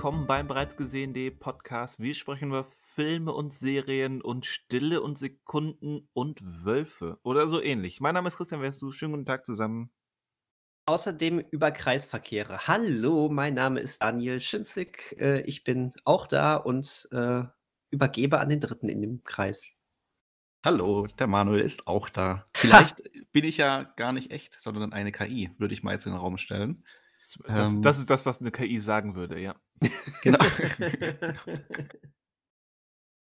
willkommen beim bereits gesehenen Podcast. Wir sprechen über Filme und Serien und Stille und Sekunden und Wölfe oder so ähnlich. Mein Name ist Christian Wärst du. Schönen guten Tag zusammen. Außerdem über Kreisverkehre. Hallo, mein Name ist Daniel Schinzig. Äh, ich bin auch da und äh, übergebe an den Dritten in dem Kreis. Hallo, der Manuel ist auch da. Vielleicht bin ich ja gar nicht echt, sondern eine KI, würde ich mal jetzt in den Raum stellen. Das, ähm, das ist das, was eine KI sagen würde, ja. Genau.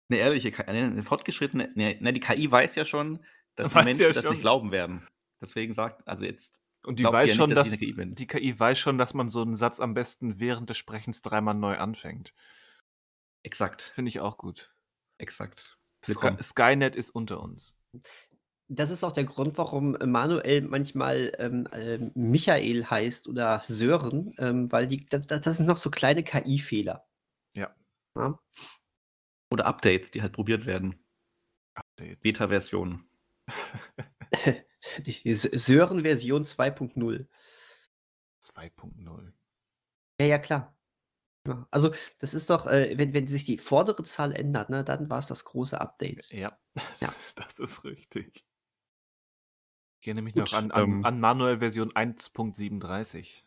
eine ehrliche KI, eine fortgeschrittene, ne, ne, die KI weiß ja schon, dass die Menschen ja das nicht glauben werden. Deswegen sagt, also jetzt. Und die weiß ja schon, nicht, dass, dass KI die KI weiß schon, dass man so einen Satz am besten während des Sprechens dreimal neu anfängt. Exakt. Finde ich auch gut. Exakt. Sky, Skynet ist unter uns das ist auch der Grund, warum Manuel manchmal ähm, äh, Michael heißt oder Sören, ähm, weil die, das, das sind noch so kleine KI-Fehler. Ja. ja. Oder Updates, die halt probiert werden. Updates. Beta-Versionen. die Sören-Version 2.0. 2.0. Ja, ja, klar. Ja, also, das ist doch, äh, wenn, wenn sich die vordere Zahl ändert, ne, dann war es das große Update. Ja, ja. das ist richtig. Ich erinnere mich Gut, noch an, an, ähm, an Manuel Version 1.37.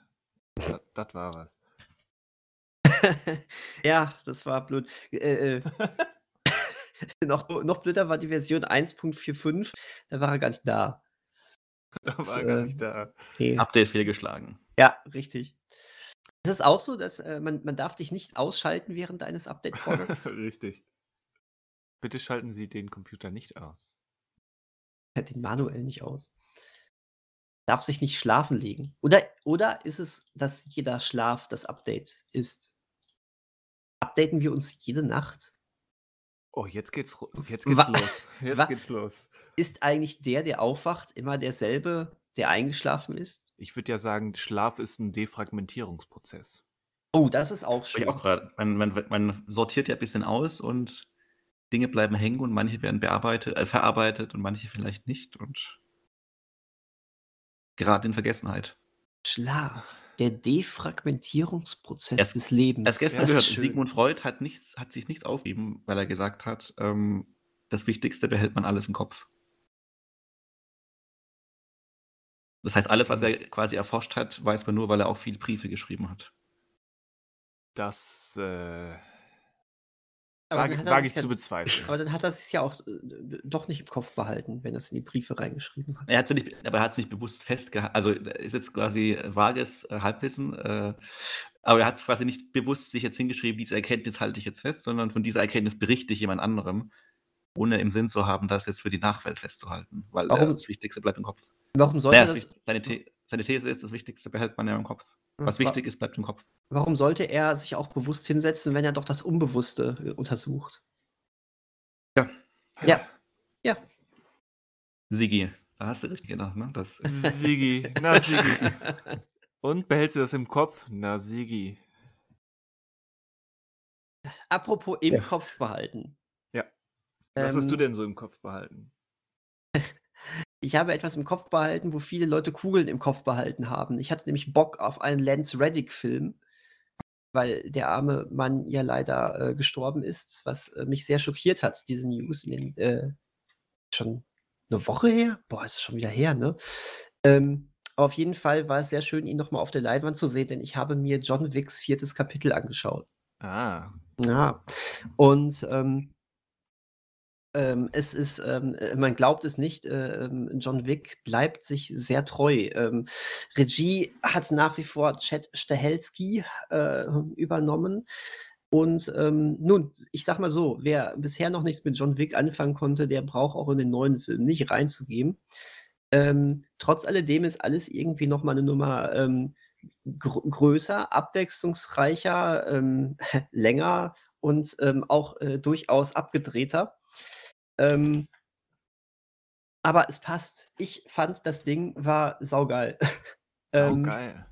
Das, das war was. ja, das war blöd. Äh, äh. noch, noch blöder war die Version 1.45. Da war er gar nicht da. Da war er gar nicht da. Okay. Update fehlgeschlagen. Ja, richtig. Es ist auch so, dass äh, man, man darf dich nicht ausschalten während eines Update-Vorgangs. richtig. Bitte schalten Sie den Computer nicht aus. Den manuell nicht aus darf sich nicht schlafen legen. Oder, oder ist es, dass jeder Schlaf das Update ist? Updaten wir uns jede Nacht? Oh, jetzt geht's, jetzt geht's los. Jetzt geht's los. Ist eigentlich der, der aufwacht, immer derselbe, der eingeschlafen ist? Ich würde ja sagen, Schlaf ist ein Defragmentierungsprozess. Oh, das ist auch schön. Ich auch gerade. Man, man, man, sortiert ja ein bisschen aus und Dinge bleiben hängen und manche werden bearbeitet, äh, verarbeitet und manche vielleicht nicht. Und gerade in Vergessenheit. Schlaf. Der Defragmentierungsprozess es, des Lebens. Erst gestern gehört, Sigmund Freud hat, nichts, hat sich nichts aufgeben, weil er gesagt hat, ähm, das Wichtigste behält man alles im Kopf. Das heißt, alles, was er quasi erforscht hat, weiß man nur, weil er auch viele Briefe geschrieben hat. Das äh, Wage, wage ich ja, zu bezweifeln. Aber dann hat er es ja auch äh, doch nicht im Kopf behalten, wenn er es in die Briefe reingeschrieben hat. Er hat nicht, aber er hat es nicht bewusst festgehalten. Also ist jetzt quasi vages äh, Halbwissen, äh, aber er hat es quasi nicht bewusst sich jetzt hingeschrieben, diese Erkenntnis halte ich jetzt fest, sondern von dieser Erkenntnis berichte ich jemand anderem, ohne im Sinn zu haben, das jetzt für die Nachwelt festzuhalten. Weil warum, das Wichtigste bleibt im Kopf. Warum sollte naja, das? Seine, The seine These ist, das Wichtigste behält man ja im Kopf. Was wichtig ist, bleibt im Kopf. Warum sollte er sich auch bewusst hinsetzen, wenn er doch das Unbewusste äh, untersucht? Ja. Ja. Ja. Sigi, da hast du richtig gedacht, ne? Das Sigi, na Sigi. Und behältst du das im Kopf? Na Sigi. Apropos im ja. Kopf behalten. Ja. Was ähm, hast du ähm, denn so im Kopf behalten? Ich habe etwas im Kopf behalten, wo viele Leute Kugeln im Kopf behalten haben. Ich hatte nämlich Bock auf einen Lance Reddick-Film, weil der arme Mann ja leider äh, gestorben ist, was äh, mich sehr schockiert hat, diese News in den äh, schon eine Woche her? Boah, ist schon wieder her, ne? Ähm, auf jeden Fall war es sehr schön, ihn nochmal auf der Leinwand zu sehen, denn ich habe mir John Wicks viertes Kapitel angeschaut. Ah. Ja. Und ähm, ähm, es ist, ähm, äh, man glaubt es nicht, äh, ähm, John Wick bleibt sich sehr treu. Ähm, Regie hat nach wie vor Chad Stahelski äh, übernommen. Und ähm, nun, ich sag mal so, wer bisher noch nichts mit John Wick anfangen konnte, der braucht auch in den neuen Film nicht reinzugeben. Ähm, trotz alledem ist alles irgendwie noch mal eine Nummer gr größer, abwechslungsreicher, länger und auch äh, durchaus abgedrehter. Ähm, aber es passt. Ich fand, das Ding war saugeil. Saugeil. ähm,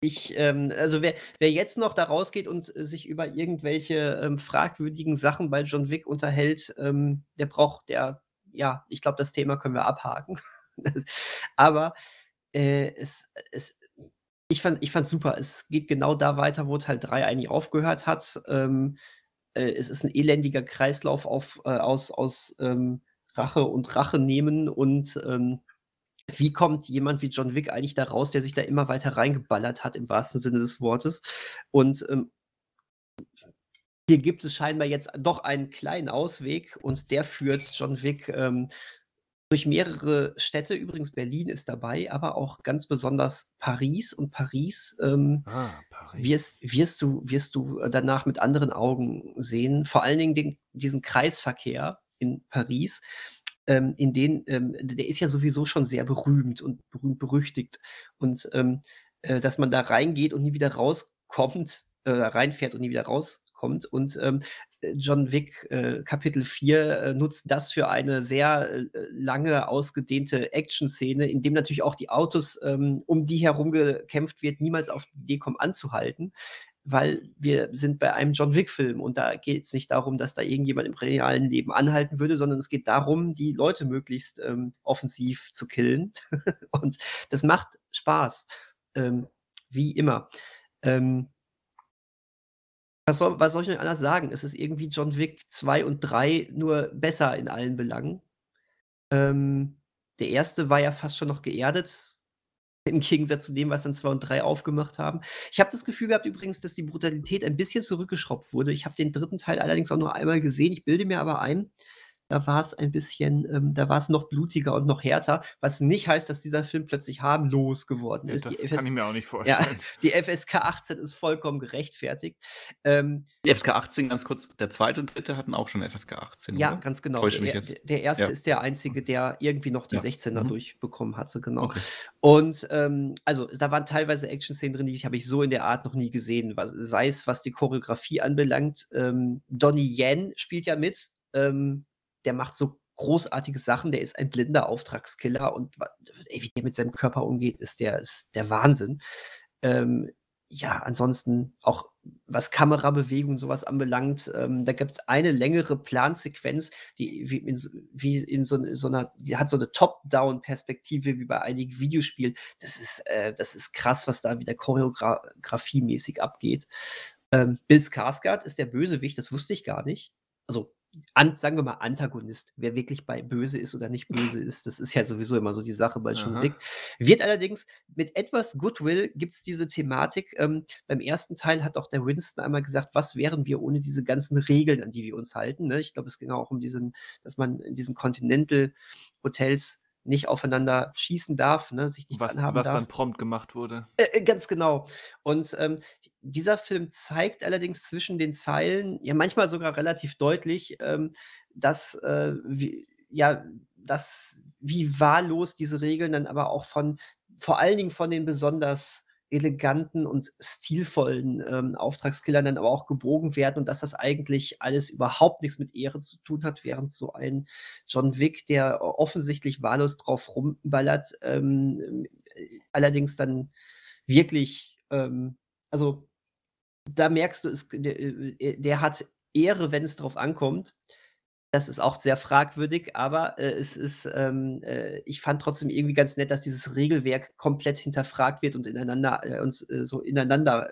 ich, ähm, also wer, wer jetzt noch da rausgeht und äh, sich über irgendwelche ähm, fragwürdigen Sachen bei John Wick unterhält, ähm, der braucht, der, ja, ich glaube, das Thema können wir abhaken. aber äh, es, es, Ich fand ich super. Es geht genau da weiter, wo Teil 3 eigentlich aufgehört hat. Ähm, äh, es ist 'n elendiger Kreislauf auf äh, aus aus, ähm, Rache und Rache nehmen und, ähm, wie kommt jemand wie John Wick eigentlich da raus, der sich da immer weiter reingeballert hat im wahrsten Sinne des Wortes. Und, ähm hier gibt es scheinbar jetzt doch einen kleinen Ausweg und der führt John Wick, ähm, durch mehrere Städte. Übrigens Berlin ist dabei, aber auch ganz besonders Paris. Und Paris, ähm, Ah, Paris. wirst wirst du wirst du, äh, danach mit anderen Augen sehen. Vor allen Dingen den diesen Kreisverkehr in Paris, ähm, in den ähm, der ist ja sowieso schon sehr berühmt und berühmt-berüchtigt. Und, ähm, äh, dass man da reingeht und nie wieder rauskommt äh, reinfährt und nie wieder rauskommt. Und, ähm, äh, John Wick, äh, Kapitel 4, äh, nutzt das für eine sehr, äh, lange ausgedehnte Action-Szene, in dem natürlich auch die Autos, ähm, um die herum gekämpft wird, niemals auf die Idee kommen anzuhalten, weil wir sind bei einem John Wick-Film und da geht's nicht darum, dass da irgendjemand im realen Leben anhalten würde, sondern es geht darum, die Leute möglichst, ähm, offensiv zu killen. Und das macht Spaß, ähm, wie immer. Ähm was soll was soll ich denn anders sagen? Es ist irgendwie John Wick 2 und 3 nur besser in allen Belangen. Ähm, der 1. war ja fast schon noch geerdet, im Gegensatz zu dem, was dann 2 und 3 aufgemacht haben. Ich habe das Gefühl gehabt übrigens, dass die Brutalität ein bisschen zurückgeschraubt wurde. Ich habe den 3. Teil allerdings auch nur einmal gesehen. Ich bilde mir aber ein, da war's ein bisschen ähm, da war's noch blutiger und noch härter, was nicht heißt, dass dieser Film plötzlich harmlos geworden Ja, ist. das Die kann FS ich mir auch nicht ja, vorstellen. die FSK 18 ist vollkommen gerechtfertigt. Ähm Die FSK 18, ganz kurz, der 2. und 3. hatten auch schon FSK 18, Ja, oder? ganz genau. Täusche Der mich er jetzt? der 1. Ja. ist der einzige, der irgendwie noch die Ja. 16er Mhm. durchbekommen hatte, genau. Okay. Und, ähm, also, da waren teilweise Action-Szenen drin, die habe ich so in der Art noch nie gesehen, was sei es, was die Choreografie anbelangt. Ähm, Donnie Yen spielt ja mit. Ähm, der macht so großartige Sachen. Der ist ein blinder Auftragskiller und ey, wie der mit seinem Körper umgeht, ist der ist der Wahnsinn. Ähm, ja, ansonsten auch was Kamerabewegung und so was anbelangt, ähm, da gibt's eine längere Plansequenz, die wie in wie in so so 'ner die hat so 'ne Top-Down-Perspektive wie bei einigen Videospielen. Das ist äh, das ist krass, was da wieder choreogra grafiemäßig abgeht. Ähm, Bill Skarsgård ist der Bösewicht, das wusste ich gar nicht. Also, an sagen wir mal Antagonist. Wer wirklich bei böse ist oder nicht böse ist, das ist ja sowieso immer so die Sache bei. Wick. Wird allerdings mit etwas Goodwill gibt's diese Thematik. Ähm, beim 1. Teil hat auch der Winston einmal gesagt: „Was wären wir ohne diese ganzen Regeln, an die wir uns halten“, ne? Ich glaube, es ging auch um diesen dass man in diesen Continental-Hotels nicht aufeinander schießen darf, ne, sich nichts Was anhaben was darf. dann prompt gemacht wurde. Äh, äh, ganz genau. Und, ähm, dieser Film zeigt allerdings zwischen den Zeilen, ja manchmal sogar relativ deutlich, ähm, dass, äh, wie ja, dass wie wahllos diese Regeln dann aber auch von vor allen Dingen von den besonders eleganten und stilvollen, ähm, Auftragskillern dann aber auch gebogen werden und dass das eigentlich alles überhaupt nix mit Ehre zu tun hat, während so ein John Wick, der offensichtlich wahllos drauf rumballert, ähm, äh, allerdings dann wirklich, ähm also, da merkst du, es der, äh, der hat Ehre, wenn's drauf ankommt. Das ist auch sehr fragwürdig, aber, äh, es ist, ähm, äh ich fand trotzdem irgendwie ganz nett, dass dieses Regelwerk komplett hinterfragt wird und ineinander äh, und äh, so ineinander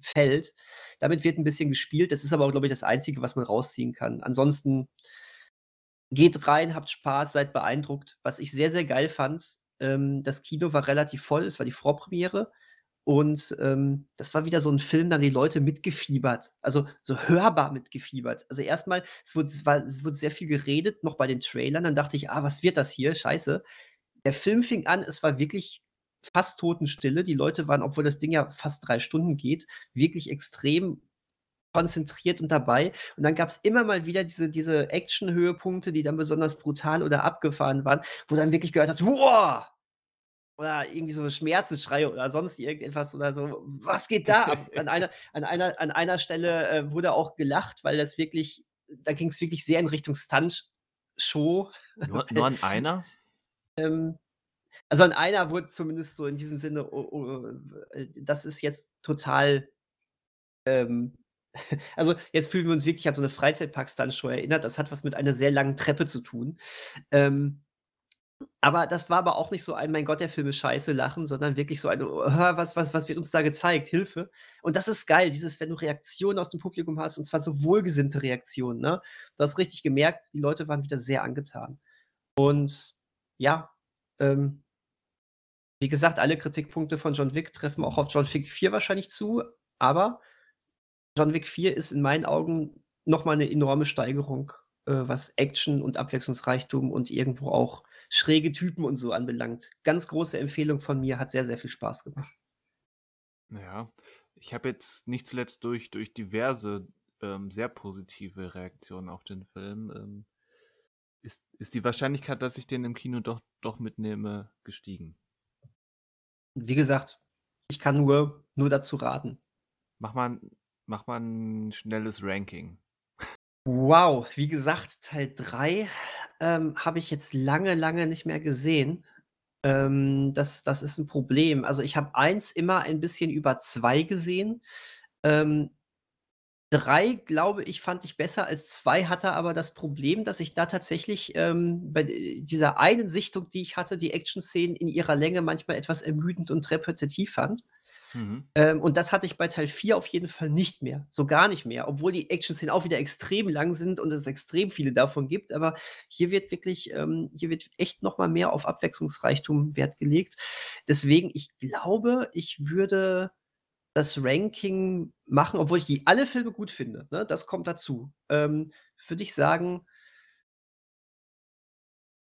fällt. Damit wird 'n bisschen gespielt. Das ist aber auch, glaube ich, das Einzige, was man rausziehen kann. Ansonsten geht rein, habt Spaß, seid beeindruckt. Was ich sehr, sehr geil fand, ähm, das Kino war relativ voll. Es war die Vorpremiere und, ähm, das war wieder so 'n Film, da haben die Leute mitgefiebert, also, so hörbar mitgefiebert. Also, erst mal, es wurde es war es wurde sehr viel geredet, noch bei den Trailern. Dann dachte ich: „Ah, was wird das hier? Scheiße.“ Der Film fing an, es war wirklich fast Totenstille. Die Leute waren, obwohl das Ding ja fast 3 Stunden geht, wirklich extrem konzentriert und dabei. Und dann gab's immer mal wieder diese diese Action-Höhepunkte, die dann besonders brutal oder abgefahren waren, wo dann wirklich gehört hast: „Wow!“ Oder irgendwie so Schmerzensschreie oder sonst irgendetwas oder so. Was geht da ab? An einer an einer an einer Stelle, äh, wurde auch gelacht, weil das wirklich da ging's wirklich sehr in Richtung Stunt-Show. Nur nur an einer? Ähm, also, an einer wurde zumindest so in diesem Sinne, o o äh, das ist jetzt total, ähm also, jetzt fühlen wir uns wirklich an so 'ne Freizeitpark-Stuntshow erinnert. Das hat was mit einer sehr langen Treppe zu tun. Ähm Aber das war aber auch nicht so ein: „Mein Gott, der Film ist scheiße“ Lachen, sondern wirklich so ein: „Oh, was was was wird uns da gezeigt? Hilfe.“ Und das ist geil, dieses wenn du Reaktionen aus dem Publikum hast, und zwar so wohlgesinnte Reaktionen, ne? Du hast richtig gemerkt, die Leute waren wieder sehr angetan. Und ja, ähm wie gesagt, alle Kritikpunkte von John Wick treffen auch auf John Wick 4 wahrscheinlich zu, aber John Wick 4 ist in meinen Augen noch mal 'ne enorme Steigerung, äh, was Action und Abwechslungsreichtum und irgendwo auch schräge Typen und so anbelangt. Ganz große Empfehlung von mir, hat sehr, sehr viel Spaß gemacht. Ja, ich habe jetzt nicht zuletzt durch durch diverse, ähm, sehr positive Reaktionen auf den Film, ähm, ist ist die Wahrscheinlichkeit, dass ich den im Kino doch doch mitnehme, gestiegen. Wie gesagt, ich kann nur nur dazu raten. Mach mal mach mal 'n schnelles Ranking. Wow, wie gesagt, Teil 3, ähm, habe ich jetzt lange, lange nicht mehr gesehen. Ähm, das das ist 'n Problem. Also, ich habe 1 immer ein bisschen über 2 gesehen. Ähm, 3, glaube ich, fand ich besser als 2, hatte aber das Problem, dass ich da tatsächlich, ähm, bei dieser einen Sichtung, die ich hatte, die Action-Szenen in ihrer Länge manchmal etwas ermüdend und repetitiv fand. Mhm. Ähm, und das hatte ich bei Teil 4 auf jeden Fall nicht mehr, so gar nicht mehr, obwohl die Action-Szenen auch wieder extrem lang sind und es extrem viele davon gibt. Aber hier wird wirklich ähm, hier wird echt noch mal mehr auf Abwechslungsreichtum Wert gelegt. Deswegen, ich glaube, ich würde das Ranking machen, obwohl ich die alle Filme gut finde, ne? Das kommt dazu. Ähm, würde ich sagen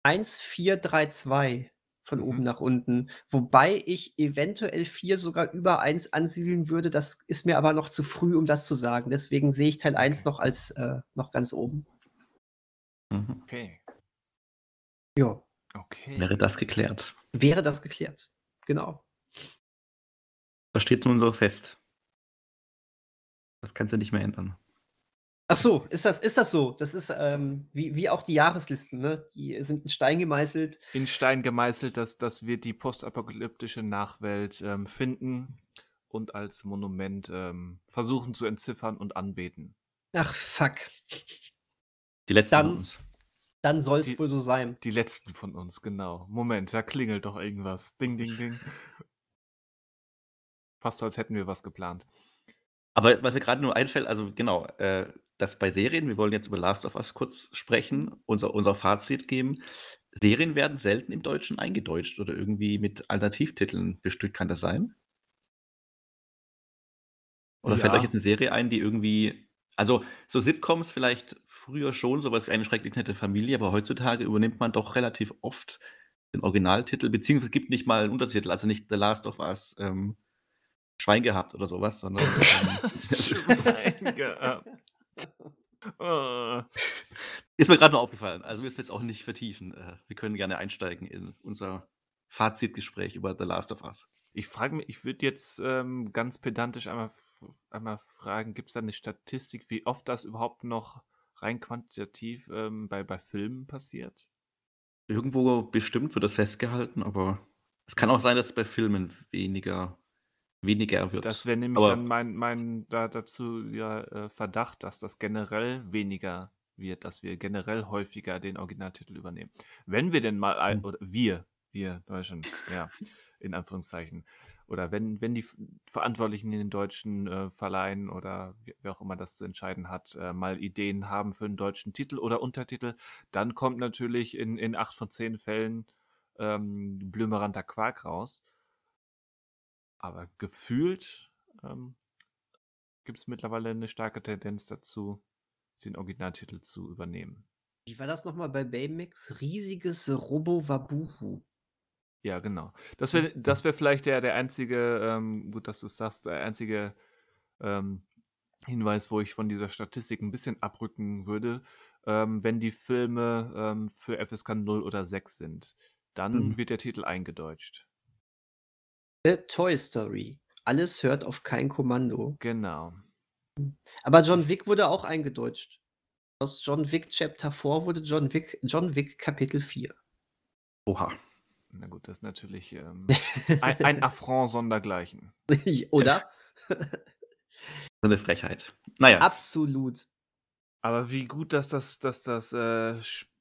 1, 4, 3, 2 von oben Mhm. nach unten, wobei ich eventuell 4 sogar über 1 ansiedeln würde. Das ist mir aber noch zu früh, um das zu sagen. Deswegen sehe ich Teil 1 Okay. noch als äh, noch ganz oben. Mhm. Okay. Ja. Okay. Wäre das geklärt. Wäre das geklärt. Genau. Das steht nun so fest. Das kannst du nicht mehr ändern. Ach so, ist das ist das so? Das ist, ähm, wie wie auch die Jahreslisten, ne? Die sind in Stein gemeißelt. In Stein gemeißelt, dass dass wir die postapokalyptische Nachwelt, ähm, finden und als Monument, ähm, versuchen zu entziffern und anbeten. Ach, fuck. Die letzten von Dann uns. dann soll's Die wohl so sein. die letzten von uns, genau. Moment, da klingelt doch irgendwas. Ding, ding, ding. Fast so, als hätten wir was geplant. Aber was mir grade nur einfällt, also genau, äh, das bei Serien wir wollen jetzt über Last of Us kurz sprechen, unser unser Fazit geben. Serien werden selten im Deutschen eingedeutscht oder irgendwie mit Alternativtiteln bestückt. Kann das sein? Oder fällt euch Ja. jetzt 'ne Serie ein, die irgendwie also, so Sitcoms vielleicht früher schon, so was wie „Eine schrecklich nette Familie“, aber heutzutage übernimmt man doch relativ oft den Originaltitel, beziehungsweise es gibt nicht mal 'n Untertitel, also nicht „The Last of Us“, ähm, „Schwein gehabt“ oder so was, sondern, ähm, das ist gehabt. Ist mir grad nur aufgefallen. Also, müssen wir jetzt auch nicht vertiefen. Äh, wir können gerne einsteigen in unser Fazitgespräch über „The Last of Us“. Ich frage mich ich würde jetzt, ähm, ganz pedantisch einmal einmal fragen, gibt's da 'ne Statistik, wie oft das überhaupt noch rein quantitativ, ähm, bei bei Filmen passiert? Irgendwo bestimmt wird das festgehalten, aber es kann auch sein, dass es bei Filmen weniger weniger wird. Das wäre nämlich Aber dann mein mein da dazu ja, äh, Verdacht, dass das generell weniger wird, dass wir generell häufiger den Originaltitel übernehmen. Wenn wir denn mal ein Hm. oder wir wir Deutschen, ja, in Anführungszeichen. Oder wenn wenn die Verantwortlichen in den deutschen, äh, Verleihen oder wer auch immer das zu entscheiden hat, äh, mal Ideen haben für 'n deutschen Titel oder Untertitel, dann kommt natürlich in in 8 von 10 Fällen, ähm, blümeranter Quark raus. Aber gefühlt, ähm, gibt's mittlerweile 'ne starke Tendenz dazu, den Originaltitel zu übernehmen. Wie war das noch mal bei Baymax? Riesiges Robo-Wabuhu. Ja, genau. Das wäre das wäre vielleicht der der einzige, ähm gut, dass du's sagst, der einzige, ähm, Hinweis, wo ich von dieser Statistik 'n bisschen abrücken würde. Ähm, wenn die Filme, ähm, für FSK 0 oder 6 sind, dann Mhm. wird der Titel eingedeutscht. „A Toy Story. Alles hört auf kein Kommando.“ Genau. Aber John Wick wurde auch eingedeutscht. Aus John Wick Chapter 4 wurde John Wick John Wick Kapitel 4. Oha. Na gut, das ist natürlich, ähm, ein ein Affront sondergleichen. Oder? So 'ne Frechheit. Na ja. Absolut. Aber wie gut, dass das dass das, äh,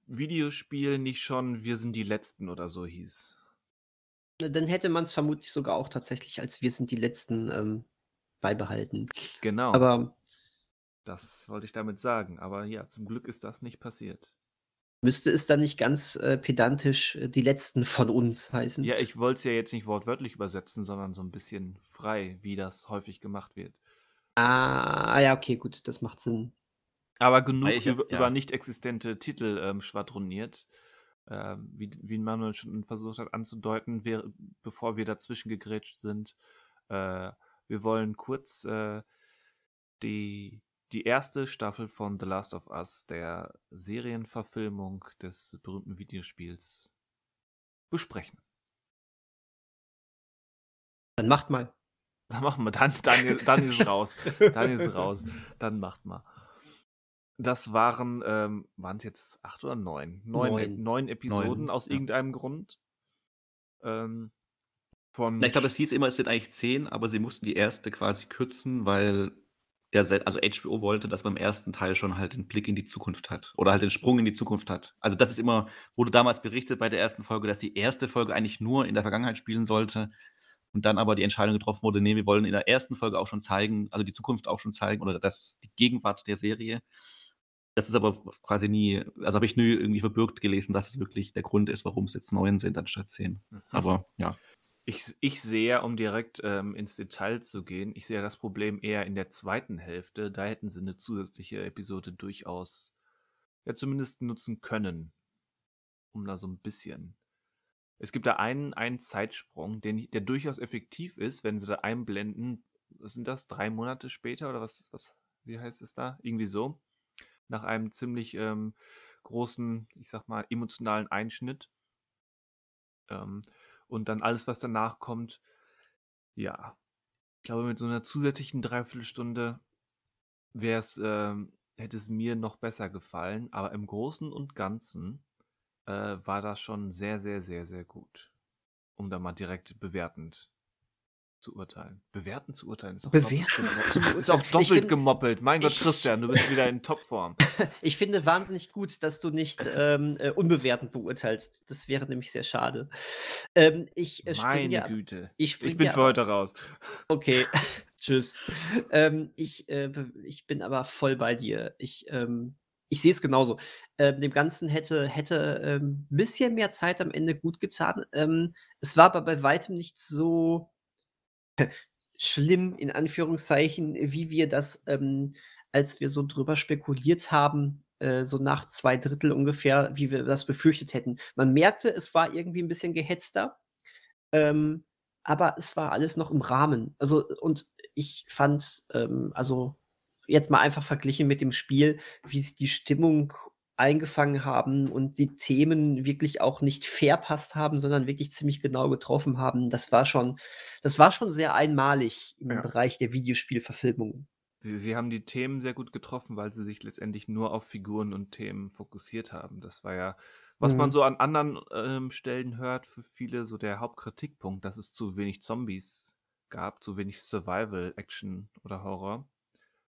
Videospiel nicht schon Wir sind die Letzten oder so hieß? Dann hätte man es vermutlich sogar auch tatsächlich als Wir sind die Letzten ähm, beibehalten. Genau. Aber das wollte ich damit sagen. Aber ja, zum Glück ist das nicht passiert. Müsste es dann nicht ganz äh, pedantisch äh, die Letzten von uns heißen? Ja, ich wollte es ja jetzt nicht wortwörtlich übersetzen, sondern so ein bisschen frei, wie das häufig gemacht wird. Ah, ja, okay, gut, das macht Sinn. Aber genug hab- über, ja. über nicht existente Titel ähm, schwadroniert, ähm, wie, wie Manuel schon versucht hat anzudeuten, wer, bevor wir dazwischen gegrätscht sind. Äh, wir wollen kurz äh, die, die erste Staffel von The Last of Us, der Serienverfilmung des berühmten Videospiels, besprechen. Dann macht mal. Dann machen wir, dann, dann, dann ist raus. Dann ist raus. Dann macht mal. Das waren, ähm, waren es jetzt acht oder neun? Neun, Neun. neun Episoden Neun, aus ja. irgendeinem Grund. Ähm, von ich glaube, es hieß immer, es sind eigentlich zehn, aber sie mussten die erste quasi kürzen, weil der, also HBO wollte, dass man im ersten Teil schon halt den Blick in die Zukunft hat oder halt den Sprung in die Zukunft hat. Also das ist immer, wurde damals berichtet bei der ersten Folge, dass die erste Folge eigentlich nur in der Vergangenheit spielen sollte und dann aber die Entscheidung getroffen wurde, nee, wir wollen in der ersten Folge auch schon zeigen, also die Zukunft auch schon zeigen oder das, die Gegenwart der Serie. Das ist aber quasi nie, also habe ich nie irgendwie verbürgt gelesen, dass es wirklich der Grund ist, warum es jetzt neun sind anstatt zehn. Mhm. Aber ja. Ich, ich sehe, um direkt ähm, ins Detail zu gehen, ich sehe das Problem eher in der zweiten Hälfte. Da hätten sie eine zusätzliche Episode durchaus ja zumindest nutzen können. Um da so ein bisschen. Es gibt da einen, einen Zeitsprung, den, der durchaus effektiv ist, wenn sie da einblenden. Was sind das? Drei Monate später oder was, was, wie heißt es da? Irgendwie so. Nach einem ziemlich ähm, großen, ich sag mal, emotionalen Einschnitt. Ähm, und dann alles, was danach kommt, ja. Ich glaube, mit so einer zusätzlichen Dreiviertelstunde wäre es, ähm, hätte es mir noch besser gefallen. Aber im Großen und Ganzen äh, war das schon sehr, sehr, sehr, sehr gut. Um da mal direkt bewertend zu urteilen. Bewerten zu urteilen ist auch Bewerten doppelt, zu gemoppelt. ist auch urteilen. Doppelt find- gemoppelt. Mein Gott, ich- Christian, du bist wieder in Topform. Ich finde wahnsinnig gut, dass du nicht ähm, äh, unbewertend beurteilst. Das wäre nämlich sehr schade. Ähm, ich äh, Meine dir, Güte. ich Ich bin dir für heute raus. Okay, tschüss. Ähm, ich, äh, ich bin aber voll bei dir. Ich, ähm, ich sehe es genauso. Ähm, dem Ganzen hätte hätte ähm, ein bisschen mehr Zeit am Ende gut getan. Ähm, es war aber bei weitem nicht so schlimm, in Anführungszeichen, wie wir das, ähm, als wir so drüber spekuliert haben, äh, so nach zwei Drittel ungefähr, wie wir das befürchtet hätten. Man merkte, es war irgendwie ein bisschen gehetzter. Ähm, aber es war alles noch im Rahmen. Also, und ich fand, ähm, also jetzt mal einfach verglichen mit dem Spiel, wie sie die Stimmung eingefangen haben und die Themen wirklich auch nicht verpasst haben, sondern wirklich ziemlich genau getroffen haben. Das war schon, das war schon sehr einmalig im Ja. Bereich der Videospielverfilmungen. Sie, sie haben die Themen sehr gut getroffen, weil sie sich letztendlich nur auf Figuren und Themen fokussiert haben. Das war ja, was man Mhm. so an anderen ähm, Stellen hört, für viele so der Hauptkritikpunkt, dass es zu wenig Zombies gab, zu wenig Survival, Action oder Horror.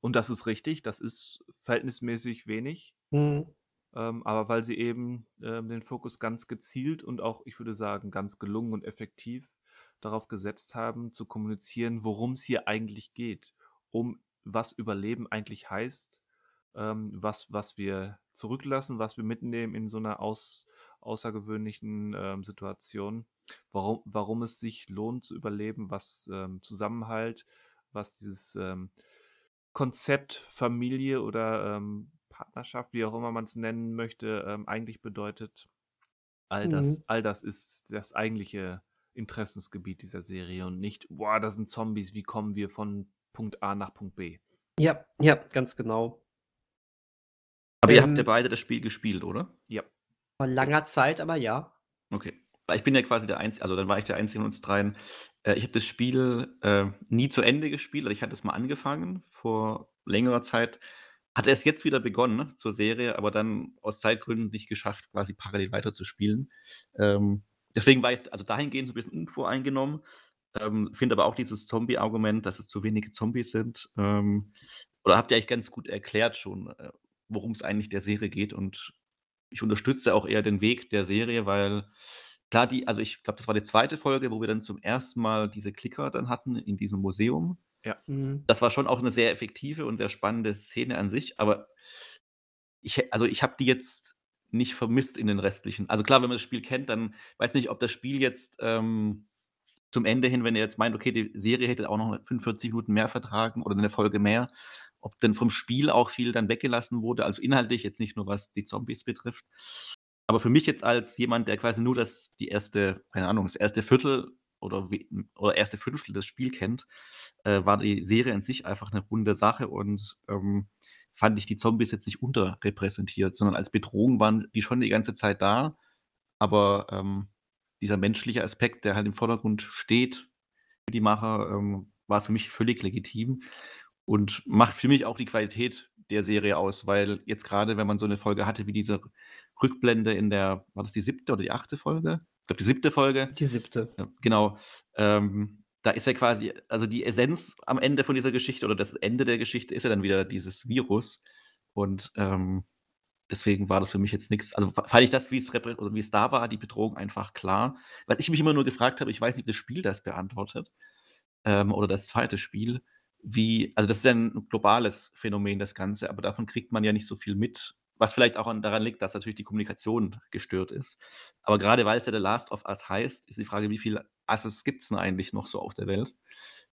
Und das ist richtig, das ist verhältnismäßig wenig. Mhm. Ähm, aber weil sie eben ähm, den Fokus ganz gezielt und auch, ich würde sagen, ganz gelungen und effektiv darauf gesetzt haben, zu kommunizieren, worum es hier eigentlich geht, um was Überleben eigentlich heißt, ähm, was, was wir zurücklassen, was wir mitnehmen in so einer aus, außergewöhnlichen ähm, Situation, warum, warum es sich lohnt zu überleben, was ähm, Zusammenhalt, was dieses ähm, Konzept Familie oder ähm, Partnerschaft, wie auch immer man es nennen möchte, ähm, eigentlich bedeutet. All das, Mhm. all das ist das eigentliche Interessensgebiet dieser Serie und nicht, boah, das sind Zombies, wie kommen wir von Punkt A nach Punkt B? Ja, ja, ganz genau. Aber ihr Ähm, habt ja beide das Spiel gespielt, oder? Ja. Vor langer Zeit, aber ja. Okay. Weil ich bin ja quasi der Einzige, also dann war ich der Einzige von uns dreien. Äh, ich habe das Spiel äh, nie zu Ende gespielt, also ich hatte es mal angefangen vor längerer Zeit. Hatte es jetzt wieder begonnen ne, zur Serie, aber dann aus Zeitgründen nicht geschafft, quasi parallel weiter zu spielen. Ähm, deswegen war ich also dahingehend so ein bisschen unvoreingenommen. Ähm, Finde aber auch dieses Zombie-Argument, dass es zu wenige Zombies sind. Ähm, oder habt ihr eigentlich ganz gut erklärt schon, äh, worum es eigentlich der Serie geht und ich unterstütze auch eher den Weg der Serie, weil klar, die, also ich glaube, das war die zweite Folge, wo wir dann zum ersten Mal diese Klicker dann hatten in diesem Museum. Ja. Mhm. Das war schon auch eine sehr effektive und sehr spannende Szene an sich, aber ich, also ich habe die jetzt nicht vermisst in den restlichen. Also klar, wenn man das Spiel kennt, dann weiß nicht, ob das Spiel jetzt ähm, zum Ende hin, wenn ihr jetzt meint, okay, die Serie hätte auch noch 45 Minuten mehr vertragen oder eine Folge mehr, ob denn vom Spiel auch viel dann weggelassen wurde, also inhaltlich jetzt nicht nur was die Zombies betrifft. Aber für mich jetzt als jemand, der quasi nur das, die erste, keine Ahnung, das erste Viertel oder, oder erste Fünftel des Spiel kennt, äh, war die Serie in sich einfach eine runde Sache und ähm, fand ich die Zombies jetzt nicht unterrepräsentiert, sondern als Bedrohung waren die schon die ganze Zeit da. Aber ähm, dieser menschliche Aspekt, der halt im Vordergrund steht für die Macher, ähm, war für mich völlig legitim und macht für mich auch die Qualität der Serie aus, weil jetzt gerade, wenn man so eine Folge hatte wie diese Rückblende in der, war das die siebte oder die achte Folge? Ich glaube, die siebte Folge. Die siebte. Genau. Ähm, da ist ja quasi, also die Essenz am Ende von dieser Geschichte oder das Ende der Geschichte ist ja dann wieder dieses Virus. Und ähm, deswegen war das für mich jetzt nichts. Also fand ich das, wie es, wie es da war, die Bedrohung einfach klar. Was ich mich immer nur gefragt habe, ich weiß nicht, ob das Spiel das beantwortet ähm, oder das zweite Spiel, wie, also das ist ja ein globales Phänomen, das Ganze, aber davon kriegt man ja nicht so viel mit. Was vielleicht auch an, daran liegt, dass natürlich die Kommunikation gestört ist. Aber gerade weil es ja The Last of Us heißt, ist die Frage, wie viele Asses gibt es denn eigentlich noch so auf der Welt?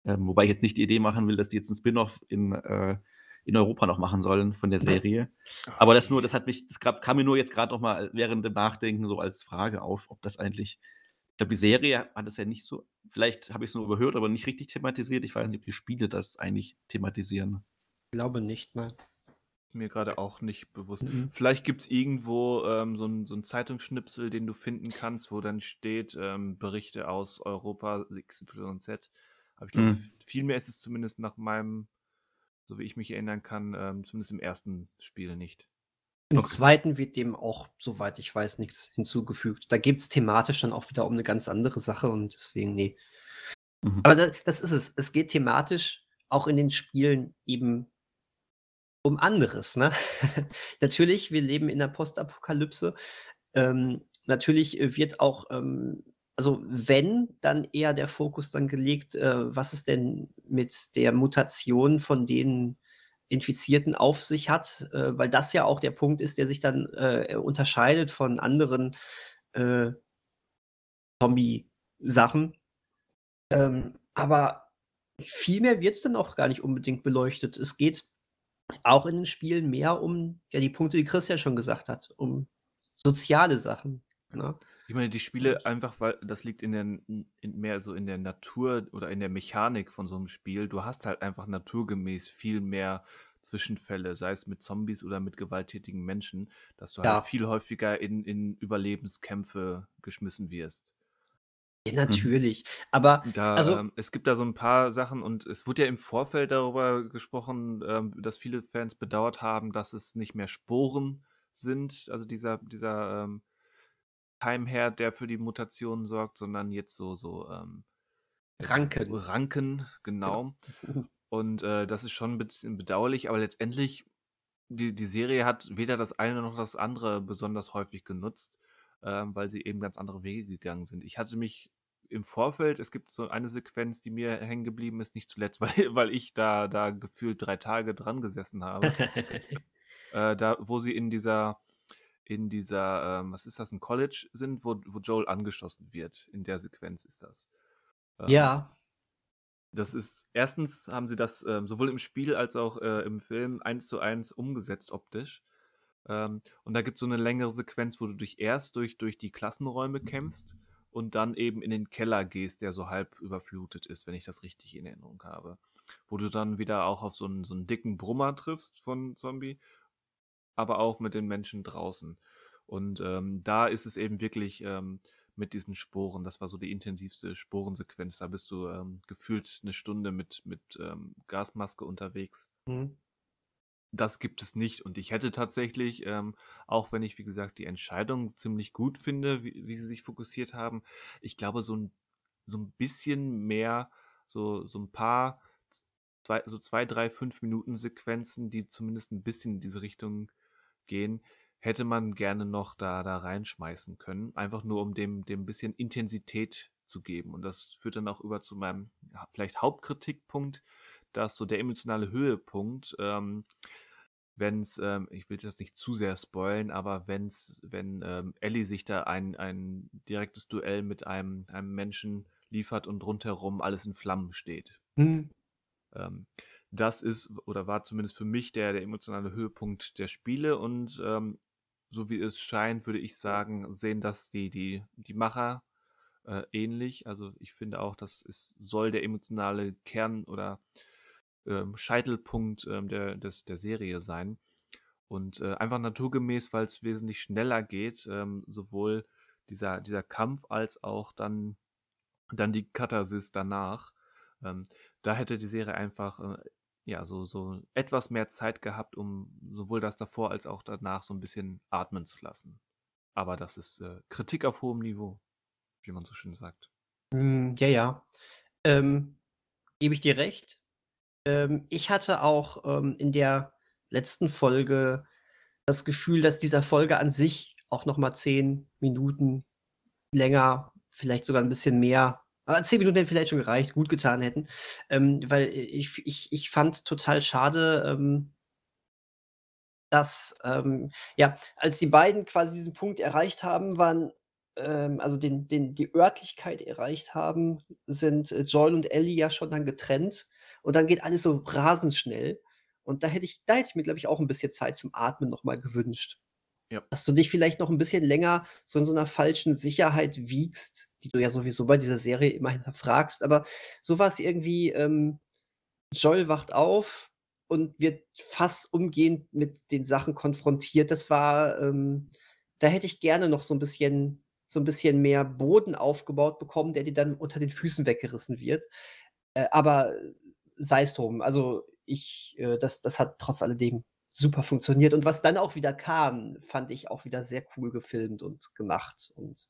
Ähm, wobei ich jetzt nicht die Idee machen will, dass die jetzt ein Spin-off in, äh, in Europa noch machen sollen von der Serie. Aber das nur, das hat mich, das kam mir nur jetzt gerade noch mal während dem Nachdenken so als Frage auf, ob das eigentlich, ich glaube, die Serie hat es ja nicht so, vielleicht habe ich es nur überhört, aber nicht richtig thematisiert. Ich weiß nicht, ob die Spiele das eigentlich thematisieren. Ich glaube nicht, nein. Mir gerade auch nicht bewusst. Mhm. Vielleicht gibt es irgendwo ähm, so einen so Zeitungsschnipsel, den du finden kannst, wo dann steht ähm, Berichte aus Europa XYZ. Aber ich glaube, mhm. viel mehr ist es zumindest nach meinem so wie ich mich erinnern kann, ähm, zumindest im ersten Spiel nicht. Im okay. zweiten wird dem auch, soweit ich weiß, nichts hinzugefügt. Da geht es thematisch dann auch wieder um eine ganz andere Sache und deswegen, nee. Mhm. Aber das, das, ist es. Es geht thematisch auch in den Spielen eben um anderes. Ne? natürlich, wir leben in der Postapokalypse. Ähm, natürlich wird auch ähm, also wenn, dann eher der Fokus dann gelegt, äh, was es denn mit der Mutation von den Infizierten auf sich hat, äh, weil das ja auch der Punkt ist, der sich dann äh, unterscheidet von anderen äh, Zombie-Sachen. Ähm, aber viel mehr wird es dann auch gar nicht unbedingt beleuchtet. Es geht auch in den Spielen mehr um, ja, die Punkte, die Chris ja schon gesagt hat, um soziale Sachen. Ne? Ich meine, die Spiele einfach, weil das liegt in der in mehr so in der Natur oder in der Mechanik von so einem Spiel. Du hast halt einfach naturgemäß viel mehr Zwischenfälle, sei es mit Zombies oder mit gewalttätigen Menschen, dass du halt ja. halt viel häufiger in, in Überlebenskämpfe geschmissen wirst. Ja, natürlich. Mhm. Aber da, also, ähm, es gibt da so ein paar Sachen und es wurde ja im Vorfeld darüber gesprochen, ähm, dass viele Fans bedauert haben, dass es nicht mehr Sporen sind, also dieser, dieser ähm, Keimherd, der für die Mutationen sorgt, sondern jetzt so, so ähm, Ranken. Ranken, genau. genau. Und äh, das ist schon ein bisschen bedauerlich, aber letztendlich, die, die Serie hat weder das eine noch das andere besonders häufig genutzt, ähm, weil sie eben ganz andere Wege gegangen sind. Ich hatte mich im Vorfeld, es gibt so eine Sequenz, die mir hängen geblieben ist, nicht zuletzt, weil, weil ich da, da gefühlt drei Tage dran gesessen habe. äh, da, wo sie in dieser in dieser, ähm, was ist das, ein College sind, wo, wo Joel angeschossen wird. In der Sequenz ist das. Ähm, ja. Das ist, erstens haben sie das ähm, sowohl im Spiel als auch äh, im Film eins zu eins umgesetzt optisch. Ähm, und da gibt es so eine längere Sequenz, wo du dich erst durch, durch die Klassenräume kämpfst und dann eben in den Keller gehst, der so halb überflutet ist, wenn ich das richtig in Erinnerung habe. Wo du dann wieder auch auf so einen, so einen dicken Brummer triffst von Zombie aber auch mit den Menschen draußen. Und ähm, da ist es eben wirklich ähm, mit diesen Sporen, das war so die intensivste Sporensequenz. Da bist du ähm, gefühlt eine Stunde mit, mit ähm, Gasmaske unterwegs. Mhm. Das gibt es nicht. Und ich hätte tatsächlich, ähm, auch wenn ich, wie gesagt, die Entscheidung ziemlich gut finde, wie, wie sie sich fokussiert haben, ich glaube, so ein, so ein bisschen mehr, so, so ein paar, zwei, so zwei, drei, fünf Minuten Sequenzen, die zumindest ein bisschen in diese Richtung gehen, hätte man gerne noch da, da reinschmeißen können. Einfach nur, um dem, dem bisschen Intensität zu geben. Und das führt dann auch über zu meinem vielleicht Hauptkritikpunkt, dass so der emotionale Höhepunkt, ähm, wenn es, ähm, ich will das nicht zu sehr spoilen, aber wenn's, wenn ähm, Ellie sich da ein, ein direktes Duell mit einem, einem Menschen liefert und rundherum alles in Flammen steht. Mhm. Ähm, das ist oder war zumindest für mich der, der emotionale Höhepunkt der Spiele und ähm, so wie es scheint, würde ich sagen, sehen das die, die, die Macher äh, ähnlich. Also ich finde auch, das ist, soll der emotionale Kern oder ähm, Scheitelpunkt ähm, der, des, der Serie sein. Und äh, einfach naturgemäß, weil es wesentlich schneller geht, ähm, sowohl dieser, dieser Kampf als auch dann, dann die Katharsis danach. Ähm, da hätte die Serie einfach äh, ja, so, so etwas mehr Zeit gehabt, um sowohl das davor als auch danach so ein bisschen atmen zu lassen. Aber das ist äh, Kritik auf hohem Niveau, wie man so schön sagt. Mm, ja, ja. Ähm, gebe ich dir recht. Ähm, ich hatte auch ähm, in der letzten Folge das Gefühl, dass dieser Folge an sich auch noch mal zehn Minuten länger, vielleicht sogar ein bisschen mehr aber 10 Minuten hätten vielleicht schon gereicht, gut getan hätten. Ähm, weil ich, ich, ich fand total schade, ähm, dass, ähm, ja, als die beiden quasi diesen Punkt erreicht haben, waren, ähm, also den, den, die Örtlichkeit erreicht haben, sind äh, Joel und Ellie ja schon dann getrennt. Und dann geht alles so rasend schnell. Und da hätte ich, da hätte ich mir, glaube ich, auch ein bisschen Zeit zum Atmen nochmal gewünscht. Ja. Dass du dich vielleicht noch ein bisschen länger so in so einer falschen Sicherheit wiegst, die du ja sowieso bei dieser Serie immer hinterfragst. Aber so war es irgendwie, ähm, Joel wacht auf und wird fast umgehend mit den Sachen konfrontiert. Das war, ähm, da hätte ich gerne noch so ein bisschen so ein bisschen mehr Boden aufgebaut bekommen, der dir dann unter den Füßen weggerissen wird. Äh, aber sei es drum. Also ich, äh, das, das hat trotz alledem super funktioniert. Und was dann auch wieder kam, fand ich auch wieder sehr cool gefilmt und gemacht. Und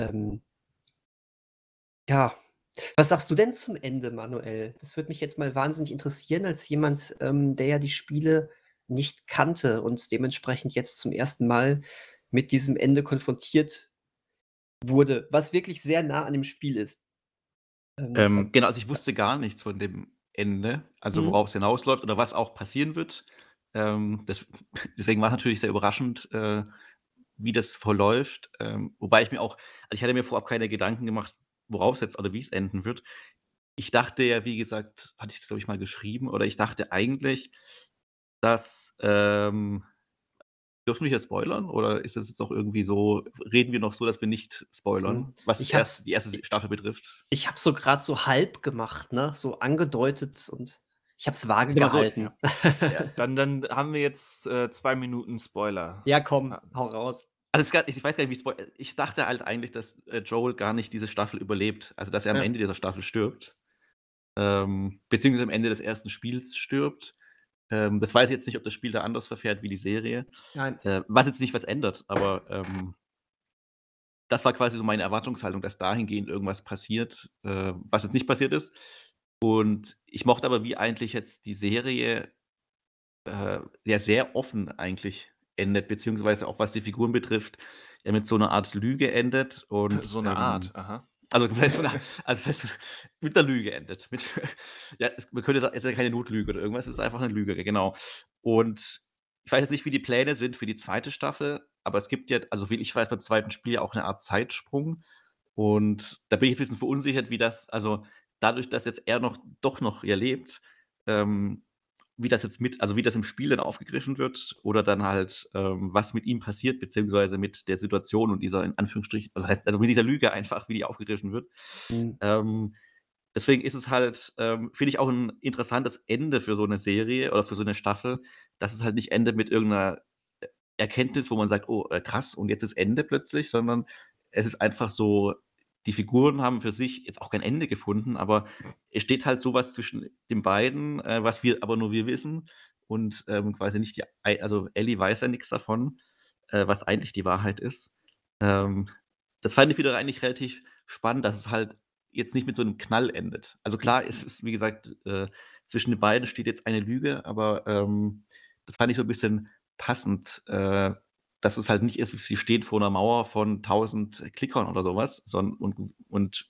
ähm, ja, was sagst du denn zum Ende, Manuel? Das würde mich jetzt mal wahnsinnig interessieren, als jemand, ähm, der ja die Spiele nicht kannte und dementsprechend jetzt zum ersten Mal mit diesem Ende konfrontiert wurde, was wirklich sehr nah an dem Spiel ist. Ähm, ähm, genau, also ich wusste gar nichts von dem Ende, also mhm. worauf es hinausläuft oder was auch passieren wird. Ähm, das, deswegen war es natürlich sehr überraschend, äh, wie das verläuft. Ähm, wobei ich mir auch, also ich hatte mir vorab keine Gedanken gemacht, worauf es jetzt oder wie es enden wird. Ich dachte ja, wie gesagt, hatte ich das, glaube ich, mal geschrieben, oder ich dachte eigentlich, dass, ähm, dürfen wir hier spoilern? Oder ist das jetzt auch irgendwie so, reden wir noch so, dass wir nicht spoilern, hm, was ich erst, die erste Staffel betrifft? Ich habe so gerade so halb gemacht, ne? So angedeutet und ich habe es vage gehalten. So, ja. ja, dann, dann haben wir jetzt äh, zwei Minuten Spoiler. Ja, komm, hau raus. Also gar, ich weiß gar nicht, wie ich dachte halt eigentlich, dass äh, Joel gar nicht diese Staffel überlebt. Also dass er am ja. Ende dieser Staffel stirbt. Ähm, beziehungsweise am Ende des ersten Spiels stirbt. Ähm, das weiß ich jetzt nicht, ob das Spiel da anders verfährt wie die Serie. Nein. Äh, was jetzt nicht was ändert, aber ähm, das war quasi so meine Erwartungshaltung, dass dahingehend irgendwas passiert, äh, was jetzt nicht passiert ist. Und ich mochte aber, wie eigentlich jetzt die Serie äh, ja sehr offen eigentlich endet, beziehungsweise auch was die Figuren betrifft, ja mit so einer Art Lüge endet. Und, so eine ähm, Art, aha. Also, also das heißt, mit der Lüge endet. Mit, ja, es, man könnte, es ist ja keine Notlüge oder irgendwas, es ist einfach eine Lüge, genau. Und ich weiß jetzt nicht, wie die Pläne sind für die zweite Staffel, aber es gibt ja, also wie ich weiß, beim zweiten Spiel ja auch eine Art Zeitsprung. Und da bin ich ein bisschen verunsichert, wie das, also dadurch, dass jetzt er noch doch noch hier lebt, ähm, wie das jetzt mit, also wie das im Spiel dann aufgegriffen wird oder dann halt, ähm, was mit ihm passiert, beziehungsweise mit der Situation und dieser in Anführungsstrichen, also, heißt, also mit dieser Lüge einfach, wie die aufgegriffen wird. Mhm. Ähm, deswegen ist es halt, ähm, finde ich auch ein interessantes Ende für so eine Serie oder für so eine Staffel, dass es halt nicht endet mit irgendeiner Erkenntnis, wo man sagt, oh, äh, krass, und jetzt ist Ende plötzlich, sondern es ist einfach so die Figuren haben für sich jetzt auch kein Ende gefunden, aber es steht halt sowas zwischen den beiden, äh, was wir aber nur wir wissen und ähm, quasi nicht die, also Ellie weiß ja nichts davon, äh, was eigentlich die Wahrheit ist. Ähm, das fand ich wieder eigentlich relativ spannend, dass es halt jetzt nicht mit so einem Knall endet. Also klar, es ist, wie gesagt, äh, zwischen den beiden steht jetzt eine Lüge, aber ähm, das fand ich so ein bisschen passend, äh, dass es halt nicht ist, sie steht vor einer Mauer von 1000 Klickern oder sowas sondern, und, und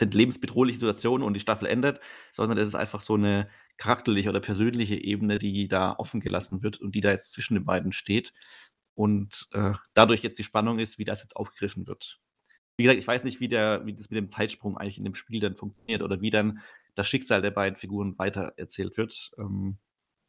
sind lebensbedrohliche Situationen und die Staffel endet, sondern es ist einfach so eine charakterliche oder persönliche Ebene, die da offen gelassen wird und die da jetzt zwischen den beiden steht. Und äh, dadurch jetzt die Spannung ist, wie das jetzt aufgegriffen wird. Wie gesagt, ich weiß nicht, wie, der, wie das mit dem Zeitsprung eigentlich in dem Spiel dann funktioniert oder wie dann das Schicksal der beiden Figuren weitererzählt wird. Ähm,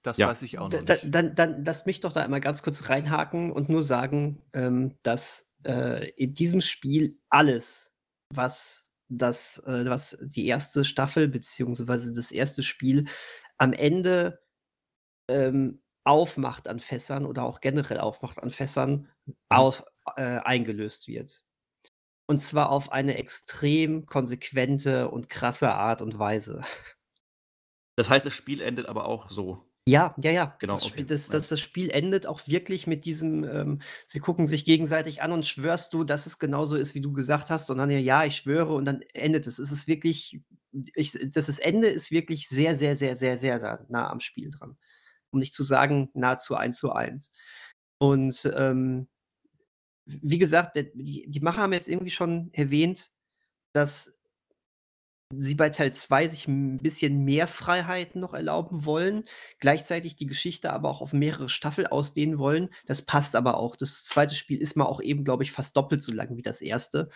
das ja. weiß ich auch noch nicht. Dann, dann, dann lass mich doch da einmal ganz kurz reinhaken und nur sagen, ähm, dass äh, in diesem Spiel alles, was das, äh, was die erste Staffel beziehungsweise das erste Spiel am Ende ähm, aufmacht an Fässern oder auch generell aufmacht an Fässern, mhm. auf, äh, eingelöst wird. Und zwar auf eine extrem konsequente und krasse Art und Weise. Das heißt, das Spiel endet aber auch so. Ja, ja, ja. Genau, Das okay. Spiel das das das Spiel endet auch wirklich mit diesem, ähm sie gucken sich gegenseitig an und schwörst du, dass es genauso ist, wie du gesagt hast? Und dann: „Ja, ja, ich schwöre“, und dann endet es. Es ist wirklich ich das das Ende ist wirklich sehr, sehr, sehr, sehr, sehr, sehr nah am Spiel dran. Um nicht zu sagen, nahezu eins zu eins. Und, ähm, wie gesagt, die die Macher haben jetzt irgendwie schon erwähnt, dass sie bei Teil 2 sich ein bisschen mehr Freiheiten noch erlauben wollen, gleichzeitig die Geschichte aber auch auf mehrere Staffeln ausdehnen wollen. Das passt aber auch. Das zweite Spiel ist mal auch eben, glaube ich, fast doppelt so lang wie das erste.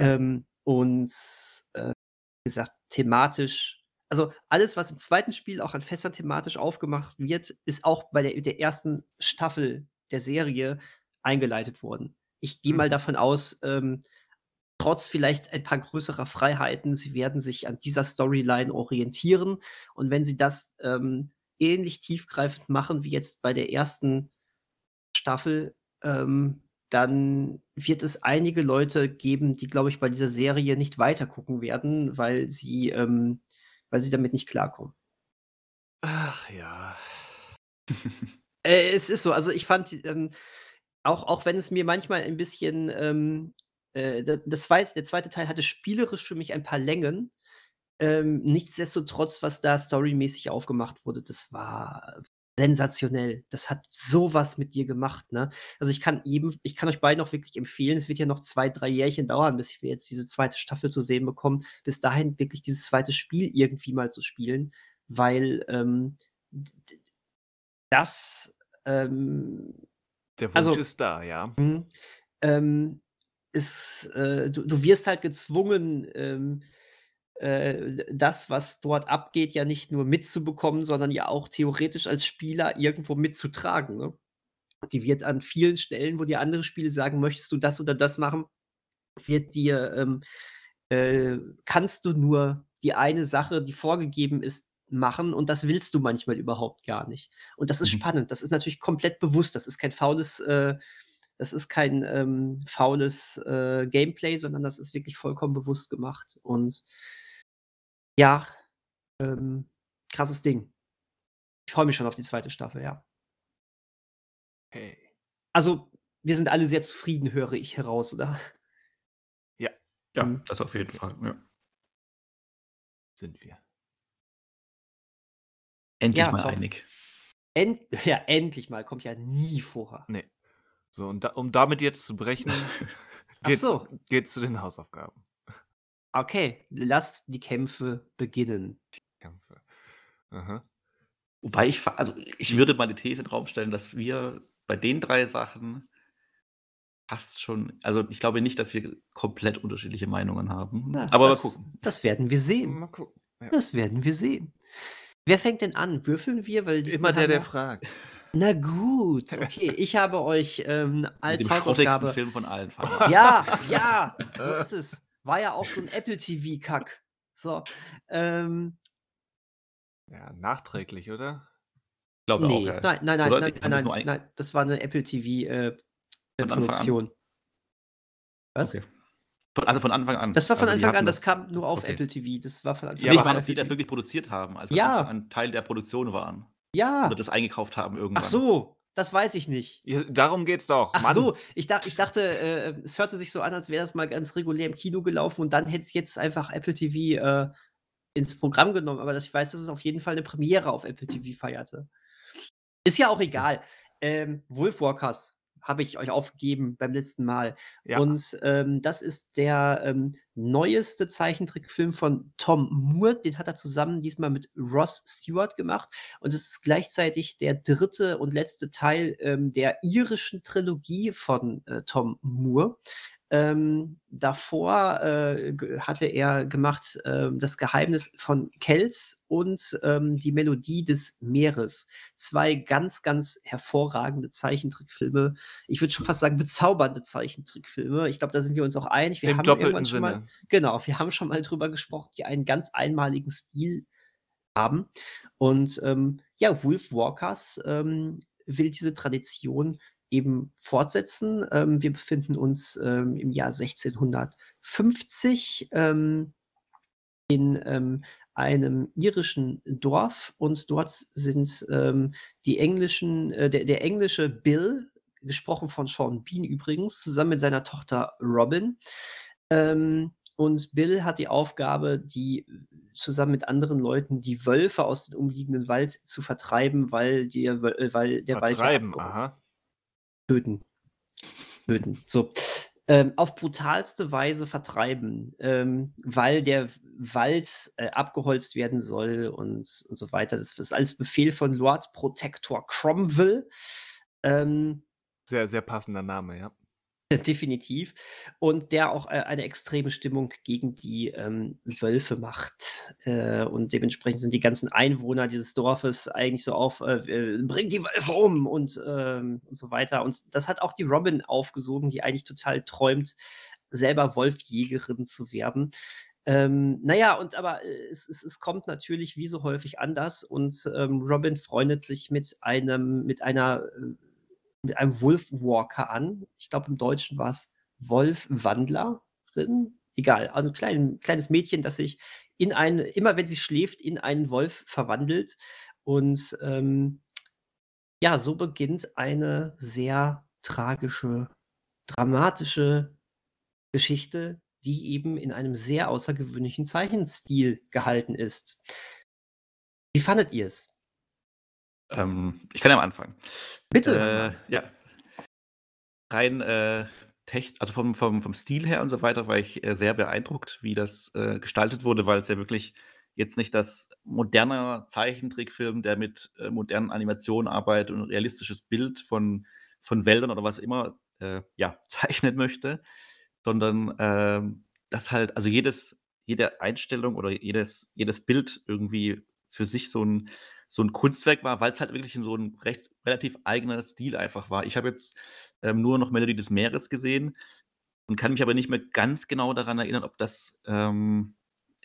Ähm, und, äh, wie gesagt, thematisch also, alles, was im zweiten Spiel auch an Fässern thematisch aufgemacht wird, ist auch bei der der ersten Staffel der Serie eingeleitet worden. Ich gehe mal mhm. davon aus, ähm trotz vielleicht ein paar größerer Freiheiten, sie werden sich an dieser Storyline orientieren. Und wenn sie das ähm, ähnlich tiefgreifend machen wie jetzt bei der ersten Staffel, ähm, dann wird es einige Leute geben, die, glaube ich, bei dieser Serie nicht weitergucken werden, weil sie, ähm, weil sie damit nicht klarkommen. Ach ja. äh, es ist so, also ich fand, ähm, auch, auch wenn es mir manchmal ein bisschen ähm, äh, das zweite, der zweite Teil hatte spielerisch für mich ein paar Längen. Ähm, nichtsdestotrotz, was da storymäßig aufgemacht wurde, das war sensationell. Das hat sowas mit dir gemacht, ne? Also ich kann eben, ich kann euch beiden auch wirklich empfehlen, es wird ja noch zwei, drei Jährchen dauern, bis wir jetzt diese zweite Staffel zu sehen bekommen, bis dahin wirklich dieses zweite Spiel irgendwie mal zu spielen, weil ähm, das ähm, Der Wunsch also, ist da, ja. Mh, ähm, ist, äh, du, du wirst halt gezwungen, ähm, äh, das, was dort abgeht, ja nicht nur mitzubekommen, sondern ja auch theoretisch als Spieler irgendwo mitzutragen. Ne? Die wird an vielen Stellen, wo dir andere Spiele sagen, möchtest du das oder das machen, wird dir, ähm, äh, kannst du nur die eine Sache, die vorgegeben ist, machen und das willst du manchmal überhaupt gar nicht. Und das ist mhm. spannend. Das ist natürlich komplett bewusst. Das ist kein faules äh, das ist kein ähm, faules äh, Gameplay, sondern das ist wirklich vollkommen bewusst gemacht. Und ja, ähm, krasses Ding. Ich freue mich schon auf die zweite Staffel, ja. Hey. Also, wir sind alle sehr zufrieden, höre ich heraus, oder? Ja. Ja, mhm. das auf jeden Fall, ja. Sind wir. Endlich ja, mal top. einig. End ja, endlich mal. Kommt ja nie vor. Nee. So, und da, um damit jetzt zu brechen, geht's, so. geht's zu den Hausaufgaben. Okay, lasst die Kämpfe beginnen. Die Kämpfe. Aha. Wobei ich, also ich würde mal die These in den Raum stellen, dass wir bei den drei Sachen fast schon, also ich glaube nicht, dass wir komplett unterschiedliche Meinungen haben. Na, aber das, mal gucken. Das werden wir sehen. Mal gucken. Ja. Das werden wir sehen. Wer fängt denn an? Würfeln wir? Weil Immer der, der fragt. Na gut, okay. Ich habe euch ähm, als Hausaufgabe. Film von allen Ja, ja, so ist es. War ja auch so ein Apple TV-Kack. So. Ähm, ja, nachträglich, oder? Ich glaube nee, auch. Ja. Nein, nein, nein, nein, nein, nein, nein, das war eine Apple TV-Produktion. Äh, Was? Okay. Von, also von Anfang an. Das war von also Anfang an, das kam nur auf okay. Apple TV. Das war von Anfang an. Ja, ich meine, ob die das wirklich produziert haben, also ja. ein Teil der Produktion waren. Ja. Oder das eingekauft haben irgendwann. Ach so, das weiß ich nicht. Ja, darum geht's doch. Ach Mann. so, ich, dach, ich dachte, äh, es hörte sich so an, als wäre das mal ganz regulär im Kino gelaufen und dann hätte es jetzt einfach Apple TV äh, ins Programm genommen. Aber das, ich weiß, dass es auf jeden Fall eine Premiere auf Apple TV feierte. Ist ja auch egal. Ähm, Wolf Walkers habe ich euch aufgegeben beim letzten Mal. Ja. Und ähm, das ist der ähm, neueste Zeichentrickfilm von Tom Moore. Den hat er zusammen diesmal mit Ross Stewart gemacht. Und es ist gleichzeitig der dritte und letzte Teil ähm, der irischen Trilogie von äh, Tom Moore. Ähm, davor äh, hatte er gemacht äh, Das Geheimnis von Kells und ähm, Die Melodie des Meeres. Zwei ganz, ganz hervorragende Zeichentrickfilme. Ich würde schon fast sagen, bezaubernde Zeichentrickfilme. Ich glaube, da sind wir uns auch einig. Wir Im haben doppelten schon mal, Sinne. genau, wir haben schon mal drüber gesprochen, die einen ganz einmaligen Stil haben. Und ähm, ja, Wolf Walkers ähm, will diese Tradition eben fortsetzen. Ähm, wir befinden uns ähm, im Jahr 1650 ähm, in ähm, einem irischen Dorf und dort sind ähm, die englischen, äh, der, der englische Bill, gesprochen von Sean Bean übrigens, zusammen mit seiner Tochter Robin. Ähm, und Bill hat die Aufgabe, die zusammen mit anderen Leuten die Wölfe aus dem umliegenden Wald zu vertreiben, weil, die, äh, weil der Wald ja Vertreiben, aha. Töten. Töten. So. Ähm, auf brutalste Weise vertreiben, ähm, weil der Wald äh, abgeholzt werden soll und, und so weiter. Das ist alles Befehl von Lord Protector Cromwell. Ähm, Sehr, sehr passender Name, ja. definitiv. Und der auch äh, eine extreme Stimmung gegen die ähm, Wölfe macht. Äh, und dementsprechend sind die ganzen Einwohner dieses Dorfes eigentlich so auf, äh, äh, bringt die Wölfe um und, ähm, und so weiter. Und das hat auch die Robin aufgesogen, die eigentlich total träumt, selber Wolfjägerin zu werden. Ähm, naja, und aber äh, es, es, es kommt natürlich wie so häufig anders und ähm, Robin freundet sich mit einem, mit einer äh, mit einem Wolfwalker an. Ich glaube, im Deutschen war es Wolfwandlerin. Egal, also ein klein, kleines Mädchen, das sich in einen, immer wenn sie schläft, in einen Wolf verwandelt. Und ähm, ja, so beginnt eine sehr tragische, dramatische Geschichte, die eben in einem sehr außergewöhnlichen Zeichenstil gehalten ist. Wie fandet ihr es? Ähm, ich kann ja mal anfangen. Bitte. Äh, ja. Rein äh, tech, also vom, vom, vom Stil her und so weiter war ich äh, sehr beeindruckt, wie das äh, gestaltet wurde, weil es ja wirklich jetzt nicht das moderne Zeichentrickfilm, der mit äh, modernen Animationen arbeitet und ein realistisches Bild von, von Wäldern oder was immer äh, ja, zeichnen möchte, sondern ähm, das halt, also jedes, jede Einstellung oder jedes, jedes Bild irgendwie für sich so ein, so ein Kunstwerk war, weil es halt wirklich in so ein recht relativ eigener Stil einfach war. Ich habe jetzt ähm, nur noch Melodie des Meeres gesehen und kann mich aber nicht mehr ganz genau daran erinnern, ob das ähm,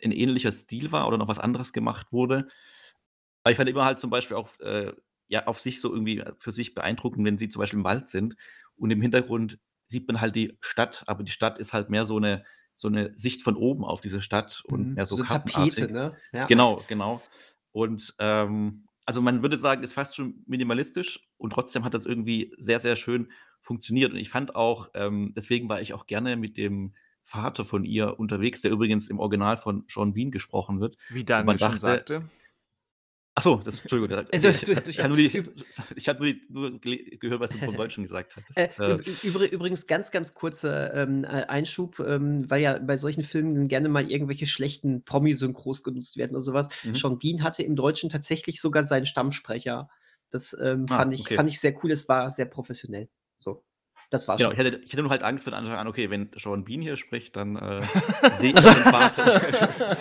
ein ähnlicher Stil war oder noch was anderes gemacht wurde. Aber ich fand immer halt zum Beispiel auch äh, ja, auf sich so irgendwie für sich beeindruckend, wenn sie zum Beispiel im Wald sind und im Hintergrund sieht man halt die Stadt, aber die Stadt ist halt mehr so eine, so eine Sicht von oben auf diese Stadt und Mhm. mehr so, So. Tapete, ne? Ja. Genau, genau. Und ähm, also man würde sagen, ist fast schon minimalistisch und trotzdem hat das irgendwie sehr, sehr schön funktioniert. Und ich fand auch, ähm, deswegen war ich auch gerne mit dem Vater von ihr unterwegs, der übrigens im Original von Sean Bean gesprochen wird. Wie Und man Daniel schon dachte, sagte. Achso, das, Entschuldigung, da- Äh, du- ich, du- ich, habe nur, die- ich hab nur, die- nur gehört, was du vom Deutschen gesagt hattest. Äh, Äh, üb- übri- übrigens ganz, ganz kurzer ähm, äh, Einschub, ähm, weil ja bei solchen Filmen gerne mal irgendwelche schlechten Promi-Synchros genutzt werden oder sowas. Mhm. Sean Bean hatte im Deutschen tatsächlich sogar seinen Stammsprecher. Das ähm, Ah, fand, ich, okay. fand ich sehr cool. Es war sehr professionell. So, das war Genau, schon. ich hatte, ich hatte nur halt Angst von Anfang an, okay, wenn Sean Bean hier spricht, dann äh, sehe ich Also- den Vater.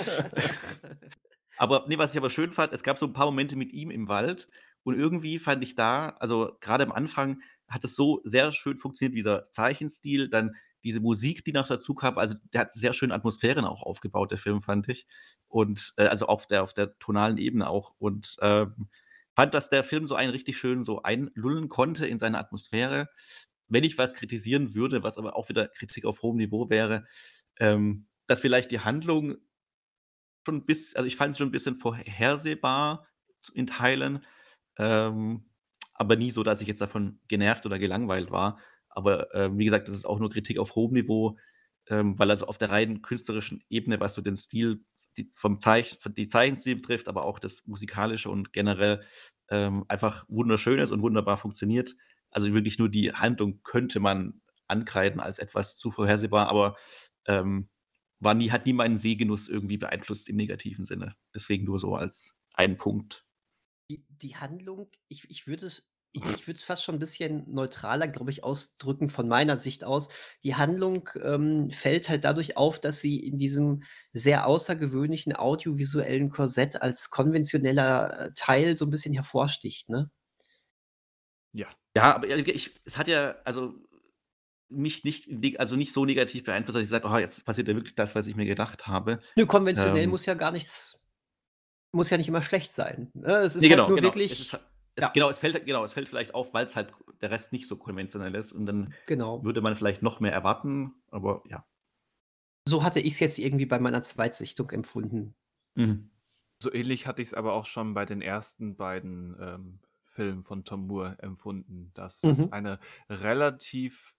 aber nee, was ich aber schön fand, es gab so ein paar Momente mit ihm im Wald und irgendwie fand ich da, also gerade am Anfang hat es so sehr schön funktioniert, dieser Zeichenstil, dann diese Musik, die noch dazu kam, also der hat sehr schön Atmosphären auch aufgebaut, der Film, fand ich. Und äh, also auf der, auf der tonalen Ebene auch. Und ähm, fand, dass der Film so einen richtig schön so einlullen konnte in seine Atmosphäre. Wenn ich was kritisieren würde, was aber auch wieder Kritik auf hohem Niveau wäre, ähm, dass vielleicht die Handlung schon bis, also ich fand es schon ein bisschen vorhersehbar in Teilen, ähm, aber nie so, dass ich jetzt davon genervt oder gelangweilt war. Aber äh, wie gesagt, das ist auch nur Kritik auf hohem Niveau, ähm, weil also auf der rein künstlerischen Ebene, was so den Stil die, vom Zeich, die Zeichenstil betrifft, aber auch das musikalische und generell ähm, einfach wunderschön ist und wunderbar funktioniert. Also wirklich nur die Handlung könnte man ankreiden als etwas zu vorhersehbar, aber ähm, war nie, hat nie meinen Sehgenuss irgendwie beeinflusst im negativen Sinne. Deswegen nur so als ein Punkt. Die, die Handlung, ich, ich würde es ich würde es fast schon ein bisschen neutraler, glaube ich, ausdrücken von meiner Sicht aus. Die Handlung ähm, fällt halt dadurch auf, dass sie in diesem sehr außergewöhnlichen audiovisuellen Korsett als konventioneller äh, Teil so ein bisschen hervorsticht, ne? Ja. Ja, aber ich, es hat ja, also mich nicht, also nicht so negativ beeinflusst, dass ich sage, oh, jetzt passiert ja wirklich das, was ich mir gedacht habe. Nö, konventionell ähm, muss ja gar nichts, muss ja nicht immer schlecht sein. Ne? Es ist nee, halt genau, nur genau. wirklich. Es, ist, es, ja. genau, es fällt, genau, es fällt vielleicht auf, weil es halt der Rest nicht so konventionell ist und dann genau. würde man vielleicht noch mehr erwarten, aber ja. So hatte ich es jetzt irgendwie bei meiner Zweitsichtung empfunden. Mhm. So ähnlich hatte ich es aber auch schon bei den ersten beiden ähm, Filmen von Tom Moore empfunden, dass mhm. es eine relativ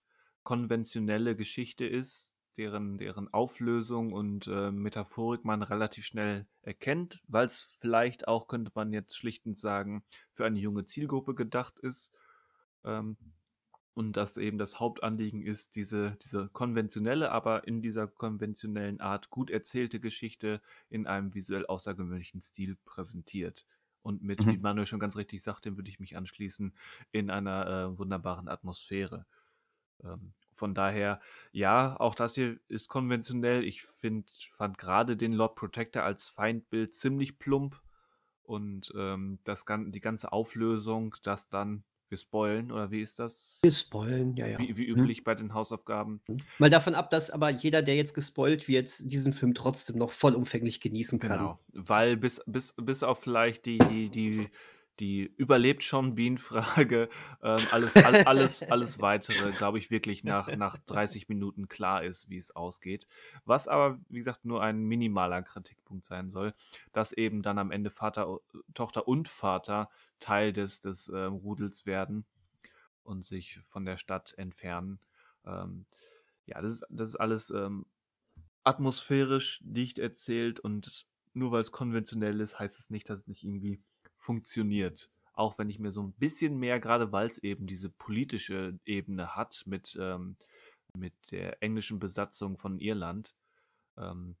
konventionelle Geschichte ist, deren, deren Auflösung und äh, Metaphorik man relativ schnell erkennt, weil es vielleicht auch, könnte man jetzt schlichtend sagen, für eine junge Zielgruppe gedacht ist. Ähm, und dass eben das Hauptanliegen ist, diese, diese konventionelle, aber in dieser konventionellen Art gut erzählte Geschichte in einem visuell außergewöhnlichen Stil präsentiert. Und mit, mhm. wie Manuel schon ganz richtig sagt, dem würde ich mich anschließen, in einer äh, wunderbaren Atmosphäre. Ähm, von daher, ja, auch das hier ist konventionell. Ich find, fand gerade den Lord Protector als Feindbild ziemlich plump. Und ähm, das, die ganze Auflösung, das dann, wir spoilen, oder wie ist das? Wir spoilen, ja, ja. Wie, wie mhm. üblich hm. bei den Hausaufgaben. Mhm. Mal davon ab, dass aber jeder, der jetzt gespoilt wird, diesen Film trotzdem noch vollumfänglich genießen kann. Genau, weil bis, bis, bis auf vielleicht die, die, die die überlebt schon Bean-Frage. Ähm, alles, all, alles, alles weitere, glaube ich, wirklich nach, nach 30 Minuten klar ist, wie es ausgeht. Was aber, wie gesagt, nur ein minimaler Kritikpunkt sein soll, dass eben dann am Ende Vater, Tochter und Vater Teil des, des ähm, Rudels werden und sich von der Stadt entfernen. Ähm, ja, das ist, das ist alles ähm, atmosphärisch dicht erzählt und nur weil es konventionell ist, heißt es nicht, dass es nicht irgendwie funktioniert. Auch wenn ich mir so ein bisschen mehr, gerade weil es eben diese politische Ebene hat mit, ähm, mit der englischen Besatzung von Irland. Ähm,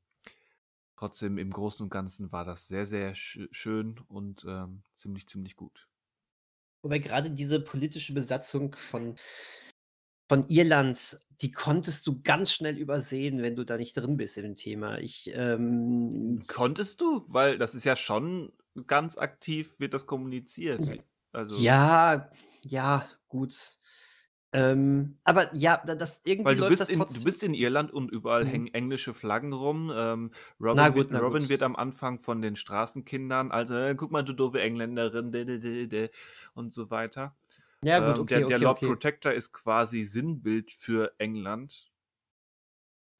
trotzdem im Großen und Ganzen war das sehr, sehr sch schön und ähm, ziemlich, ziemlich gut. Wobei gerade diese politische Besatzung von, von Irland, die konntest du ganz schnell übersehen, wenn du da nicht drin bist in dem Thema. Ich, ähm, Konntest du? Weil das ist ja schon ganz aktiv wird das kommuniziert. Also Ja, ja, gut. Ähm, aber ja, das irgendwie Weil du läuft bist, das in, du bist in Irland und überall Mhm. hängen englische Flaggen rum. Ähm, Robin, gut, wird, Robin wird am Anfang von den Straßenkindern, also äh, guck mal, du doofe Engländerin, de, de, de, und so weiter. Ja, gut, Ähm, okay, der, der okay, Lord okay. Protector ist quasi Sinnbild für England.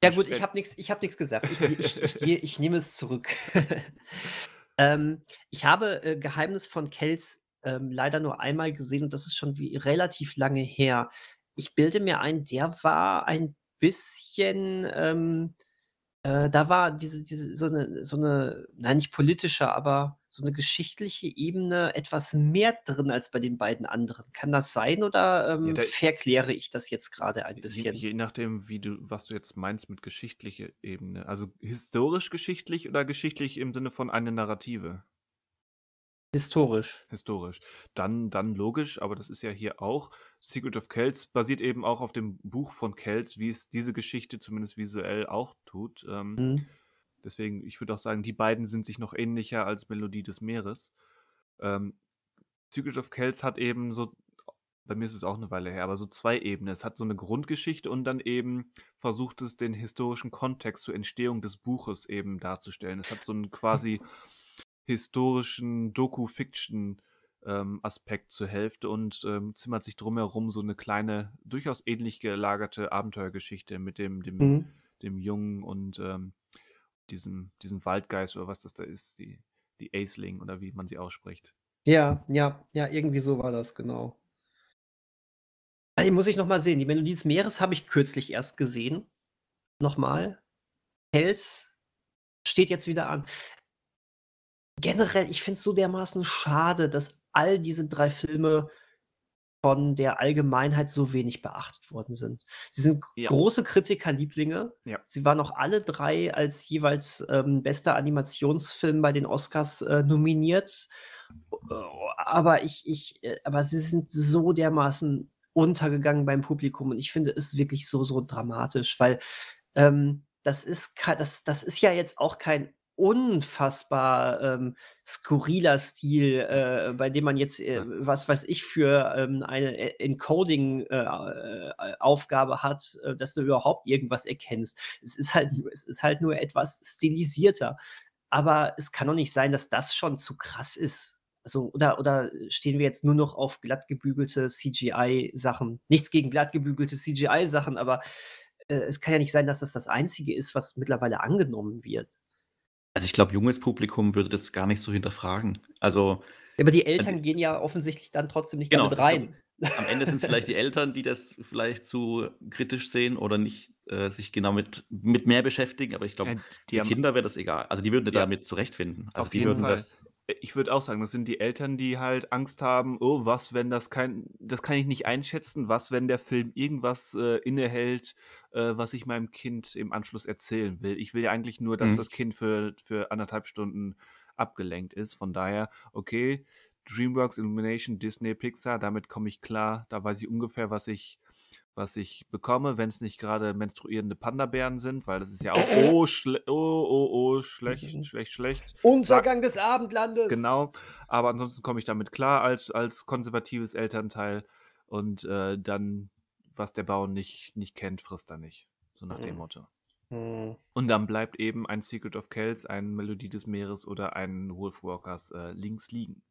Ja gut, ich habe nichts ich habe gesagt. Ich ich ich gehe ich nehme es zurück. Ähm, ich habe, äh, Geheimnis von Kells, ähm, leider nur einmal gesehen und das ist schon wie relativ lange her. Ich bilde mir ein, der war ein bisschen, ähm äh, da war diese diese so eine so 'ne nein, nicht politische, aber so eine geschichtliche Ebene etwas mehr drin als bei den beiden anderen. Kann das sein oder, Ja, ähm, da verkläre ich das jetzt gerade ein je, bisschen? je nachdem, wie du, was du jetzt meinst mit geschichtlicher Ebene. Also historisch-geschichtlich oder geschichtlich im Sinne von eine Narrative? Historisch. Historisch. Dann, dann logisch, aber das ist ja hier auch. Secret of Kells basiert eben auch auf dem Buch von Kells, wie es diese Geschichte zumindest visuell auch tut. Ähm, Mhm. Deswegen, ich würde auch sagen, die beiden sind sich noch ähnlicher als Melodie des Meeres. Ähm, Secret of Kells hat eben so, bei mir ist es auch eine Weile her, aber so zwei Ebenen. Es hat so eine Grundgeschichte und dann eben versucht es, den historischen Kontext zur Entstehung des Buches eben darzustellen. Es hat so einen quasi historischen Doku-Fiction ähm, Aspekt zur Hälfte und ähm, zimmert sich drumherum so eine kleine, durchaus ähnlich gelagerte Abenteuergeschichte mit dem, dem, Mhm. dem Jungen und ähm, diesem, diesem Waldgeist oder was das da ist, die, die Aisling oder wie man sie ausspricht. Ja, ja, ja, irgendwie so war das, genau. Den muss ich noch mal sehen. Die Melodie des Meeres habe ich kürzlich erst gesehen. Nochmal. Hells steht jetzt wieder an. Generell, ich finde es so dermaßen schade, dass all diese 3 Filme von der Allgemeinheit so wenig beachtet worden sind. Sie sind Ja. große Kritikerlieblinge. Ja. Sie waren auch alle drei als jeweils ähm, bester Animationsfilm bei den Oscars äh, nominiert. Äh, Aber ich, ich, äh, aber sie sind so dermaßen untergegangen beim Publikum und ich finde es wirklich so, so dramatisch, weil ähm, das ist, das, das ist ja jetzt auch kein unfassbar ähm, skurriler Stil, äh, bei dem man jetzt, äh, was weiß ich, für ähm, eine Encoding-Aufgabe hat, äh, dass du überhaupt irgendwas erkennst. Es ist halt, nur- es ist halt nur etwas stilisierter. Aber es kann doch nicht sein, dass das schon zu krass ist. Also, oder, oder stehen wir jetzt nur noch auf glatt gebügelte CGI-Sachen? Nichts gegen glatt gebügelte CGI-Sachen, aber äh, es kann ja nicht sein, dass das das Einzige ist, was mittlerweile angenommen wird. Also ich glaube, junges Publikum würde das gar nicht so hinterfragen. Also Aber die Eltern gehen ja offensichtlich dann trotzdem nicht Genau, damit das glaub- rein. am Ende sind es vielleicht die Eltern, die das vielleicht zu kritisch sehen oder nicht äh, sich genau mit, mit mehr beschäftigen, aber ich glaube, Ja, die die haben, Kinder wäre das egal. Also die würden Ja. damit zurechtfinden. Also Auf die jeden würden Fall. das. Ich würde auch sagen, das sind die Eltern, die halt Angst haben, oh, was, wenn das kein, das kann ich nicht einschätzen, was, wenn der Film irgendwas äh, innehält, äh, was ich meinem Kind im Anschluss erzählen will. Ich will ja eigentlich nur, dass Mhm. das Kind für, für anderthalb Stunden abgelenkt ist. Von daher, okay, DreamWorks, Illumination, Disney, Pixar, damit komme ich klar. Da weiß ich ungefähr, was ich, was ich bekomme, wenn es nicht gerade menstruierende Panda-Bären sind, weil das ist ja auch, oh, schle oh, oh, oh, schlecht, schlecht, schlecht. Untergang des Abendlandes. Genau, aber ansonsten komme ich damit klar als, als konservatives Elternteil und äh, dann, was der Bauer nicht, nicht kennt, frisst er nicht. So nach dem Mhm. Motto. Hm. Und dann bleibt eben ein Secret of Kells, ein Melodie des Meeres oder ein Wolfwalkers äh, links liegen.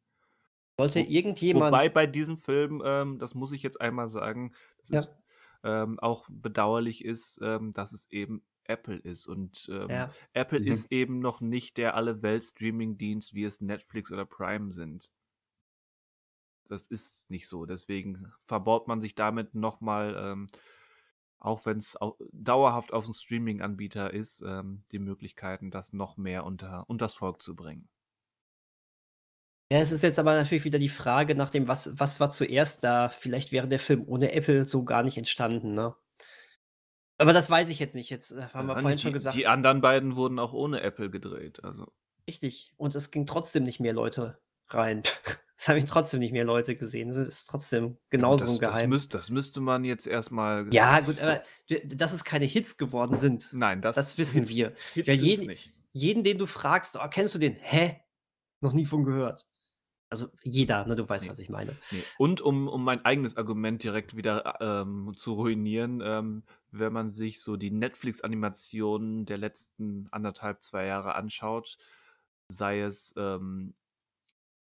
Sollte Wo- irgendjemand. Wobei bei diesem Film, ähm, das muss ich jetzt einmal sagen, das Ja. ist, ähm, auch bedauerlich ist, ähm, dass es eben Apple ist. Und ähm, ja. Apple Mhm. ist eben noch nicht der Alle-Welt-Streaming-Dienst, wie es Netflix oder Prime sind. Das ist nicht so. Deswegen verbaut man sich damit nochmal, ähm, auch wenn es dauerhaft auf dem Streaming-Anbieter ist, ähm, die Möglichkeiten, das noch mehr unter, unters Volk zu bringen. Ja, es ist jetzt aber natürlich wieder die Frage nach dem, was, was war zuerst da? Vielleicht wäre der Film ohne Apple so gar nicht entstanden, ne? Aber das weiß ich jetzt nicht. Jetzt äh, haben wir vorhin die, schon gesagt. Die anderen beiden wurden auch ohne Apple gedreht. Also. Richtig. Und es ging trotzdem nicht mehr Leute rein. Es haben trotzdem nicht mehr Leute gesehen. Es ist trotzdem genauso das, ein Geheim. Das, müsst, das müsste man jetzt erstmal. ja, gut, aber dass es keine Hits geworden sind, Nein, das, das wissen Hits- wir. Hits Ja, jeden- nicht. Jeden, den du fragst, oh, kennst du den? Hä? Noch nie von gehört. Also jeder, ne, du weißt, Nee. was ich meine. Nee. Und um, um mein eigenes Argument direkt wieder ähm, zu ruinieren, ähm, wenn man sich so die Netflix-Animationen der letzten anderthalb, zwei Jahre anschaut, sei es, ähm,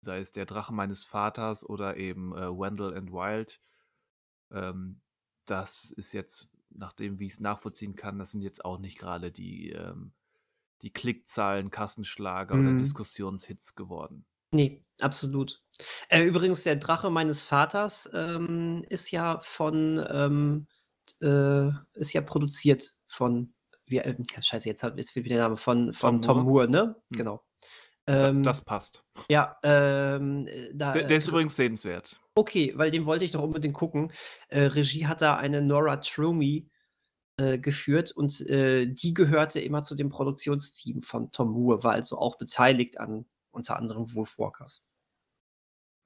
sei es der Drache meines Vaters oder eben äh, Wendell and Wild, ähm, das ist jetzt, nachdem wie ich es nachvollziehen kann, das sind jetzt auch nicht gerade die, ähm, die Klickzahlen, Kassenschlager oder Mhm. Diskussionshits geworden. Nee, absolut. Äh, übrigens, der Drache meines Vaters ähm, ist ja von, ähm, äh, ist ja produziert von, wie, äh, scheiße, jetzt, hab- jetzt fehlt mir der Name, von, von Tom Tom Moore, ne? Hm. Genau. Ähm, das passt. ja, ähm, äh, da, Der, der ist äh, übrigens sehenswert. Okay, weil den wollte ich noch unbedingt gucken. Äh, Regie hat da eine Nora Tromey äh, geführt und äh, die gehörte immer zu dem Produktionsteam von Tom Moore, war also auch beteiligt an unter anderem Wolfwalkers.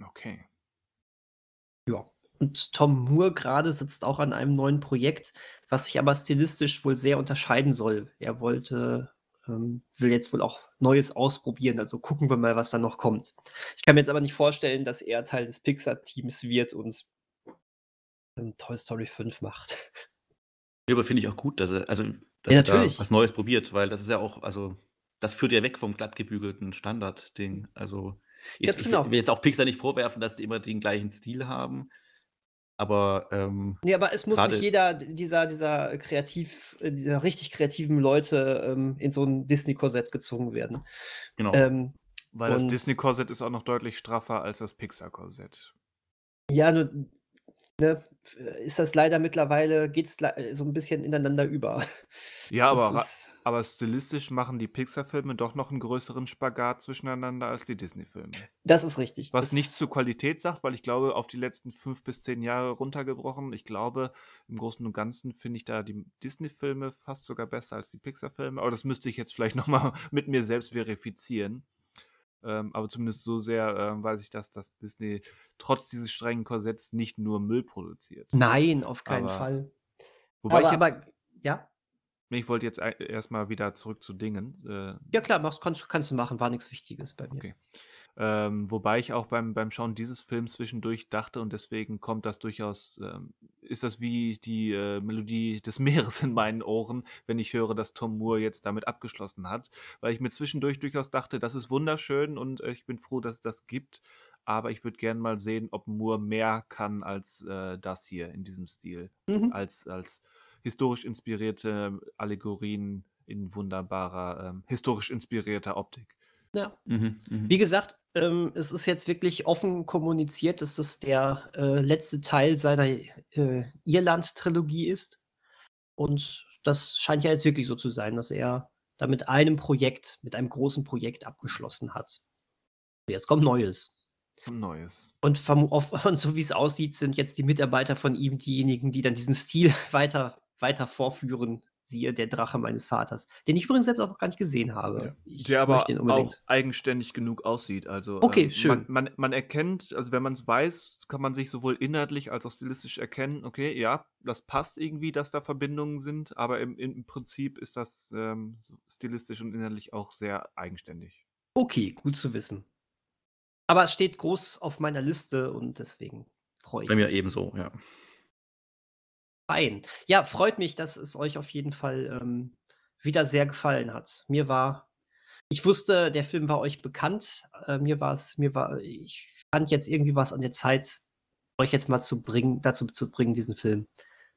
Okay. Ja. Und Tom Moore gerade sitzt auch an einem neuen Projekt, was sich aber stilistisch wohl sehr unterscheiden soll. Er wollte, ähm, will jetzt wohl auch Neues ausprobieren, also gucken wir mal, was da noch kommt. Ich kann mir jetzt aber nicht vorstellen, dass er Teil des Pixar-Teams wird und ähm, Toy Story 5 macht. Ja, aber finde ich auch gut, dass er, also, dass Ja, er was Neues probiert, weil das ist ja auch, also, das führt ja weg vom glatt gebügelten Standardding. Also, jetzt, Ganz ich genau. will jetzt auch Pixar nicht vorwerfen, dass sie immer den gleichen Stil haben. Aber ähm, Nee, aber es muss nicht jeder dieser, dieser kreativ, äh, dieser richtig kreativen Leute ähm, in so ein Disney-Korsett gezogen werden. genau. Ähm, Weil das Disney-Korsett ist auch noch deutlich straffer als das Pixar-Korsett. Ja, nur ne, ist das leider mittlerweile, geht es äh, so ein bisschen ineinander über. Ja, aber, aber stilistisch machen die Pixar-Filme doch noch einen größeren Spagat zwischeneinander als die Disney-Filme. das ist richtig. Was nichts zur Qualität sagt, weil ich glaube, auf die letzten fünf bis zehn Jahre runtergebrochen, ich glaube, im Großen und Ganzen finde ich da die Disney-Filme fast sogar besser als die Pixar-Filme. Aber das müsste ich jetzt vielleicht nochmal mit mir selbst verifizieren. Ähm, aber zumindest so sehr ähm, weiß ich, dass, dass Disney trotz dieses strengen Korsetts nicht nur Müll produziert. nein, auf keinen Aber Fall. wobei ich Aber, jetzt, aber, ja, ich wollte jetzt ei- erstmal wieder zurück zu Dingen. Äh, ja klar, machst, kannst, kannst du machen, war nichts Wichtiges bei mir. okay. Ähm, wobei ich auch beim, beim Schauen dieses Films zwischendurch dachte und deswegen kommt das durchaus, ähm, ist das wie die äh, Melodie des Meeres in meinen Ohren, wenn ich höre, dass Tom Moore jetzt damit abgeschlossen hat, weil ich mir zwischendurch durchaus dachte, das ist wunderschön und äh, ich bin froh, dass es das gibt, aber ich würde gern mal sehen, ob Moore mehr kann als äh, das hier in diesem Stil, Mhm. als, als historisch inspirierte Allegorien in wunderbarer, ähm, historisch inspirierter Optik. Ja. Mhm, mhm. Wie gesagt, ähm, es ist jetzt wirklich offen kommuniziert, dass das der äh, letzte Teil seiner äh, Irland-Trilogie ist. Und das scheint ja jetzt wirklich so zu sein, dass er da mit einem Projekt, mit einem großen Projekt abgeschlossen hat. Jetzt kommt Neues. Neues. Und, und so wie es aussieht, sind jetzt die Mitarbeiter von ihm diejenigen, die dann diesen Stil weiter, weiter vorführen. Siehe der Drache meines Vaters, den ich übrigens selbst auch noch gar nicht gesehen habe. Ja, der aber auch eigenständig genug aussieht. Also Okay, ähm, schön. man, man, man erkennt, also wenn man es weiß, kann man sich sowohl inhaltlich als auch stilistisch erkennen, okay, ja, das passt irgendwie, dass da Verbindungen sind, aber im, im Prinzip ist das ähm, stilistisch und inhaltlich auch sehr eigenständig. Okay, gut zu wissen. Aber es steht groß auf meiner Liste und deswegen freue ich Bei mir mich. ebenso, ja. Fein. Ja, freut mich, dass es euch auf jeden Fall ähm, wieder sehr gefallen hat. Mir war, ich wusste, der Film war euch bekannt. Äh, mir war es, mir war, ich fand jetzt irgendwie was an der Zeit, euch jetzt mal zu bringen, dazu zu bringen, diesen Film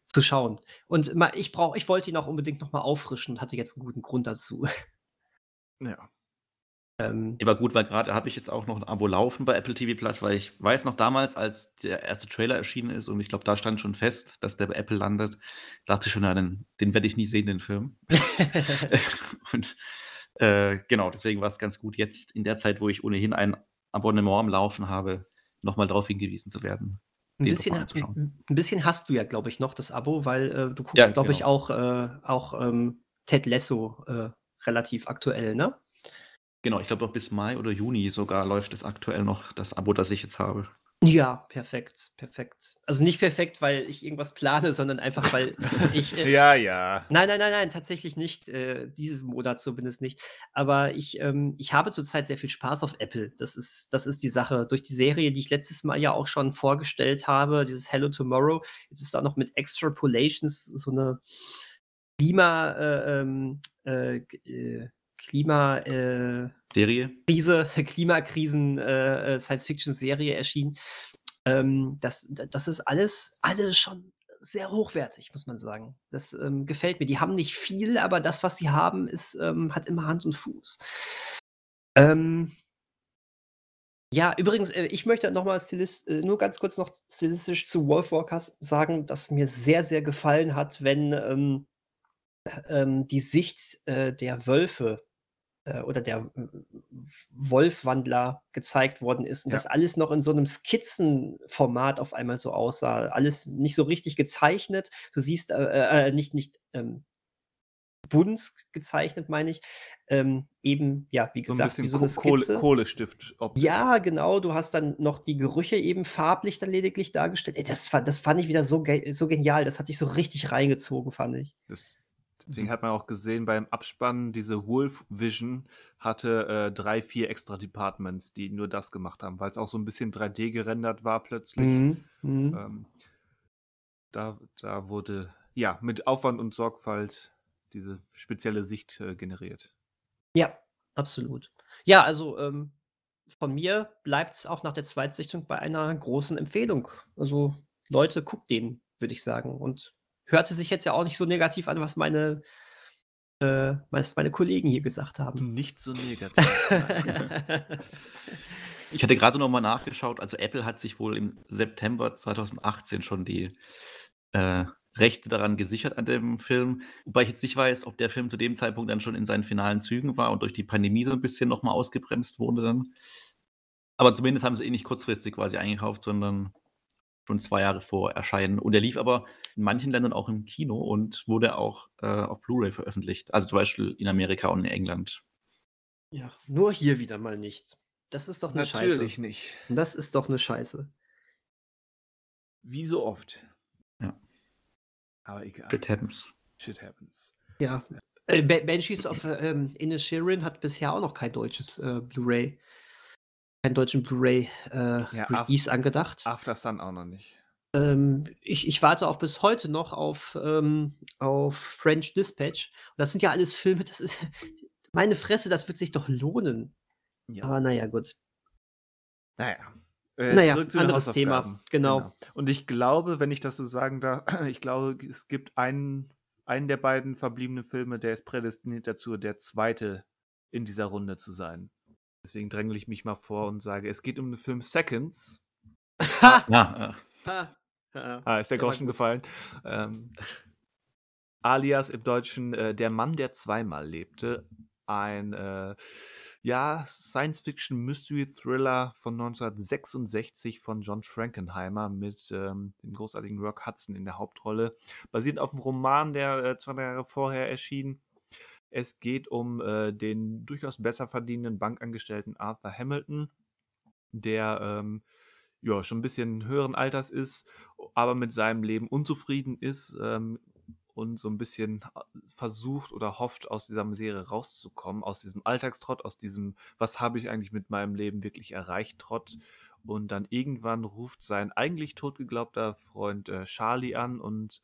zu schauen. Und ich brauche, ich wollte ihn auch unbedingt noch mal auffrischen und hatte jetzt einen guten Grund dazu. Ja. Ähm, Aber gut, weil gerade habe ich jetzt auch noch ein Abo laufen bei Apple TV Plus, weil ich weiß noch damals, als der erste Trailer erschienen ist und ich glaube, da stand schon fest, dass der bei Apple landet, dachte ich schon, ja, den, den werde ich nie sehen, den Film. und äh, genau, deswegen war es ganz gut, jetzt in der Zeit, wo ich ohnehin ein Abonnement am Laufen habe, nochmal darauf hingewiesen zu werden. Ein bisschen, ein bisschen hast du ja, glaube ich, noch das Abo, weil äh, du guckst, Ja, glaube ich, genau. auch, äh, auch ähm, Ted Lasso äh, relativ aktuell, ne? Genau, ich glaube auch bis Mai oder Juni sogar läuft es aktuell noch, das Abo, das ich jetzt habe. Ja, perfekt, perfekt. Also nicht perfekt, weil ich irgendwas plane, sondern einfach, weil ich. Äh, Ja, ja. Nein, nein, nein, nein, tatsächlich nicht. Äh, diesen Monat zumindest nicht. Aber ich, ähm, ich habe zurzeit sehr viel Spaß auf Apple. Das ist, das ist die Sache. Durch die Serie, die ich letztes Mal ja auch schon vorgestellt habe, dieses Hello Tomorrow, jetzt ist da noch mit Extrapolations so eine Klima, äh, ähm, äh, äh, Klima, äh, Serie? Krise, Klimakrisen, äh, äh, Science-Fiction-Serie erschienen. Ähm, das, da- das ist alles, alles schon sehr hochwertig, muss man sagen. Das ähm, gefällt mir. Die haben nicht viel, aber das, was sie haben, ist, ähm, hat immer Hand und Fuß. Ähm, ja, übrigens, äh, ich möchte noch mal stilist, äh, nur ganz kurz noch stilistisch zu Wolfwalkers sagen, dass mir sehr, sehr gefallen hat, wenn ähm, ähm, die Sicht äh, der Wölfe äh, oder der äh, Wolfwandler gezeigt worden ist und Ja. das alles noch in so einem Skizzenformat auf einmal so aussah. Alles nicht so richtig gezeichnet. Du siehst äh, äh, nicht, nicht ähm, bunt gezeichnet, meine ich. Ähm, eben, ja, wie So ein gesagt, bisschen wie so eine Ko- Kohle, Skizze. Kohlestift. Ja, genau. Du hast dann noch die Gerüche eben farblich dann lediglich dargestellt. Ey, das, fand, das fand ich wieder so, ge so genial. Das hat sich so richtig reingezogen, fand ich. Das, deswegen hat man auch gesehen beim Abspann, diese Wolf Vision hatte äh, drei, vier extra Departments, die nur das gemacht haben, weil es auch so ein bisschen 3D gerendert war plötzlich. Mhm. Mhm. Ähm, da, da wurde ja mit Aufwand und Sorgfalt diese spezielle Sicht äh, generiert. Ja, absolut. Ja, also ähm, von mir bleibt es auch nach der Zweitsichtung bei einer großen Empfehlung. Also Leute, guckt den, würde ich sagen. Und hörte sich jetzt ja auch nicht so negativ an, was meine, äh, was meine Kollegen hier gesagt haben. Nicht so negativ. Ich hatte gerade noch mal nachgeschaut, also Apple hat sich wohl im September 2018 schon die, äh, Rechte daran gesichert an dem Film, wobei ich jetzt nicht weiß, ob der Film zu dem Zeitpunkt dann schon in seinen finalen Zügen war und durch die Pandemie so ein bisschen noch mal ausgebremst wurde dann. Aber zumindest haben sie ihn nicht kurzfristig quasi eingekauft, sondern schon zwei Jahre vor Erscheinen. Und er lief aber in manchen Ländern auch im Kino und wurde auch, äh, auf Blu-ray veröffentlicht, also zum Beispiel in Amerika und in England. Ja, nur hier wieder mal nicht. Das ist doch 'ne Scheiße. Natürlich nicht. Das ist doch 'ne Scheiße. Wie so oft. Ja. Aber egal. Shit happens. Shit happens. Ja. Äh, Ba Banshees of, ähm, Inisherin hat bisher auch noch kein deutsches, äh, Blu-ray keinen deutschen Blu-ray, äh, Ja, angedacht. After Sun auch noch nicht. Ähm, ich ich warte auch bis heute noch auf, ähm auf French Dispatch. Und das sind ja alles Filme, das ist meine Fresse, das wird sich doch lohnen. Ja. Aber na ja, gut. Na ja. Äh, Na ja, zurück zu den anderes Thema. Hausaufgaben. Genau. Und ich glaube, wenn ich das so sagen darf, ich glaube, es gibt einen einen der beiden verbliebenen Filme, der ist prädestiniert dazu, der Zweite in dieser Runde zu sein. Deswegen drängle ich mich mal vor und sage, es geht um den Film Seconds. Ha! Ja, äh, Ha! Ja. Ah, ist der Groschen gefallen. Ähm, alias im Deutschen äh, Der Mann, der zweimal lebte. Ein äh, ja, Science-Fiction-Mystery-Thriller von 1966 von John Frankenheimer mit ähm, dem großartigen Rock Hudson in der Hauptrolle. Basiert auf einem Roman, der äh, zwei Jahre vorher erschien. Es geht um äh, den durchaus besser verdienenden Bankangestellten Arthur Hamilton, der ähm, ja schon ein bisschen höheren Alters ist, aber mit seinem Leben unzufrieden ist ähm, und so ein bisschen versucht oder hofft, aus dieser Misere rauszukommen, aus diesem Alltagstrott, aus diesem, was habe ich eigentlich mit meinem Leben wirklich erreicht, Trott. Und dann irgendwann ruft sein eigentlich totgeglaubter Freund äh, Charlie an und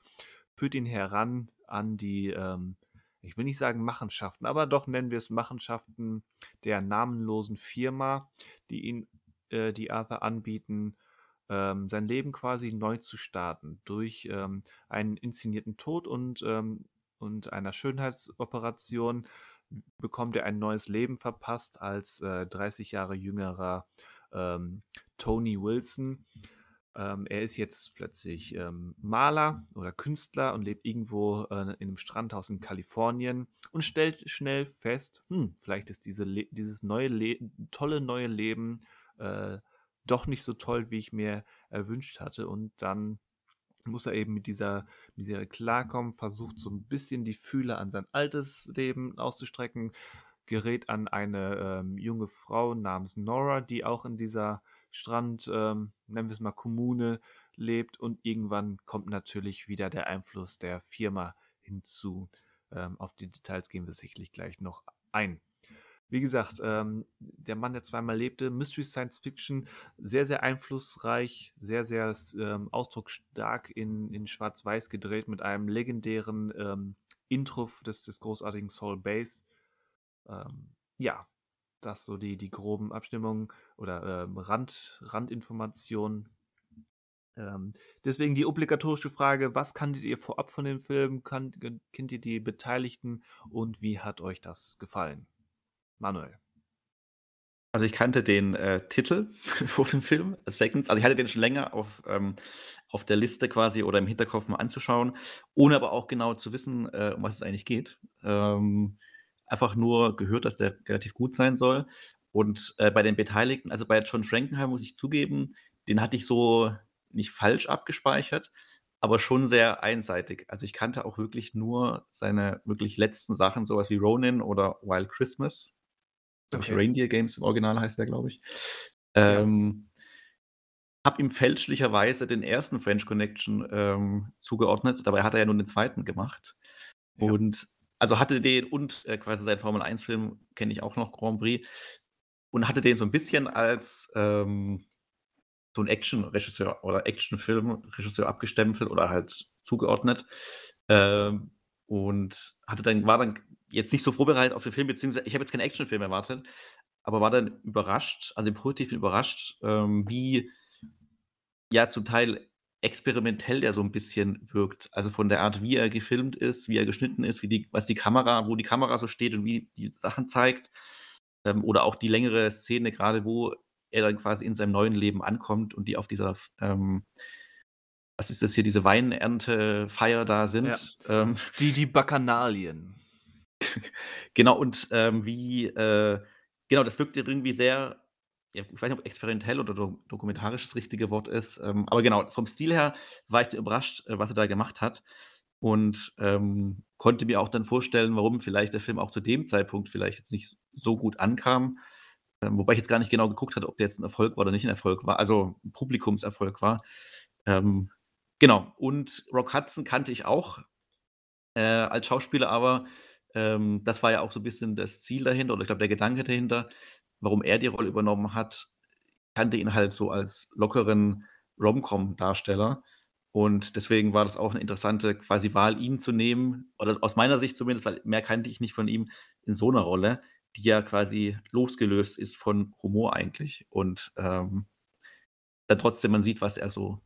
führt ihn heran an die, ähm, ich will nicht sagen Machenschaften, aber doch nennen wir es Machenschaften der namenlosen Firma, die ihn, äh, die Arthur anbieten, ähm, sein Leben quasi neu zu starten durch ähm, einen inszenierten Tod und, ähm, und einer Schönheitsoperation bekommt er ein neues Leben verpasst als äh, 30 Jahre jüngerer ähm, Tony Wilson. Ähm, er ist jetzt plötzlich ähm, Maler oder Künstler und lebt irgendwo äh, in einem Strandhaus in Kalifornien und stellt schnell fest, hm, vielleicht ist diese dieses neue Le tolle neue Leben äh, doch nicht so toll, wie ich mir erwünscht hatte. Und dann muss er eben mit dieser Misere klarkommen, versucht so ein bisschen die Fühler an sein altes Leben auszustrecken, gerät an eine ähm, junge Frau namens Nora, die auch in dieser Strand, ähm, nennen wir es mal Kommune, lebt und irgendwann kommt natürlich wieder der Einfluss der Firma hinzu. Ähm, auf die Details gehen wir sicherlich gleich noch ein. Wie gesagt, ähm, der Mann, der zweimal lebte, Mystery Science Fiction, sehr, sehr einflussreich, sehr, sehr ähm, ausdrucksstark in, in Schwarz-Weiß gedreht mit einem legendären ähm, Intro des, des großartigen Soul Bass. Ähm, ja, das so die, die groben Abstimmungen oder ähm, Rand, Randinformationen. Ähm, deswegen die obligatorische Frage, was kanntet ihr vorab von dem Film? Kan kennt ihr die Beteiligten und wie hat euch das gefallen? Manuel. Also ich kannte den äh, Titel vor dem Film, Seconds. Also ich hatte den schon länger auf, ähm, auf der Liste quasi oder im Hinterkopf mal anzuschauen, ohne aber auch genau zu wissen, äh, um was es eigentlich geht. Ähm, einfach nur gehört, dass der relativ gut sein soll. Und äh, bei den Beteiligten, also bei John Frankenheim muss ich zugeben, den hatte ich so nicht falsch abgespeichert, aber schon sehr einseitig. Also ich kannte auch wirklich nur seine wirklich letzten Sachen, sowas wie Ronin oder Wild Christmas. Okay. Reindeer Games im Original heißt der, glaube ich. Ja. Ähm, habe ihm fälschlicherweise den ersten French Connection ähm, zugeordnet. Dabei hat er ja nur den zweiten gemacht. Ja. Und also hatte den und äh, quasi seinen Formel 1-Film kenne ich auch noch Grand Prix und hatte den so ein bisschen als ähm, so ein Action-Regisseur oder Actionfilm-Regisseur abgestempelt oder halt zugeordnet. Ähm, und hatte dann, war dann jetzt nicht so vorbereitet auf den Film, beziehungsweise ich habe jetzt keinen Actionfilm erwartet, aber war dann überrascht, also im Positiven überrascht, ähm, wie ja zum Teil experimentell der so ein bisschen wirkt. Also von der Art, wie er gefilmt ist, wie er geschnitten ist, wie die, was die Kamera, wo die Kamera so steht und wie die Sachen zeigt. Ähm, oder auch die längere Szene, gerade wo er dann quasi in seinem neuen Leben ankommt und die auf dieser, ähm, was ist das hier, diese Weineernte-Feier da sind. Ja. Ähm, die, die Bacchanalien. genau, und ähm, wie, äh, genau, das wirkte irgendwie sehr, ich weiß nicht, ob experimentell oder do dokumentarisch das richtige Wort ist, ähm, aber genau, vom Stil her war ich überrascht, äh, was er da gemacht hat und ähm, konnte mir auch dann vorstellen, warum vielleicht der Film auch zu dem Zeitpunkt vielleicht jetzt nicht so gut ankam. Ähm, wobei ich jetzt gar nicht genau geguckt hatte, ob der jetzt ein Erfolg war oder nicht ein Erfolg war, also ein Publikumserfolg war. Ähm, genau, und Rock Hudson kannte ich auch äh, als Schauspieler, aber ähm, das war ja auch so ein bisschen das Ziel dahinter oder ich glaube der Gedanke dahinter, warum er die Rolle übernommen hat. Kannte ihn halt so als lockeren Rom-Com-Darsteller. Und deswegen war das auch eine interessante quasi Wahl, ihn zu nehmen, oder aus meiner Sicht zumindest, weil mehr kannte ich nicht von ihm in so einer Rolle, die ja quasi losgelöst ist von Humor eigentlich. Und ähm, dann trotzdem man sieht, was er so,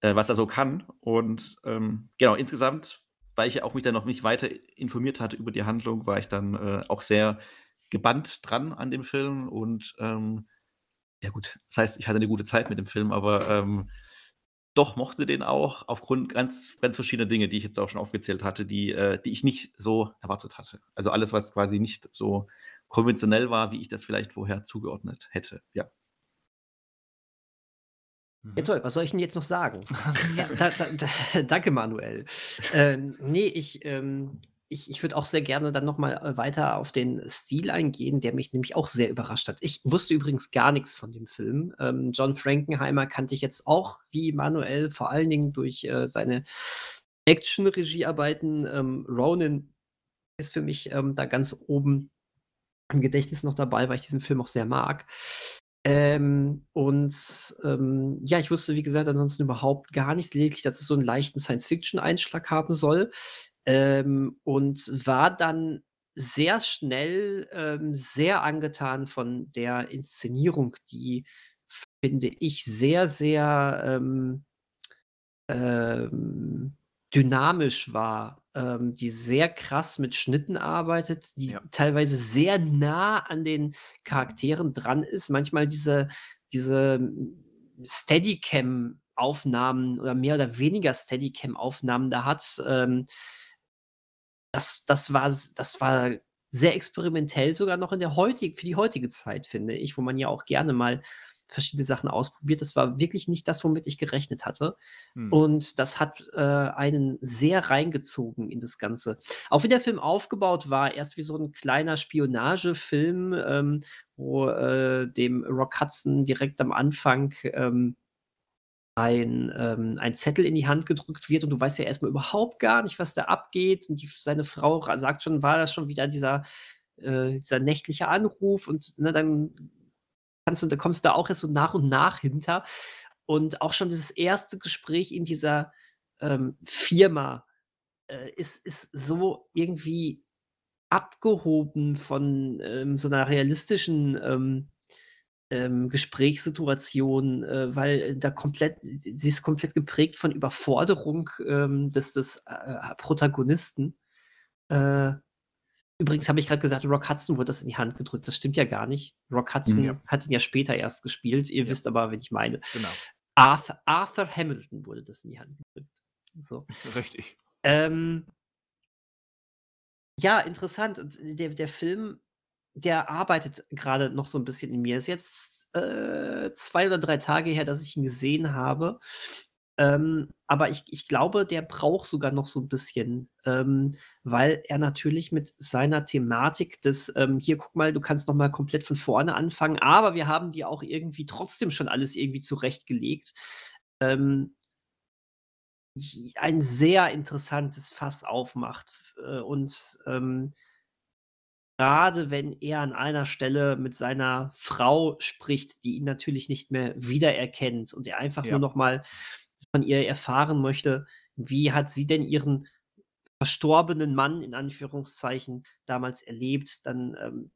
äh, was er so kann. Und ähm, genau, insgesamt, weil ich ja auch mich dann noch nicht weiter informiert hatte über die Handlung, war ich dann äh, auch sehr gebannt dran an dem Film. Und ähm, ja gut, das heißt, ich hatte eine gute Zeit mit dem Film, aber ähm, doch mochte den auch aufgrund ganz, ganz verschiedener Dinge, die ich jetzt auch schon aufgezählt hatte, die, äh, die ich nicht so erwartet hatte. Also alles, was quasi nicht so konventionell war, wie ich das vielleicht vorher zugeordnet hätte. Ja. Ja, toll. Was soll ich denn jetzt noch sagen? da, da, da, danke, Manuel. Äh, nee, ich, ähm, ich, ich würde auch sehr gerne dann nochmal äh, weiter auf den Stil eingehen, der mich nämlich auch sehr überrascht hat. Ich wusste übrigens gar nichts von dem Film. Ähm, John Frankenheimer kannte ich jetzt auch wie Manuel, vor allen Dingen durch äh, seine Action-Regiearbeiten. Ähm, Ronan ist für mich ähm, da ganz oben im Gedächtnis noch dabei, weil ich diesen Film auch sehr mag. Ähm, und ähm, ja, ich wusste, wie gesagt, ansonsten überhaupt gar nichts, lediglich, dass es so einen leichten Science-Fiction-Einschlag haben soll. Ähm, und war dann sehr schnell ähm, sehr angetan von der Inszenierung, die, finde ich, sehr, sehr ähm, ähm dynamisch war, ähm, die sehr krass mit Schnitten arbeitet, die ja. teilweise sehr nah an den Charakteren dran ist. Manchmal diese, diese Steadicam-Aufnahmen oder mehr oder weniger Steadicam-Aufnahmen da hat. Ähm, das, das, war, das war sehr experimentell sogar noch in der heutigen, für die heutige Zeit, finde ich, wo man ja auch gerne mal verschiedene Sachen ausprobiert. Das war wirklich nicht das, womit ich gerechnet hatte. Hm. Und das hat äh, einen sehr reingezogen in das Ganze. Auch wie der Film aufgebaut war, erst wie so ein kleiner Spionagefilm, ähm, wo äh, dem Rock Hudson direkt am Anfang ähm, ein, ähm, ein Zettel in die Hand gedrückt wird und du weißt ja erstmal überhaupt gar nicht, was da abgeht. Und die, seine Frau sagt schon, war das schon wieder dieser, äh, dieser nächtliche Anruf und ne, dann kannst du, da kommst du da auch erst so nach und nach hinter. Und auch schon dieses erste Gespräch in dieser ähm, Firma äh, ist, ist so irgendwie abgehoben von ähm, so einer realistischen ähm, Gesprächssituation, äh, weil da komplett, sie ist komplett geprägt von Überforderung ähm, des, des äh, Protagonisten. Äh, übrigens habe ich gerade gesagt, Rock Hudson wurde das in die Hand gedrückt. Das stimmt ja gar nicht. Rock Hudson ja. hat ihn ja später erst gespielt. Ihr ja. wisst aber, wen ich meine. Genau. Arthur, Arthur, Hamilton wurde das in die Hand gedrückt. So. Richtig. Ähm, ja, interessant. Der, der Film der arbeitet gerade noch so ein bisschen in mir. Ist jetzt äh, zwei oder drei Tage her, dass ich ihn gesehen habe. Ähm, aber ich, ich glaube, der braucht sogar noch so ein bisschen, ähm, weil er natürlich mit seiner Thematik des, ähm, hier guck mal, du kannst noch mal komplett von vorne anfangen, aber wir haben dir auch irgendwie trotzdem schon alles irgendwie zurechtgelegt. Ähm, ein sehr interessantes Fass aufmacht äh, und ähm, gerade wenn er an einer Stelle mit seiner Frau spricht, die ihn natürlich nicht mehr wiedererkennt und er einfach ja. nur noch mal von ihr erfahren möchte, wie hat sie denn ihren verstorbenen Mann in Anführungszeichen damals erlebt, dann ähm,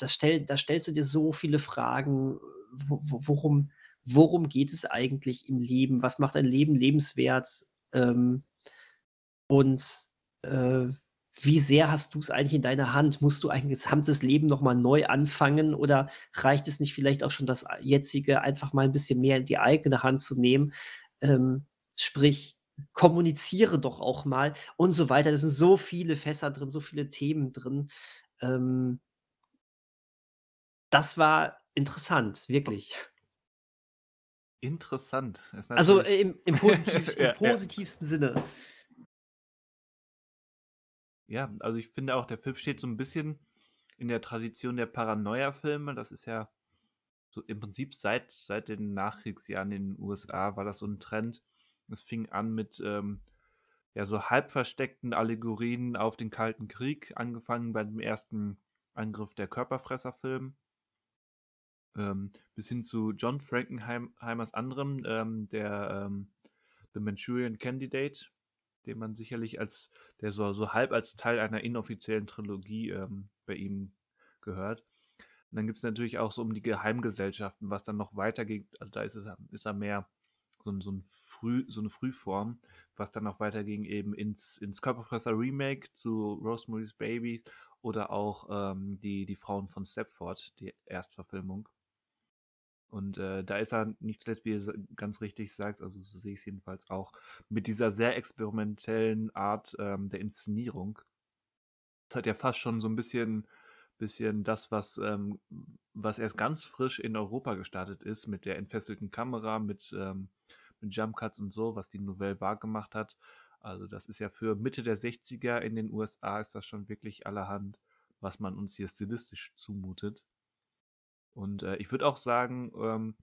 das stell, da stellst du dir so viele Fragen, wo, worum, worum geht es eigentlich im Leben? Was macht ein Leben lebenswert? Ähm, und äh, wie sehr hast du es eigentlich in deiner Hand? Musst du ein gesamtes Leben noch mal neu anfangen oder reicht es nicht vielleicht auch schon, das jetzige einfach mal ein bisschen mehr in die eigene Hand zu nehmen? Ähm, sprich, kommuniziere doch auch mal und so weiter. Da sind so viele Fässer drin, so viele Themen drin. Ähm das war interessant, wirklich. Interessant. Also, im im positiv im Ja, ja. positivsten Sinne. Ja, also ich finde auch, der Film steht so ein bisschen in der Tradition der Paranoia-Filme. Das ist ja so im Prinzip seit seit den Nachkriegsjahren in den USA war das so ein Trend. Es fing an mit, ähm, ja, so halb versteckten Allegorien auf den Kalten Krieg, angefangen bei dem ersten Angriff der Körperfresser-Film, ähm, bis hin zu John Frankenheimers anderem, ähm, der ähm, The Manchurian Candidate, den man sicherlich als, der so, so halb als Teil einer inoffiziellen Trilogie ähm, bei ihm gehört. Und dann gibt es natürlich auch so um die Geheimgesellschaften, was dann noch weitergeht. Also da ist, es, ist er mehr so, so, ein Früh, so eine Frühform, was dann noch weiterging eben ins, ins Körperfresser Remake zu Rosemary's Baby oder auch ähm, die, die Frauen von Stepford, die Erstverfilmung. Und äh, da ist er nicht zuletzt, wie ihr ganz richtig sagt, also so sehe ich es jedenfalls auch, mit dieser sehr experimentellen Art ähm, der Inszenierung. Das hat ja fast schon so ein bisschen, bisschen das, was, ähm, was erst ganz frisch in Europa gestartet ist, mit der entfesselten Kamera, mit, ähm, mit Jump Cuts und so, was die Nouvelle Vague gemacht hat. Also das ist ja für Mitte der 60er in den USA ist das schon wirklich allerhand, was man uns hier stilistisch zumutet. Und äh, ich würde auch sagen, ähm,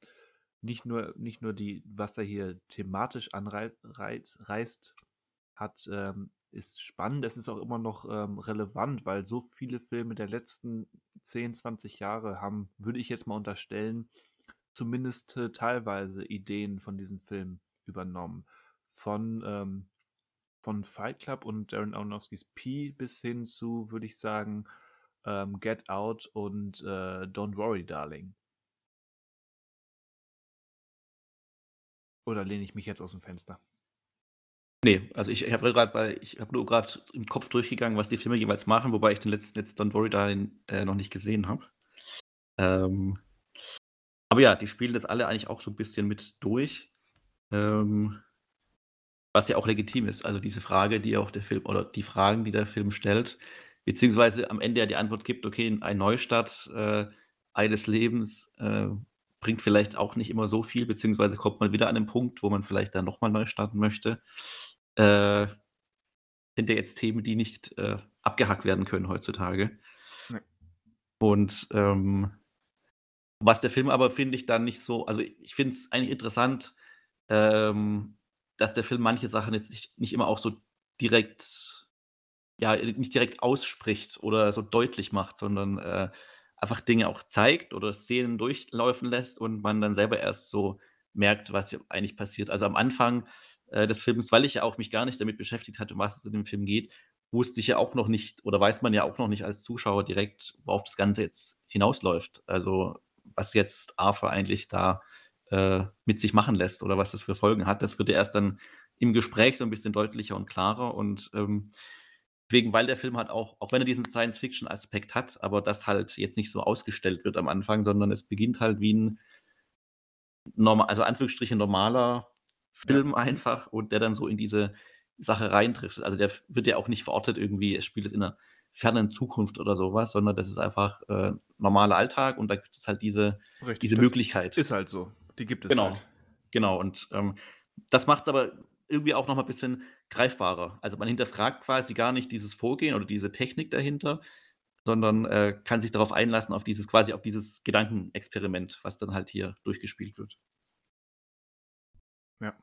nicht nur, nicht nur die, was er hier thematisch anreißt, hat, ähm, ist spannend. Es ist auch immer noch ähm, relevant, weil so viele Filme der letzten 10, 20 Jahre haben, würde ich jetzt mal unterstellen, zumindest äh, teilweise Ideen von diesem Film übernommen. Von, ähm, von Fight Club und Darren Aronofskys Pi bis hin zu, würde ich sagen, ähm, Get Out und äh, Don't Worry, Darling. Oder lehne ich mich jetzt aus dem Fenster? Nee, also ich, ich habe gerade, weil ich habe nur gerade im Kopf durchgegangen, was die Filme jeweils machen, wobei ich den letzten jetzt Don't Worry Darling äh, noch nicht gesehen habe. Ähm, aber ja, die spielen das alle eigentlich auch so ein bisschen mit durch. Ähm, was ja auch legitim ist. Also diese Frage, die auch der Film oder die Fragen, die der Film stellt, beziehungsweise am Ende ja die Antwort gibt, okay, ein Neustart äh, eines Lebens äh, bringt vielleicht auch nicht immer so viel, beziehungsweise kommt man wieder an den Punkt, wo man vielleicht dann nochmal neu starten möchte. Äh, sind ja jetzt Themen, die nicht äh, abgehackt werden können heutzutage. Nee. Und ähm, was der Film aber, finde ich, dann nicht so, also ich finde es eigentlich interessant, ähm, dass der Film manche Sachen jetzt nicht, nicht immer auch so direkt, ja, nicht direkt ausspricht oder so deutlich macht, sondern äh, einfach Dinge auch zeigt oder Szenen durchlaufen lässt und man dann selber erst so merkt, was hier eigentlich passiert. Also am Anfang äh, des Films, weil ich ja auch mich gar nicht damit beschäftigt hatte, um was es in dem Film geht, wusste ich ja auch noch nicht oder weiß man ja auch noch nicht als Zuschauer direkt, worauf das Ganze jetzt hinausläuft. Also was jetzt Arthur eigentlich da äh, mit sich machen lässt oder was das für Folgen hat. Das wird ja erst dann im Gespräch so ein bisschen deutlicher und klarer und ähm, Deswegen, weil der Film halt auch, auch wenn er diesen Science-Fiction-Aspekt hat, aber das halt jetzt nicht so ausgestellt wird am Anfang, sondern es beginnt halt wie ein normal, also Anführungsstriche normaler Film einfach und der dann so in diese Sache reintrifft. Also der wird ja auch nicht verortet irgendwie, es spielt jetzt in einer fernen Zukunft oder sowas, sondern das ist einfach äh, normaler Alltag und da gibt es halt diese, Richtig, diese Möglichkeit. Ist halt so. Die gibt es Genau, halt. genau. Und ähm, das macht es aber irgendwie auch noch mal ein bisschen greifbarer. Also man hinterfragt quasi gar nicht dieses Vorgehen oder diese Technik dahinter, sondern äh, kann sich darauf einlassen, auf dieses quasi auf dieses Gedankenexperiment, was dann halt hier durchgespielt wird. Ja.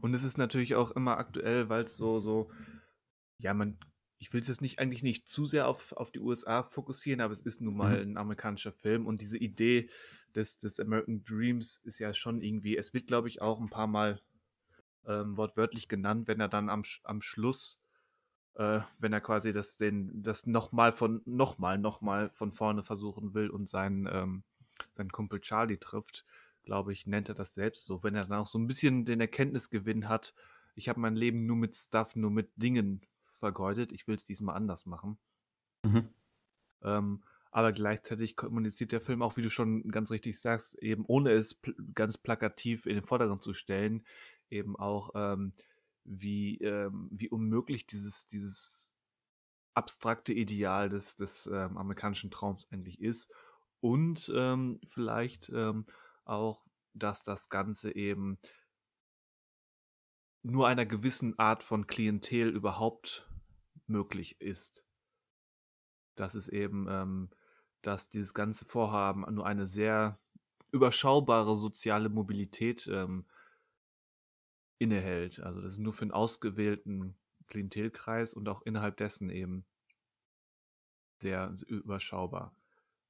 Und es ist natürlich auch immer aktuell, weil es so, so, ja, man, ich will es jetzt nicht eigentlich nicht zu sehr auf, auf die USA fokussieren, aber es ist nun mal Mhm. ein amerikanischer Film und diese Idee des, des American Dreams ist ja schon irgendwie, es wird, glaube ich, auch ein paar Mal ähm, wortwörtlich genannt, wenn er dann am, am Schluss, äh, wenn er quasi das, den, das nochmal von, nochmal, nochmal von vorne versuchen will und seinen, ähm, seinen Kumpel Charlie trifft, glaube ich, nennt er das selbst so, wenn er dann auch so ein bisschen den Erkenntnisgewinn hat, ich habe mein Leben nur mit Stuff, nur mit Dingen vergeudet, ich will es diesmal anders machen. Mhm. Ähm, aber gleichzeitig kommuniziert der Film auch, wie du schon ganz richtig sagst, eben ohne es pl ganz plakativ in den Vordergrund zu stellen, eben auch, ähm, wie, ähm, wie unmöglich dieses, dieses abstrakte Ideal des, des ähm, amerikanischen Traums eigentlich ist. Und ähm, vielleicht ähm, auch, dass das Ganze eben nur einer gewissen Art von Klientel überhaupt möglich ist. Dass es eben, ähm, dass dieses ganze Vorhaben nur eine sehr überschaubare soziale Mobilität ähm, innehält. Also das ist nur für einen ausgewählten Klientelkreis und auch innerhalb dessen eben sehr überschaubar.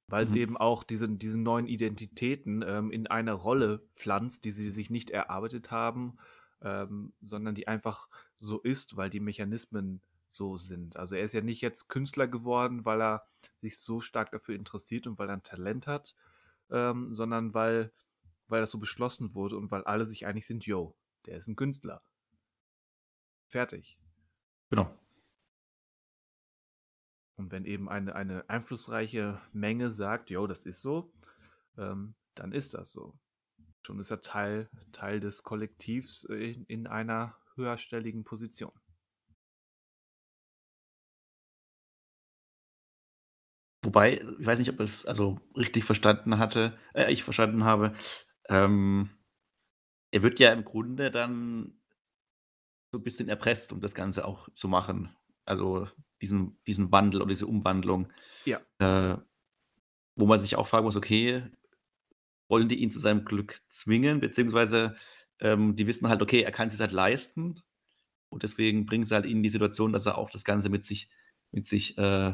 Weil es Mhm. eben auch diese, diese neuen Identitäten ähm, in eine Rolle pflanzt, die sie sich nicht erarbeitet haben, ähm, sondern die einfach so ist, weil die Mechanismen so sind. Also er ist ja nicht jetzt Künstler geworden, weil er sich so stark dafür interessiert und weil er ein Talent hat, ähm, sondern weil, weil das so beschlossen wurde und weil alle sich einig sind, yo, der ist ein Künstler. Fertig. Genau. Und wenn eben eine, eine einflussreiche Menge sagt, jo, das ist so, ähm, dann ist das so. Schon ist er Teil, Teil des Kollektivs in, in einer höherstelligen Position. Wobei, ich weiß nicht, ob es also richtig verstanden hatte, äh, ich verstanden habe. Ähm, er wird ja im Grunde dann so ein bisschen erpresst, um das Ganze auch zu machen. Also diesen, diesen Wandel oder diese Umwandlung. Ja. Äh, wo man sich auch fragen muss, okay, wollen die ihn zu seinem Glück zwingen, beziehungsweise ähm, die wissen halt, okay, er kann es sich halt leisten und deswegen bringen sie halt ihn in die Situation, dass er auch das Ganze mit sich, mit sich äh,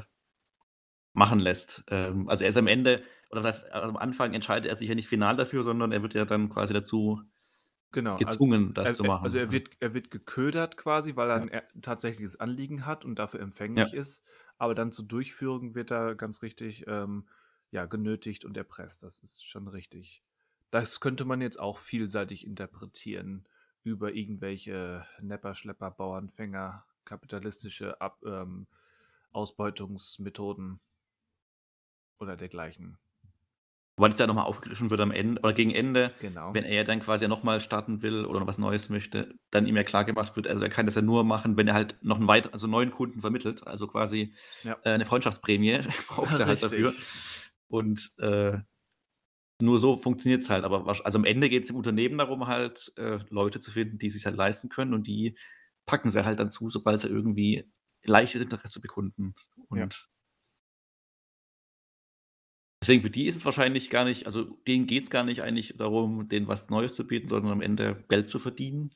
machen lässt. Ähm, also er ist am Ende, oder das heißt, am Anfang entscheidet er sich ja nicht final dafür, sondern er wird ja dann quasi dazu Genau. also gezwungen, das er, zu machen. Also er Ja. wird, er wird geködert quasi, weil er Ja. ein tatsächliches Anliegen hat und dafür empfänglich ist. Aber dann zur Durchführung wird er ganz richtig ähm, ja, genötigt und erpresst. Das ist schon richtig. Das könnte man jetzt auch vielseitig interpretieren über irgendwelche Nepper, Schlepper, Bauernfänger, kapitalistische Ab ähm, Ausbeutungsmethoden oder dergleichen. Wobei das ja nochmal aufgegriffen wird am Ende oder gegen Ende, Genau. wenn er dann quasi nochmal starten will oder noch was Neues möchte, dann ihm ja klar gemacht wird, also er kann das ja nur machen, wenn er halt noch einen weiteren, also neuen Kunden vermittelt, also quasi Ja. äh, eine Freundschaftsprämie braucht er halt dafür. Richtig. Und äh, nur so funktioniert es halt. Aber wasch- also am Ende geht es im Unternehmen darum, halt äh, Leute zu finden, die sich halt leisten können und die packen sie halt dann zu, sobald sie irgendwie leichtes Interesse bekunden. Und Ja. Deswegen für die ist es wahrscheinlich gar nicht, also denen geht es gar nicht eigentlich darum, denen was Neues zu bieten, sondern am Ende Geld zu verdienen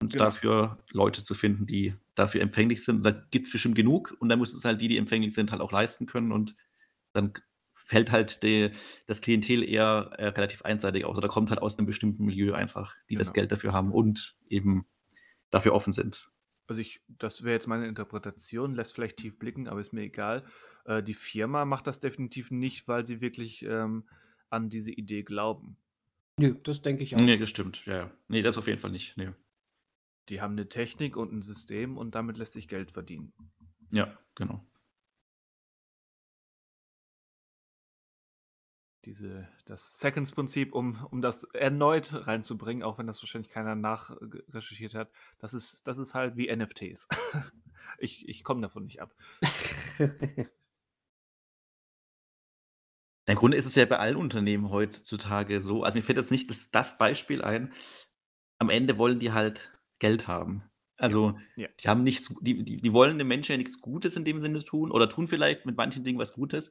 und Genau. dafür Leute zu finden, die dafür empfänglich sind. Da gibt es bestimmt genug und dann müssen es halt die, die empfänglich sind, halt auch leisten können und dann fällt halt die, das Klientel eher äh, relativ einseitig aus oder kommt halt aus einem bestimmten Milieu einfach, die das Genau. Geld dafür haben und eben dafür offen sind. Also ich, das wäre jetzt meine Interpretation, lässt vielleicht tief blicken, aber ist mir egal. Äh, die Firma macht das definitiv nicht, weil sie wirklich ähm, an diese Idee glauben. Nö, das denke ich auch. Nee, das stimmt. Ja, ja. Nee, das auf jeden Fall nicht. Nee. Die haben eine Technik und ein System und damit lässt sich Geld verdienen. Ja, genau. Diese, das Seconds-Prinzip, um, um das erneut reinzubringen, auch wenn das wahrscheinlich keiner nachrecherchiert hat, das ist, das ist halt wie NFTs. ich ich komme davon nicht ab. Im Grunde ist es ja bei allen Unternehmen heutzutage so. Also mir fällt jetzt nicht das, das Beispiel ein. Am Ende wollen die halt Geld haben. Also Ja. die haben nichts, die, die, die wollen dem Menschen ja nichts Gutes in dem Sinne tun oder tun vielleicht mit manchen Dingen was Gutes,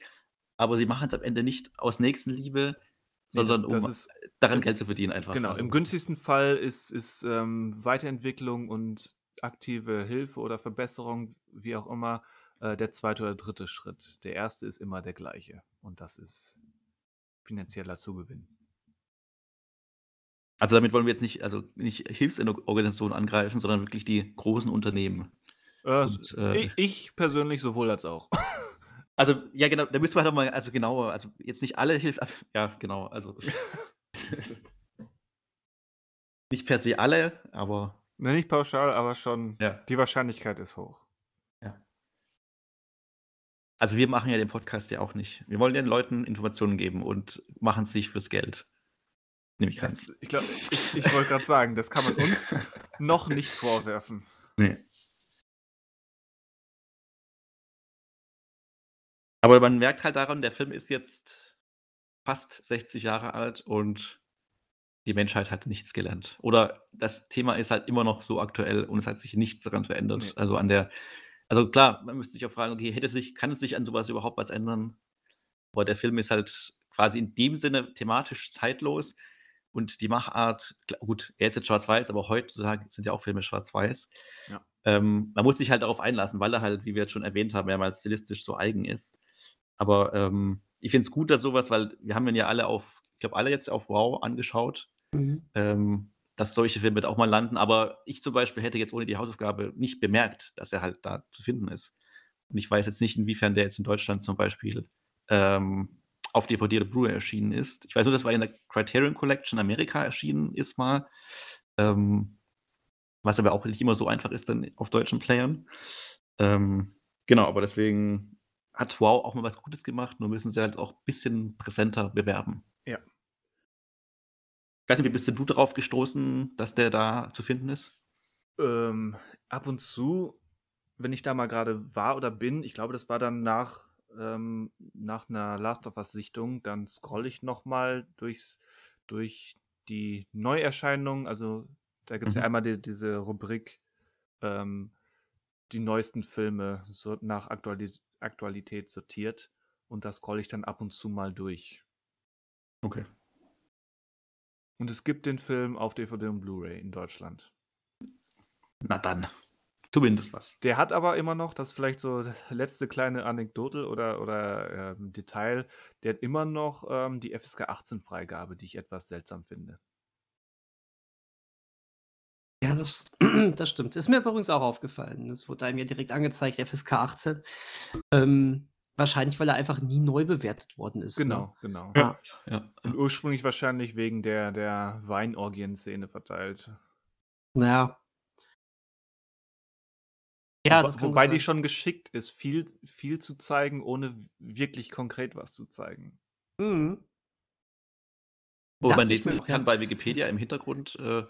aber sie machen es am Ende nicht aus Nächstenliebe, Nee, das, sondern das um ist, daran Geld zu verdienen einfach. Genau, Also, im günstigsten Fall ist, ist ähm, Weiterentwicklung und aktive Hilfe oder Verbesserung, wie auch immer, äh, der zweite oder dritte Schritt. Der erste ist immer der gleiche und das ist finanzieller Zugewinn. also damit wollen wir jetzt nicht, also nicht Hilfsorganisationen angreifen, sondern wirklich die großen Unternehmen. Äh, Und, äh, ich, ich persönlich sowohl als auch. Also, ja, genau, da müssen wir halt mal, also genauer, also jetzt nicht alle Hilfe, ja, genau, also nicht per se alle, aber Ne, nicht pauschal, aber schon ja, die Wahrscheinlichkeit ist hoch. ja. Also wir machen ja den Podcast ja auch nicht. Wir wollen den Leuten Informationen geben und machen es nicht fürs Geld. Nehme ich das, ich glaube, ich, ich wollte gerade sagen, das kann man uns noch nicht vorwerfen. Nee. Aber man merkt halt daran, der Film ist jetzt fast 60 Jahre alt und die Menschheit hat nichts gelernt. Oder das Thema ist halt immer noch so aktuell und es hat sich nichts daran verändert. Nee. Also an der, also klar, man müsste sich auch fragen, okay, hätte sich, kann es sich an sowas überhaupt was ändern? Aber der Film ist halt quasi in dem Sinne thematisch zeitlos und die Machart, gut, er ist jetzt schwarz-weiß, aber heutzutage sind ja auch Filme schwarz-weiß. Ja. Ähm, man muss sich halt darauf einlassen, weil er halt, wie wir jetzt schon erwähnt haben, mehrmals stilistisch so eigen ist. Aber ähm, ich finde es gut, dass sowas, weil wir haben ihn ja alle auf, ich glaube, alle jetzt auf Wow angeschaut, mhm. ähm, dass solche Filme auch mal landen. Aber ich zum Beispiel hätte jetzt ohne die Hausaufgabe nicht bemerkt, dass er halt da zu finden ist. Und ich weiß jetzt nicht, inwiefern der jetzt in Deutschland zum Beispiel ähm, auf DVD oder Blu-ray erschienen ist. Ich weiß nur, dass er in der Criterion Collection Amerika erschienen ist mal. Ähm, was aber auch nicht immer so einfach ist dann auf deutschen Playern. Ähm, genau, aber deswegen hat Wow auch mal was Gutes gemacht, nur müssen sie halt auch ein bisschen präsenter bewerben. Ja. Ich weiß nicht, wie bist du darauf gestoßen, dass der da zu finden ist? Ähm, ab und zu, wenn ich da mal gerade war oder bin, ich glaube, das war dann nach, ähm, nach einer Last of Us-Sichtung, dann scrolle ich nochmal durchs, durch die Neuerscheinungen. Also da gibt es mhm. ja einmal die, diese Rubrik ähm, die neuesten Filme so nach Aktualis Aktualität sortiert und da scrolle ich dann ab und zu mal durch. Okay. Und es gibt den Film auf DVD und Blu-ray in Deutschland. Na dann. Zumindest was. Der hat aber immer noch, das vielleicht so das letzte kleine Anekdote oder, oder äh, Detail, der hat immer noch ähm, die FSK 18 Freigabe, die ich etwas seltsam finde. Das, das stimmt. Ist mir übrigens auch aufgefallen. Das wurde einem ja direkt angezeigt, FSK 18. Ähm, wahrscheinlich, weil er einfach nie neu bewertet worden ist. Ne? Genau, ne? genau. Ja. ja. Und ursprünglich wahrscheinlich wegen der, der Weinorgien-Szene verteilt. Naja. Ja, Wo, wobei die schon geschickt ist, viel, viel zu zeigen, ohne wirklich konkret was zu zeigen. Mhm. Wo man lesen kann ja. bei Wikipedia im Hintergrund, äh,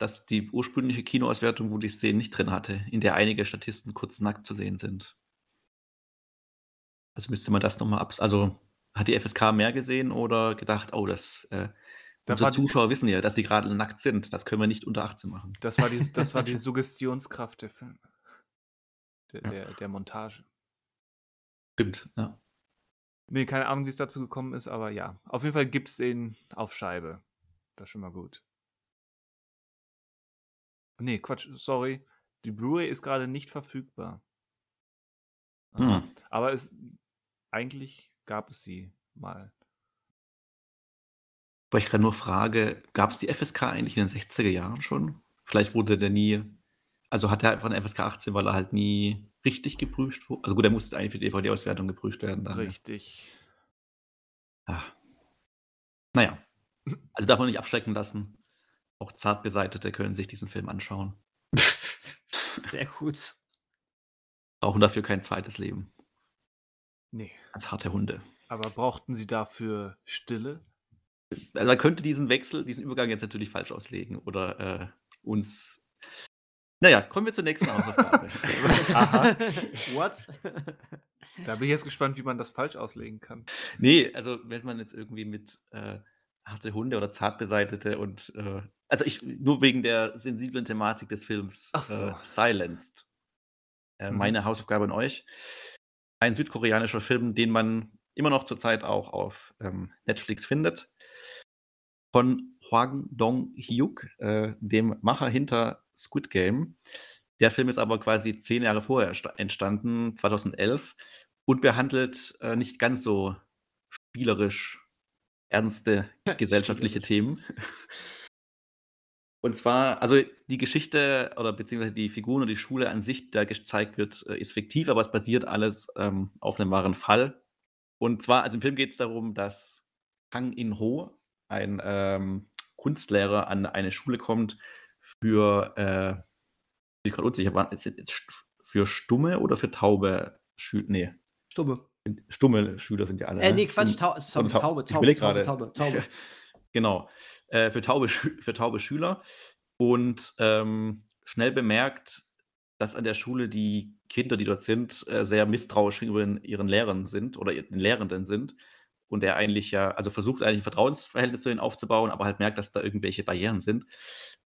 dass die ursprüngliche Kinoauswertung, wo die Szenen nicht drin hatte, in der einige Statisten kurz nackt zu sehen sind. Also müsste man das nochmal ab. Also hat die FSK mehr gesehen oder gedacht, oh, das. Äh, da unsere Zuschauer die, wissen ja, dass sie gerade nackt sind. Das können wir nicht unter 18 machen. Das war die, das war die Suggestionskraft der Filme. Der, ja. der, der Montage. Stimmt, ja. Nee, keine Ahnung, wie es dazu gekommen ist, aber ja. Auf jeden Fall gibt es den auf Scheibe. Das ist schon mal gut. Nee, Quatsch, sorry. Die Blu-ray ist gerade nicht verfügbar. Hm. Aber es eigentlich gab es sie mal. Weil ich gerade nur frage, gab es die FSK eigentlich in den 60er Jahren schon? Vielleicht wurde der nie, also hat er einfach eine FSK 18, weil er halt nie richtig geprüft wurde. Also gut, er musste eigentlich für die DVD-Auswertung geprüft werden. Dann, richtig. Ja. Ah. Naja. Also darf man nicht abschrecken lassen. Auch Zartbeseitete können sich diesen Film anschauen. Sehr gut. Brauchen dafür kein zweites Leben. Nee. Als harte Hunde. Aber brauchten sie dafür Stille? Also man könnte diesen Wechsel, diesen Übergang jetzt natürlich falsch auslegen oder äh, uns. Naja, kommen wir zur nächsten Hausaufgabe. Aha. What? Da bin ich jetzt gespannt, wie man das falsch auslegen kann. Nee, also wenn man jetzt irgendwie mit äh, harte Hunde oder zart beseitete und äh, also ich nur wegen der sensiblen Thematik des Films Ach so. äh, Silenced. Äh, mhm. Meine Hausaufgabe an euch. Ein südkoreanischer Film, den man immer noch zurzeit auch auf ähm, Netflix findet. Von Hwang Dong-hyuk, äh, dem Macher hinter Squid Game. Der Film ist aber quasi zehn Jahre vorher entstanden, 2011, und behandelt äh, nicht ganz so spielerisch ernste gesellschaftliche Themen. Und zwar, also die Geschichte oder beziehungsweise die Figuren und die Schule an sich, die da gezeigt wird, äh, ist fiktiv, aber es basiert alles ähm, auf einem wahren Fall. Und zwar, also im Film geht es darum, dass Kang In-ho, ein ähm, Kunstlehrer, an eine Schule kommt für, äh, ich gerade unsicher, war, ist, ist für stumme oder für taube Schüler? Nee. Stumme. Stumme Schüler sind ja alle. Äh, ne? nee, Quatsch, Stumm- Tau sorry, Tau- Taube, Taube, Taube. Taube, Taube. genau. Äh, für, taube, für taube Schüler. Und ähm, schnell bemerkt, dass an der Schule die Kinder, die dort sind, äh, sehr misstrauisch gegenüber ihren Lehrern sind oder den Lehrenden sind. Und er eigentlich ja, also versucht eigentlich ein Vertrauensverhältnis zu denen aufzubauen, aber halt merkt, dass da irgendwelche Barrieren sind.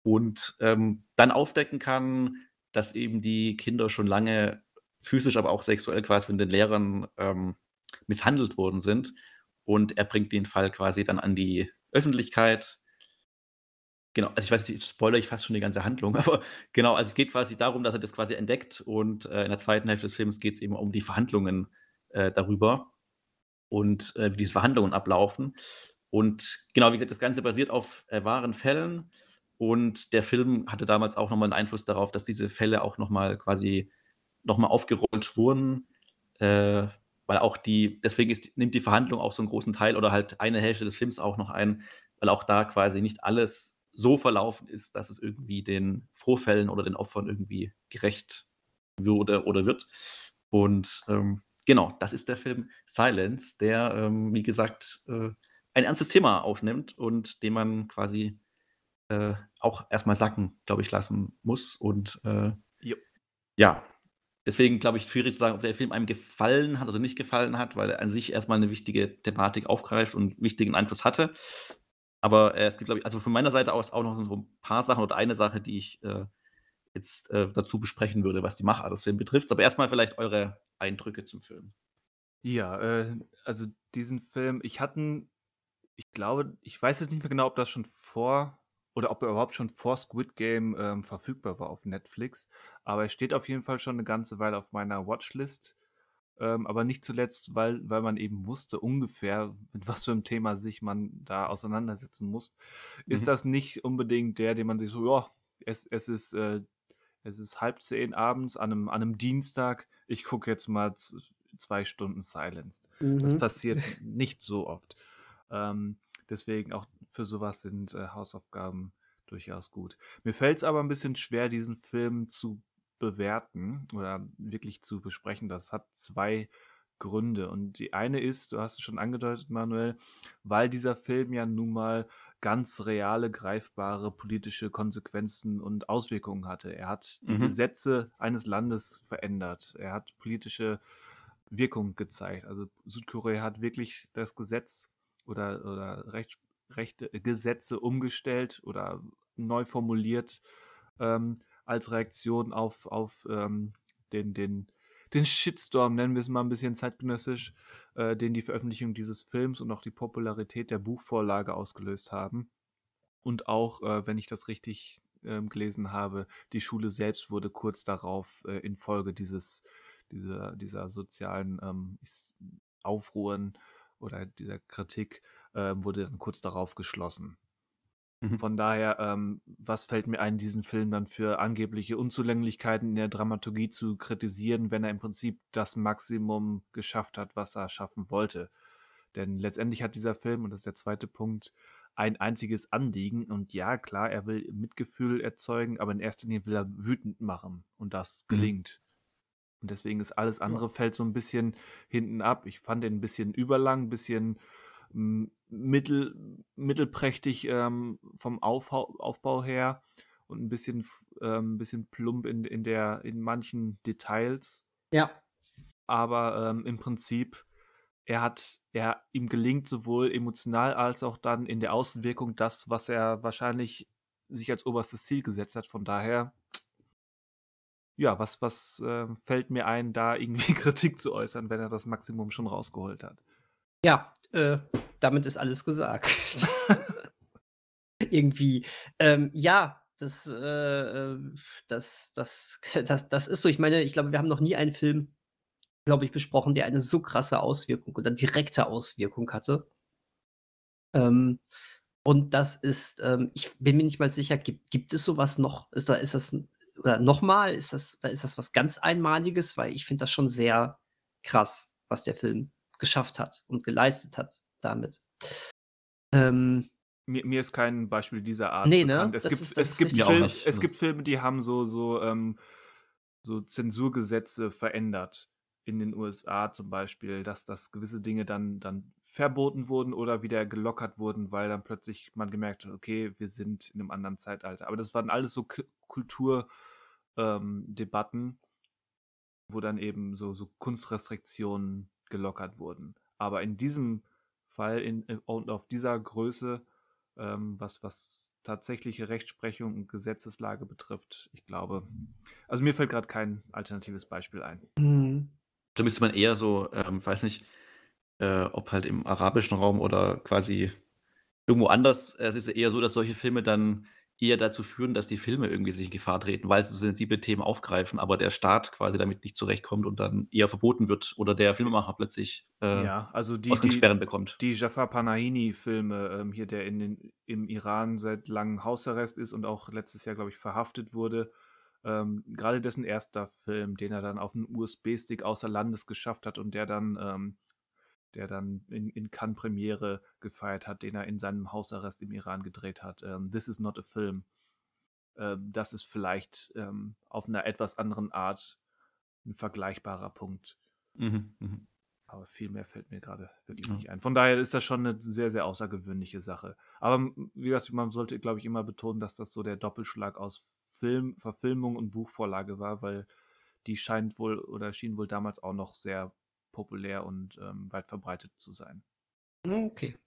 Und ähm, dann aufdecken kann, dass eben die Kinder schon lange physisch, aber auch sexuell quasi von den Lehrern ähm, misshandelt worden sind. Und er bringt den Fall quasi dann an die Öffentlichkeit. Genau, also ich weiß nicht, spoilere ich fast schon die ganze Handlung, aber genau, also es geht quasi darum, dass er das quasi entdeckt und äh, in der zweiten Hälfte des Films geht es eben um die Verhandlungen äh, darüber und äh, wie diese Verhandlungen ablaufen. Und genau, wie gesagt, das Ganze basiert auf äh, wahren Fällen und der Film hatte damals auch nochmal einen Einfluss darauf, dass diese Fälle auch nochmal quasi nochmal aufgerollt wurden, äh, weil auch die, deswegen ist, nimmt die Verhandlung auch so einen großen Teil oder halt eine Hälfte des Films auch noch ein, weil auch da quasi nicht alles so verlaufen ist, dass es irgendwie den Vorfällen oder den Opfern irgendwie gerecht würde oder wird. Und ähm, genau, das ist der Film Silence, der, ähm, wie gesagt, äh, ein ernstes Thema aufnimmt und den man quasi äh, auch erstmal sacken, glaube ich, lassen muss. Und äh, ja, deswegen glaube ich, schwierig zu sagen, ob der Film einem gefallen hat oder nicht gefallen hat, weil er an sich erstmal eine wichtige Thematik aufgreift und wichtigen Einfluss hatte. Aber äh, es gibt, glaube ich, also von meiner Seite aus auch noch so ein paar Sachen oder eine Sache, die ich äh, jetzt äh, dazu besprechen würde, was die Machart des Films betrifft. Aber erstmal vielleicht eure Eindrücke zum Film. Ja, äh, also diesen Film, ich hatte, ich glaube, ich weiß jetzt nicht mehr genau, ob das schon vor oder ob er überhaupt schon vor Squid Game ähm, verfügbar war auf Netflix. Aber er steht auf jeden Fall schon eine ganze Weile auf meiner Watchlist. Ähm, aber nicht zuletzt, weil, weil man eben wusste ungefähr, mit was für einem Thema sich man da auseinandersetzen muss. Ist Mhm. das nicht unbedingt der, den man sich so, ja, es, es ist, äh, es ist halb zehn abends an einem, an einem Dienstag. Ich gucke jetzt mal zwei Stunden Silenced. Das Mhm. passiert nicht so oft. Ähm, deswegen auch für sowas sind äh, Hausaufgaben durchaus gut. Mir fällt es aber ein bisschen schwer, diesen Film zu bewerten oder wirklich zu besprechen. Das hat zwei Gründe. Und die eine ist, du hast es schon angedeutet, Manuel, weil dieser Film ja nun mal ganz reale, greifbare politische Konsequenzen und Auswirkungen hatte. Er hat die Mhm. Gesetze eines Landes verändert. Er hat politische Wirkung gezeigt. Also Südkorea hat wirklich das Gesetz oder, oder Recht, Rechte, Gesetze umgestellt oder neu formuliert ähm, als Reaktion auf, auf ähm, den, den, den Shitstorm, nennen wir es mal ein bisschen zeitgenössisch, äh, den die Veröffentlichung dieses Films und auch die Popularität der Buchvorlage ausgelöst haben. Und auch, äh, wenn ich das richtig ähm, gelesen habe, die Schule selbst wurde kurz darauf äh, infolge dieses, dieser, dieser sozialen ähm, Aufruhren oder dieser Kritik ähm, wurde dann kurz darauf geschlossen. Mhm. Von daher, ähm, was fällt mir ein, diesen Film dann für angebliche Unzulänglichkeiten in der Dramaturgie zu kritisieren, wenn er im Prinzip das Maximum geschafft hat, was er schaffen wollte? Denn letztendlich hat dieser Film, und das ist der zweite Punkt, ein einziges Anliegen. Und ja, klar, er will Mitgefühl erzeugen, aber in erster Linie will er wütend machen. Und das Mhm. gelingt. Und deswegen ist alles andere fällt so ein bisschen hinten ab. Ich fand den ein bisschen überlang, ein bisschen mittel, mittelprächtig ähm, vom Aufhau Aufbau her und ein bisschen, ähm, ein bisschen plump in, in, der, in manchen Details. Ja. Aber ähm, im Prinzip, er hat, er, ihm gelingt sowohl emotional als auch dann in der Außenwirkung das, was er wahrscheinlich sich als oberstes Ziel gesetzt hat. Von daher, ja, was, was äh, fällt mir ein, da irgendwie Kritik zu äußern, wenn er das Maximum schon rausgeholt hat? Ja, äh, damit ist alles gesagt. Irgendwie. Ähm, ja, das, äh, äh, das, das, das, das ist so. Ich meine, ich glaube, wir haben noch nie einen Film, glaube ich, besprochen, der eine so krasse Auswirkung oder direkte Auswirkung hatte. Ähm, und das ist, ähm, ich bin mir nicht mal sicher, gibt, gibt es sowas noch? Ist da, ist das, oder nochmal, ist das, da ist das was ganz Einmaliges, weil ich finde das schon sehr krass, was der Film geschafft hat und geleistet hat damit. Ähm, Mir, mir ist kein Beispiel dieser Art Nee, ne? bekannt. Es Das gibt, ist- es gibt, Film, es gibt Filme, die haben so, so, ähm, so Zensurgesetze verändert. in den USA zum Beispiel, dass, dass gewisse Dinge dann, dann verboten wurden oder wieder gelockert wurden, weil dann plötzlich man gemerkt hat, okay, wir sind in einem anderen Zeitalter. Aber das waren alles so Kulturdebatten, ähm, wo dann eben so, so Kunstrestriktionen gelockert wurden. Aber in diesem Fall in, äh, und auf dieser Größe, ähm, was, was tatsächliche Rechtsprechung und Gesetzeslage betrifft, ich glaube, also mir fällt gerade kein alternatives Beispiel ein. Mhm. Da müsste man eher so, ähm, weiß nicht, äh, ob halt im arabischen Raum oder quasi irgendwo anders. Es ist eher so, dass solche Filme dann eher dazu führen, dass die Filme irgendwie sich in Gefahr treten, weil sie so sensible Themen aufgreifen, aber der Staat quasi damit nicht zurechtkommt und dann eher verboten wird oder der Filmemacher plötzlich äh, ja, also die, Ausgangssperren bekommt. Die Jafar Panahini-Filme, ähm, hier der in den, im Iran seit langem Hausarrest ist und auch letztes Jahr, glaube ich, verhaftet wurde, ähm, gerade dessen erster Film, den er dann auf einen USB-Stick außer Landes geschafft hat und der dann ähm, der dann in, in Cannes Premiere gefeiert hat, den er in seinem Hausarrest im Iran gedreht hat. Ähm, This is not a film. Ähm, das ist vielleicht ähm, auf einer etwas anderen Art ein vergleichbarer Punkt. Mhm, mh. Aber viel mehr fällt mir gerade wirklich ja. nicht ein. Von daher ist das schon eine sehr, sehr außergewöhnliche Sache. Aber wie gesagt, man sollte, glaube ich, immer betonen, dass das so der Doppelschlag aus Film, Verfilmung und Buchvorlage war, weil die scheint wohl oder schien wohl damals auch noch sehr populär und ähm, weit verbreitet zu sein. Okay.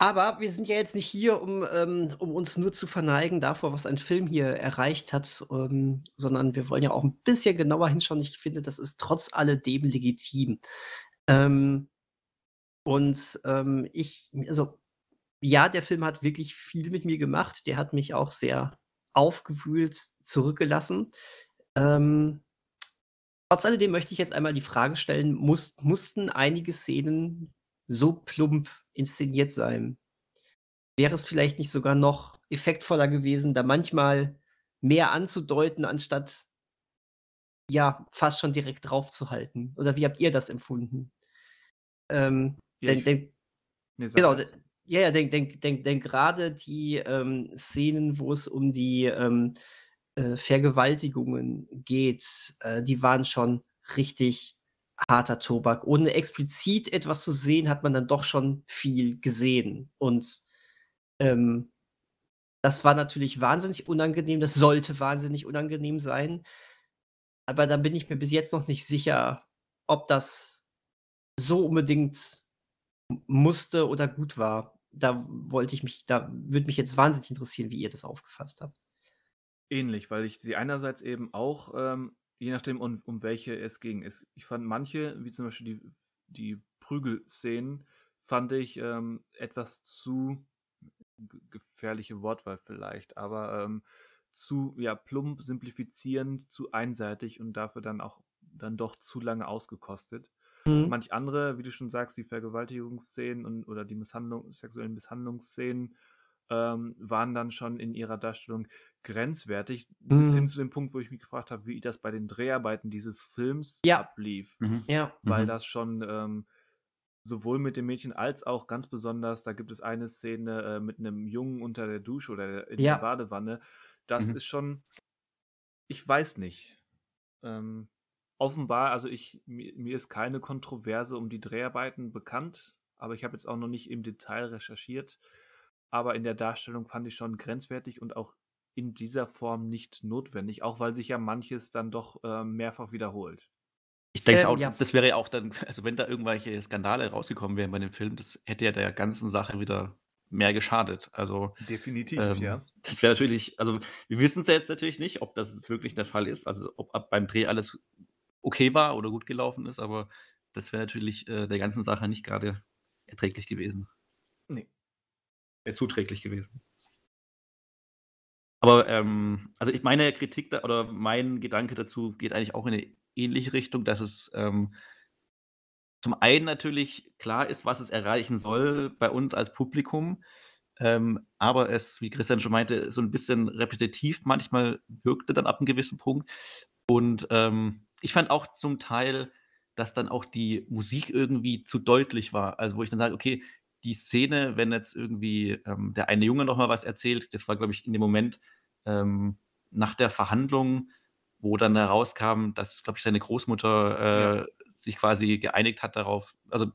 Aber wir sind ja jetzt nicht hier, um, ähm, um uns nur zu verneigen davor, was ein Film hier erreicht hat, ähm, sondern wir wollen ja auch ein bisschen genauer hinschauen. Ich finde, das ist trotz alledem legitim. Ähm, und ähm, ich, also ja, der Film hat wirklich viel mit mir gemacht. Der hat mich auch sehr aufgewühlt zurückgelassen. Ähm, Trotz alledem möchte ich jetzt einmal die Frage stellen, muss, mussten einige Szenen so plump inszeniert sein? Wäre es vielleicht nicht sogar noch effektvoller gewesen, da manchmal mehr anzudeuten, anstatt ja, fast schon direkt draufzuhalten? Oder wie habt ihr das empfunden? Ähm, ja, denn, denn, nee, genau, ja, ja, denk, denk, denk, denk gerade die ähm, Szenen, wo es um die ähm, äh, Vergewaltigungen geht, äh, die waren schon richtig harter Tobak. Ohne explizit etwas zu sehen, hat man dann doch schon viel gesehen. Und ähm, das war natürlich wahnsinnig unangenehm. Das sollte wahnsinnig unangenehm sein. Aber da bin ich mir bis jetzt noch nicht sicher, ob das so unbedingt musste oder gut war. Da wollte ich mich, da würde mich jetzt wahnsinnig interessieren, wie ihr das aufgefasst habt. Ähnlich, weil ich sie einerseits eben auch, ähm, je nachdem, um, um welche es ging, ist, ich fand manche, wie zum Beispiel die, die Prügelszenen, fand ich ähm, etwas zu gefährliche Wortwahl vielleicht, aber ähm, zu ja plump, simplifizierend, zu einseitig und dafür dann auch dann doch zu lange ausgekostet. Mhm. Manch andere, wie du schon sagst, die Vergewaltigungsszenen und oder die Misshandlung, sexuellen Misshandlungsszenen ähm, waren dann schon in ihrer Darstellung grenzwertig, mhm. bis hin mhm. zu dem Punkt, wo ich mich gefragt habe, wie das bei den Dreharbeiten dieses Films ja. ablief. Mhm. Ja. Weil mhm. das schon ähm, sowohl mit dem Mädchen als auch ganz besonders, da gibt es eine Szene äh, mit einem Jungen unter der Dusche oder in ja. der Badewanne. Das mhm. ist schon, ich weiß nicht. Ähm, offenbar, also ich, mir, mir ist keine Kontroverse um die Dreharbeiten bekannt, aber ich habe jetzt auch noch nicht im Detail recherchiert aber in der Darstellung fand ich schon grenzwertig und auch in dieser Form nicht notwendig, auch weil sich ja manches dann doch äh, mehrfach wiederholt. Ich denke ähm, auch, ja. das wäre ja auch dann, also wenn da irgendwelche Skandale rausgekommen wären bei dem Film, das hätte ja der ganzen Sache wieder mehr geschadet. Also definitiv, ähm, ja. Das wäre natürlich, also wir wissen es ja jetzt natürlich nicht, ob das jetzt wirklich der Fall ist, also ob ab beim Dreh alles okay war oder gut gelaufen ist, aber das wäre natürlich äh, der ganzen Sache nicht gerade erträglich gewesen. Nee wäre zuträglich gewesen. Aber ähm, also ich meine Kritik da, oder mein Gedanke dazu geht eigentlich auch in eine ähnliche Richtung, dass es ähm, zum einen natürlich klar ist, was es erreichen soll bei uns als Publikum, ähm, aber es, wie Christian schon meinte, so ein bisschen repetitiv manchmal wirkte dann ab einem gewissen Punkt. Und ähm, ich fand auch zum Teil, dass dann auch die Musik irgendwie zu deutlich war. Also wo ich dann sage, okay, die Szene, wenn jetzt irgendwie ähm, der eine Junge noch mal was erzählt, das war, glaube ich, in dem Moment ähm, nach der Verhandlung, wo dann herauskam, dass, glaube ich, seine Großmutter äh, ja. sich quasi geeinigt hat darauf, also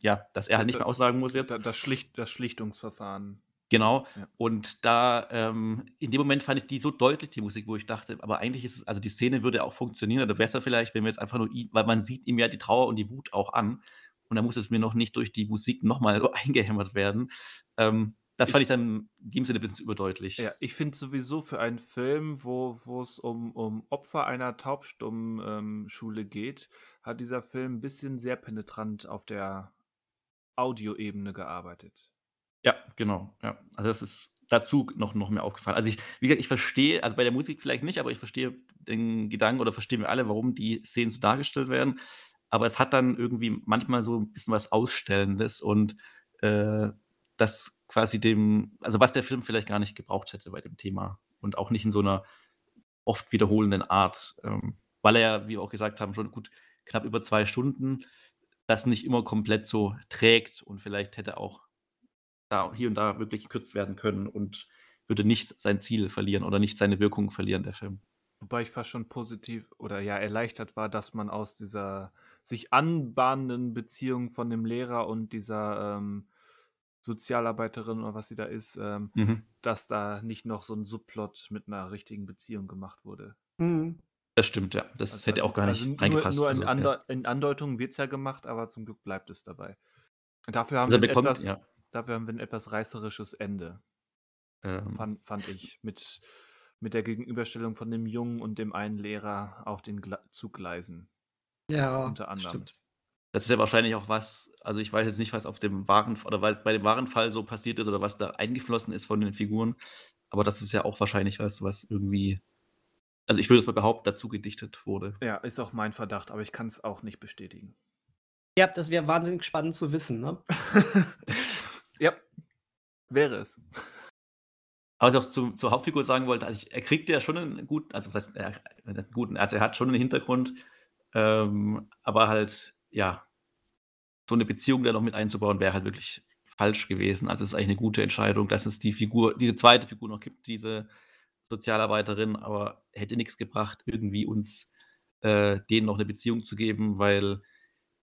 ja, dass er halt nicht mehr aussagen muss jetzt. Das, Schlicht, das Schlichtungsverfahren. Genau. Ja. Und da, ähm, in dem Moment fand ich die so deutlich, die Musik, wo ich dachte, aber eigentlich ist es, also die Szene würde auch funktionieren oder besser vielleicht, wenn wir jetzt einfach nur ihn, weil man sieht ihm ja die Trauer und die Wut auch an. Und da muss es mir noch nicht durch die Musik nochmal so eingehämmert werden. Ähm, das fand ich, dann in dem Sinne ein bisschen zu überdeutlich. Ja, ich finde sowieso für einen Film, wo es um, um Opfer einer Taubstumm-Schule ähm, geht, hat dieser Film ein bisschen sehr penetrant auf der Audioebene gearbeitet. Ja, genau. Ja. Also das ist dazu noch, noch mehr aufgefallen. Also ich, wie gesagt, ich verstehe, also bei der Musik vielleicht nicht, aber ich verstehe den Gedanken oder verstehen wir alle, warum die Szenen so dargestellt werden. Aber es hat dann irgendwie manchmal so ein bisschen was Ausstellendes und äh, das quasi dem, also was der Film vielleicht gar nicht gebraucht hätte bei dem Thema und auch nicht in so einer oft wiederholenden Art, ähm, weil er ja, wie wir auch gesagt haben, schon gut knapp über zwei Stunden das nicht immer komplett so trägt und vielleicht hätte auch da hier und da wirklich gekürzt werden können und würde nicht sein Ziel verlieren oder nicht seine Wirkung verlieren, der Film. Wobei ich fast schon positiv oder ja erleichtert war, dass man aus dieser sich anbahnenden Beziehung von dem Lehrer und dieser ähm, Sozialarbeiterin oder was sie da ist, ähm, mhm. dass da nicht noch so ein Subplot mit einer richtigen Beziehung gemacht wurde. Mhm. Das stimmt, ja. Das also, hätte also, auch gar nicht also reingepasst. Nur, nur in, also, Ande ja. in Andeutungen wird es ja gemacht, aber zum Glück bleibt es dabei. Dafür haben, also wir, bekommt, etwas, ja. dafür haben wir ein etwas reißerisches Ende. Ähm. Fand, fand, ich. Mit, mit der Gegenüberstellung von dem Jungen und dem einen Lehrer auf den Gla Zuggleisen. Ja, unter anderem. Stimmt. Das ist ja wahrscheinlich auch was, also ich weiß jetzt nicht, was auf dem wahren oder weil bei dem wahren Fall so passiert ist oder was da eingeflossen ist von den Figuren, aber das ist ja auch wahrscheinlich was, was irgendwie also ich würde es mal behaupten, dazu gedichtet wurde. Ja, ist auch mein Verdacht, aber ich kann es auch nicht bestätigen. Ja, das wäre wahnsinnig spannend zu wissen, ne? ja, wäre es. Aber was ich auch zu, zur Hauptfigur sagen wollte, also ich, er kriegt ja schon einen guten, also was heißt, er, einen guten, also er hat schon einen Hintergrund, ähm, aber halt, ja, so eine Beziehung da noch mit einzubauen, wäre halt wirklich falsch gewesen. Also es ist eigentlich eine gute Entscheidung, dass es die Figur, diese zweite Figur noch gibt, diese Sozialarbeiterin, aber hätte nichts gebracht, irgendwie uns äh, denen noch eine Beziehung zu geben, weil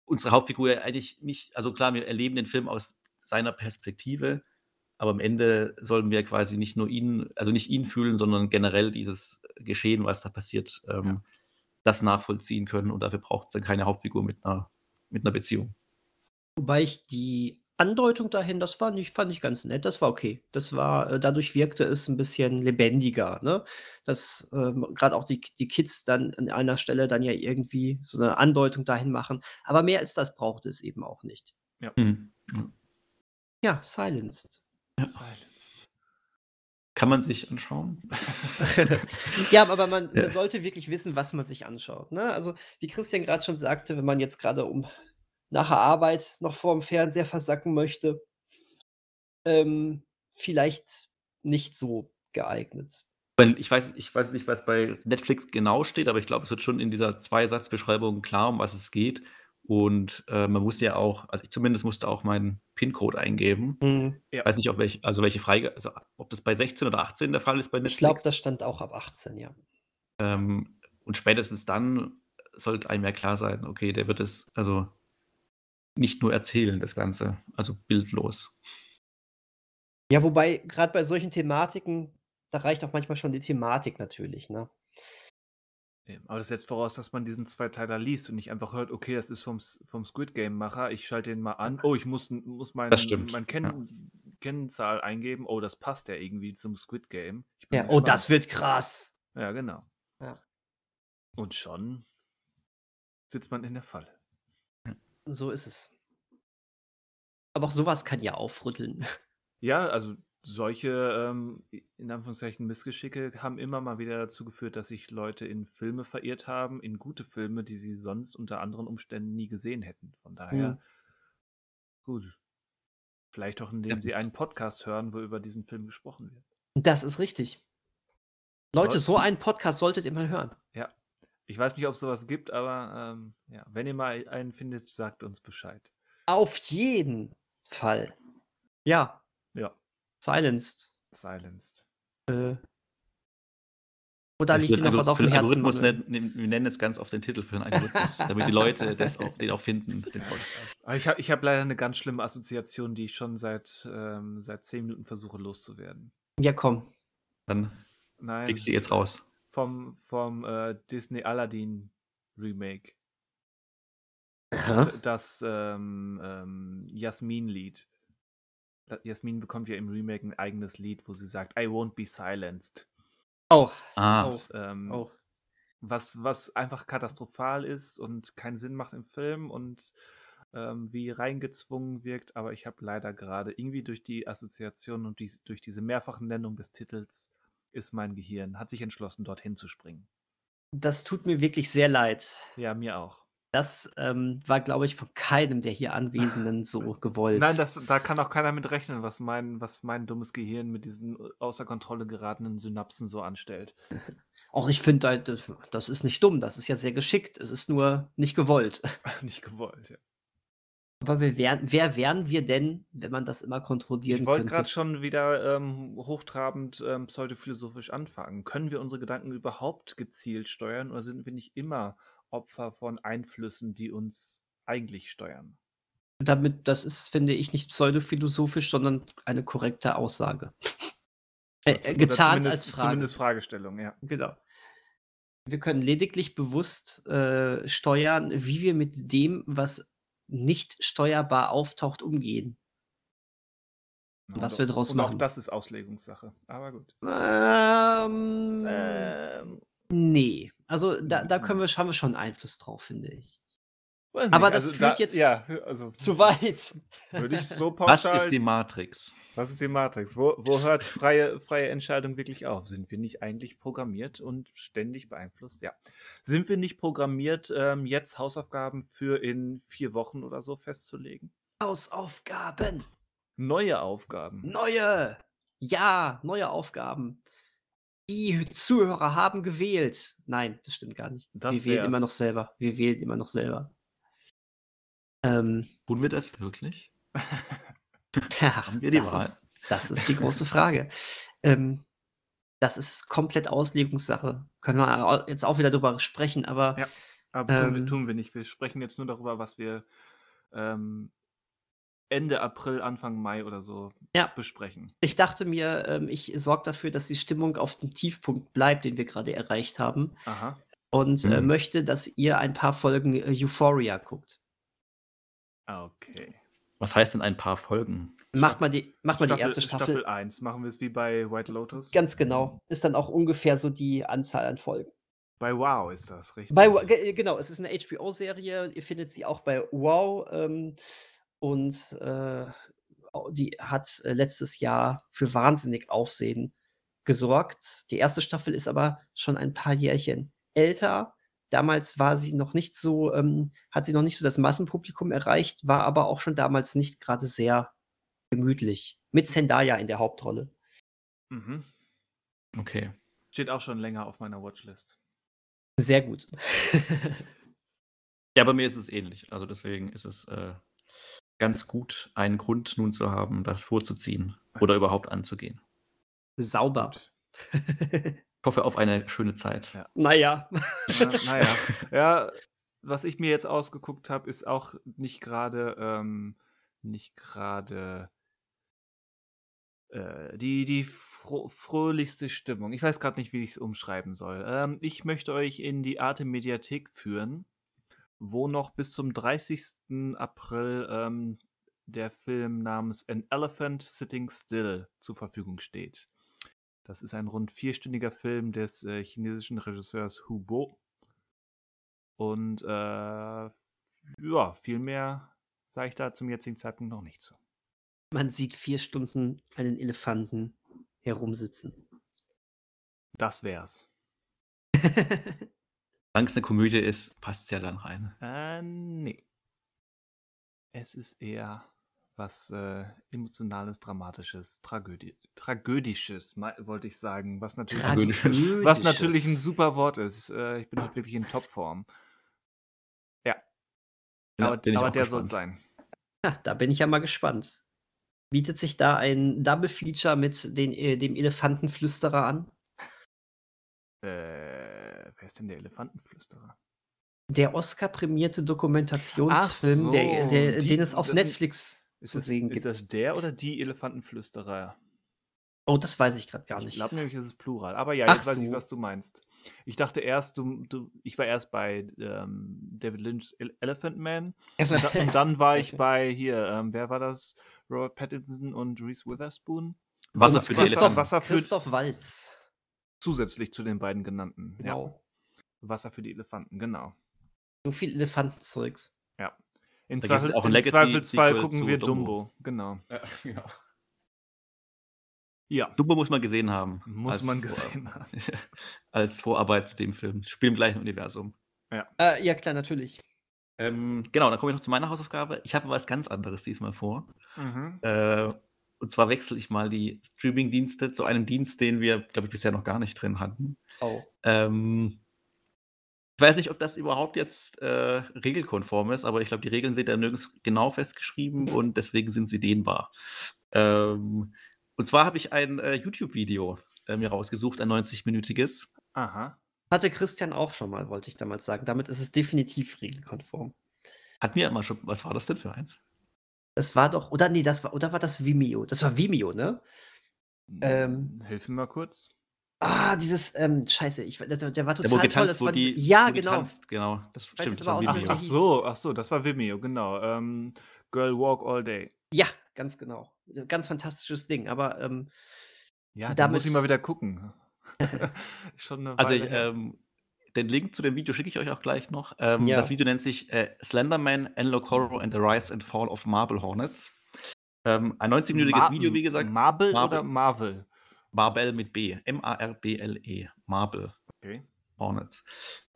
unsere Hauptfigur ja eigentlich nicht, also klar, wir erleben den Film aus seiner Perspektive, aber am Ende sollen wir quasi nicht nur ihn, also nicht ihn fühlen, sondern generell dieses Geschehen, was da passiert, ähm, ja. Das nachvollziehen können und dafür braucht es dann keine Hauptfigur mit einer, mit einer Beziehung. Wobei ich die Andeutung dahin, das fand ich fand ich ganz nett. Das war okay. Das war äh, dadurch wirkte es ein bisschen lebendiger, ne? Dass, ähm, grad auch die die Kids dann an einer Stelle dann ja irgendwie so eine Andeutung dahin machen. Aber mehr als das brauchte es eben auch nicht. Ja. Mhm. Ja, Silenced. Ja. Silenced. Kann man sich anschauen? Ja, aber man man sollte wirklich wissen, was man sich anschaut, ne? Also, wie Christian gerade schon sagte, wenn man jetzt gerade um nach der Arbeit noch vor dem Fernseher versacken möchte, ähm, vielleicht nicht so geeignet. Ich weiß, ich weiß nicht, was bei Netflix genau steht, aber ich glaube, es wird schon in dieser Zweisatzbeschreibung klar, um was es geht. Und äh, man muss ja auch, also ich zumindest musste auch meinen PIN-Code eingeben. Mhm. Ja. Weiß nicht, ob welche, also welche Freige, also ob das bei 16 oder 18 der Fall ist bei Netflix. Ich glaube, das stand auch ab 18, ja. Ähm, und spätestens dann sollte einem ja klar sein, okay, der wird es, also nicht nur erzählen, das Ganze, also bildlos. Ja, wobei gerade bei solchen Thematiken, da reicht auch manchmal schon die Thematik natürlich, ne? Aber das setzt voraus, dass man diesen Zweiteiler liest und nicht einfach hört, okay, das ist vom, vom Squid Game-Macher, ich schalte den mal an, oh, ich muss, muss mein, mein Ken ja. Kennzahl eingeben, oh, das passt ja irgendwie zum Squid Game. Ja, oh, das wird krass. Ja, genau. Ja. Und schon sitzt man in der Falle. So ist es. Aber auch sowas kann ja aufrütteln. Ja, also solche, ähm, in Anführungszeichen, Missgeschicke haben immer mal wieder dazu geführt, dass sich Leute in Filme verirrt haben, in gute Filme, die sie sonst unter anderen Umständen nie gesehen hätten. Von daher, Mhm. gut. Vielleicht auch, indem sie einen Podcast hören, wo über diesen Film gesprochen wird. Das ist richtig. Leute, so einen Podcast solltet ihr mal hören. Ja. Ich weiß nicht, ob es sowas gibt, aber ähm, ja, wenn ihr mal einen findet, sagt uns Bescheid. Auf jeden Fall. Ja. Ja. Silenced. Silenced. Äh, Oder liegt dir noch was auf dem Herzen? Algorithmus nennen, wir nennen jetzt ganz oft den Titel für den Algorithmus, damit die Leute das auch, den auch finden, den Podcast. Ich habe ich hab leider eine ganz schlimme Assoziation, die ich schon seit, ähm, seit zehn Minuten versuche loszuwerden. Ja, komm. Dann Nein, kriegst du jetzt raus. Vom, vom äh, Disney Aladdin Remake. Ja. Das ähm, ähm, Jasmin-Lied. Jasmin bekommt ja im Remake ein eigenes Lied, wo sie sagt, I won't be silenced. Oh. Ah. Und, ähm, oh. Was, was einfach katastrophal ist und keinen Sinn macht im Film und ähm, wie reingezwungen wirkt, aber ich habe leider gerade irgendwie durch die Assoziation und die, durch diese mehrfache Nennung des Titels ist mein Gehirn, hat sich entschlossen, dorthin zu springen. Das tut mir wirklich sehr leid. Ja, mir auch. Das ähm, war, glaube ich, von keinem der hier Anwesenden so gewollt. Nein, das, da kann auch keiner mit rechnen, was mein, was mein dummes Gehirn mit diesen außer Kontrolle geratenen Synapsen so anstellt. Auch ich finde, das ist nicht dumm, das ist ja sehr geschickt. Es ist nur nicht gewollt. nicht gewollt, ja. Aber wer wären, wer wären wir denn, wenn man das immer kontrollieren ich könnte? Ich wollte gerade schon wieder ähm, hochtrabend ähm, pseudophilosophisch anfangen. Können wir unsere Gedanken überhaupt gezielt steuern oder sind wir nicht immer Opfer von Einflüssen, die uns eigentlich steuern. Damit, das ist, finde ich, nicht pseudophilosophisch, sondern eine korrekte Aussage. äh, äh getarnt als Frage. Zumindest Fragestellung, ja. Genau. Wir können lediglich bewusst äh, steuern, wie wir mit dem, was nicht steuerbar auftaucht, umgehen. Ja, was wir daraus machen. Auch das ist Auslegungssache. Aber gut. Ähm, ähm, nee. Also da, da können wir, haben wir schon Einfluss drauf, finde ich. Aber das also führt da, jetzt ja, also, zu weit. Würde ich so pauschal, Was ist die Matrix? Was ist die Matrix? Wo, wo hört freie, freie Entscheidung wirklich auf? Sind wir nicht eigentlich programmiert und ständig beeinflusst? Ja. Sind wir nicht programmiert, ähm, jetzt Hausaufgaben für in vier Wochen oder so festzulegen? Hausaufgaben. Neue Aufgaben. Neue. Ja, neue Aufgaben. Die Zuhörer haben gewählt. Nein, das stimmt gar nicht. Das wir wählen immer noch selber. Wir wählen immer noch selber. Ähm, Tun wir das wirklich? ja, haben wir die das Wahl? Ist, das ist die große Frage. ähm, das ist komplett Auslegungssache. Können wir jetzt auch wieder darüber sprechen, aber. Ja, aber tun, wir, ähm tun wir nicht. Wir sprechen jetzt nur darüber, was wir ähm, Ende April, Anfang Mai oder so ja. besprechen. Ich dachte mir, ähm, ich sorge dafür, dass die Stimmung auf dem Tiefpunkt bleibt, den wir gerade erreicht haben. Aha. Und äh, mhm. möchte, dass ihr ein paar Folgen äh, Euphoria guckt. Okay. Was heißt denn ein paar Folgen? Macht mal die, macht mal die erste Staffel. Staffel 1. Machen wir es wie bei White Lotus? Ganz genau. Ist dann auch ungefähr so die Anzahl an Folgen. Bei Wow ist das, richtig? Bei, genau, es ist eine HBO-Serie. Ihr findet sie auch bei Wow. Ähm, und äh, die hat äh, letztes Jahr für wahnsinnig Aufsehen gesorgt. Die erste Staffel ist aber schon ein paar Jährchen älter. Damals war sie noch nicht so, ähm, hat sie noch nicht so das Massenpublikum erreicht, war aber auch schon damals nicht gerade sehr gemütlich. Mit Zendaya in der Hauptrolle. Mhm. Okay. Steht auch schon länger auf meiner Watchlist. Sehr gut. ja, bei mir ist es ähnlich. Also deswegen ist es äh, ganz gut, einen Grund nun zu haben, das vorzuziehen oder überhaupt anzugehen. Sauber. ich hoffe auf eine schöne Zeit. Ja. Naja. Na, naja. Ja, was ich mir jetzt ausgeguckt habe, ist auch nicht gerade ähm, nicht gerade äh, die, die fro fröhlichste Stimmung. Ich weiß gerade nicht, wie ich es umschreiben soll. Ähm, ich möchte euch in die Arte Mediathek führen wo noch bis zum 30. April ähm, der Film namens An Elephant Sitting Still zur Verfügung steht. Das ist ein rund vierstündiger Film des äh, chinesischen Regisseurs Hu Bo. Und äh, ja, viel mehr sage ich da zum jetzigen Zeitpunkt noch nicht zu. Man sieht vier Stunden einen Elefanten herumsitzen. Das wär's. Solange es eine Komödie ist, passt es ja dann rein. Äh, nee. Es ist eher was äh, emotionales, dramatisches, Tragödie, tragödisches, wollte ich sagen, was natürlich, tragödisches. was natürlich ein super Wort ist. Äh, ich bin halt wirklich in Topform. Ja. ja aber, aber der soll sein. Ja, da bin ich ja mal gespannt. Bietet sich da ein Double Feature mit den, äh, dem Elefantenflüsterer an? Äh, wer ist denn der Elefantenflüsterer? Der Oscar-prämierte Dokumentationsfilm, so, der, der, die- den es auf Netflix Ist zu das, sehen ist gibt. das der oder die Elefantenflüsterer? oh, das weiß ich gerade gar Ich nicht. glaube nämlich, es ist Plural. Aber ja, Ach jetzt weiß ich, so. was du meinst. Ich dachte erst, du, du ich war erst bei ähm, David Lynch's Ele- Elephant Man. Also, Da, und dann war ich Okay. bei hier, ähm, wer war das? Robert Pattinson und Reese Witherspoon. Wasser Und für die Christoph- Elefanten. Wasser für Christoph Walz. Zusätzlich zu den beiden genannten. Ja, Genau. Wasser für die Elefanten, genau. So viel Elefantenzeugs. In, Da gibt's Zweifel, auch ein im Legacy- Zweifelsfall Sequel gucken wir Dumbo. Dumbo. Genau. Ja, genau. Ja, Dumbo muss man gesehen haben. muss man Vor- gesehen haben. als Vorarbeit zu dem Film. Spielen im gleichen Universum. Äh, ja, klar, natürlich. Ähm, genau, dann komme ich noch zu meiner Hausaufgabe. Ich habe was ganz anderes diesmal vor. Mhm. Äh, und zwar wechsle ich mal die Streaming-Dienste zu einem Dienst, den wir, glaube ich, bisher noch gar nicht drin hatten. Oh. Ähm, ich weiß nicht, ob das überhaupt jetzt äh, regelkonform ist, aber ich glaube, die Regeln sind da nirgends genau festgeschrieben und deswegen sind sie dehnbar. Ähm, und zwar habe ich ein äh, YouTube-Video äh, mir rausgesucht, ein 90-minütiges. Aha. Hatte Christian auch schon mal, wollte ich damals sagen. Damit ist es definitiv regelkonform. Hat mir immer schon, was war das denn für eins? Es war doch, oder nee, das war, oder war das Vimeo? Das war Vimeo, ne? Ähm. Hilf mir mal kurz. Ah, dieses, ähm, scheiße, ich, das, der war Der, total toll. getanzt, Das wo war die, dieses, ja, wo genau. tanzt, genau. Das stimmt, das war auch Vimeo. Ach, so, ach so, das war Vimeo, genau. Ähm, Girl Walk All Day. Ja, ganz genau. Ganz fantastisches Ding, aber ähm, Ja, da muss ich mal wieder gucken. Schon eine Also ich, ähm, den Link zu dem Video schicke ich euch auch gleich noch. Ähm, Ja. Das Video nennt sich äh, Slenderman, Enlock Horror and the Rise and Fall of Marble Hornets. Ähm, ein 90-minütiges Ma- Video, wie gesagt. Marble, Marble. oder Marvel? Marble mit B. M-A-R-B-L-E. Marble Okay. Hornets.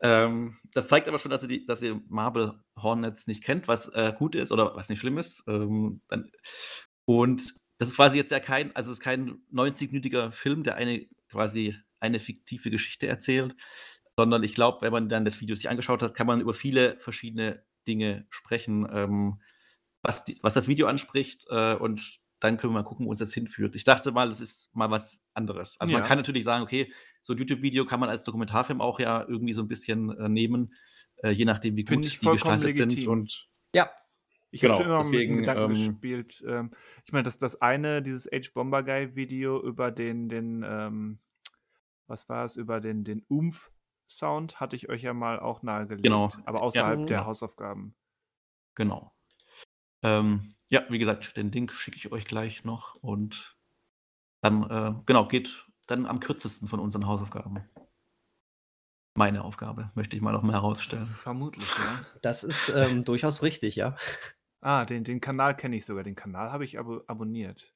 Ähm, das zeigt aber schon, dass ihr, die, dass ihr Marble Hornets nicht kennt, was äh, gut ist oder was nicht schlimm ist. Ähm, dann, und das ist quasi jetzt ja kein, also es ist kein 90-minütiger Film, der eine quasi eine fiktive Geschichte erzählt, sondern ich glaube, wenn man dann das Video sich angeschaut hat, kann man über viele verschiedene Dinge sprechen, ähm, was, die, was das Video anspricht äh, und dann können wir mal gucken, wo uns das hinführt. Ich dachte mal, das ist mal was anderes. Also man Ja. kann natürlich sagen, okay, so ein YouTube-Video kann man als Dokumentarfilm auch ja irgendwie so ein bisschen äh, nehmen, äh, je nachdem, wie Finde gut ich die gestaltet sind. legitim. Und ja, Ich Genau, habe schon immer deswegen, mit Gedanken ähm, gespielt. Ähm, ich meine, das, das eine, dieses Age Bomber Guy Video über den, den, ähm, was war es, über den, den Umf-Sound hatte ich euch ja mal auch nahegelegt. Genau. Aber außerhalb Ja. der Genau. Hausaufgaben. genau. Ähm, ja, wie gesagt, den Link schicke ich euch gleich noch und dann, äh, genau, geht dann am kürzesten von unseren Hausaufgaben. Meine Aufgabe, möchte ich mal noch mal herausstellen. Vermutlich, ja. das ist ähm, durchaus richtig, ja. Ah, den, den Kanal kenne ich sogar. Den Kanal habe ich abo abonniert.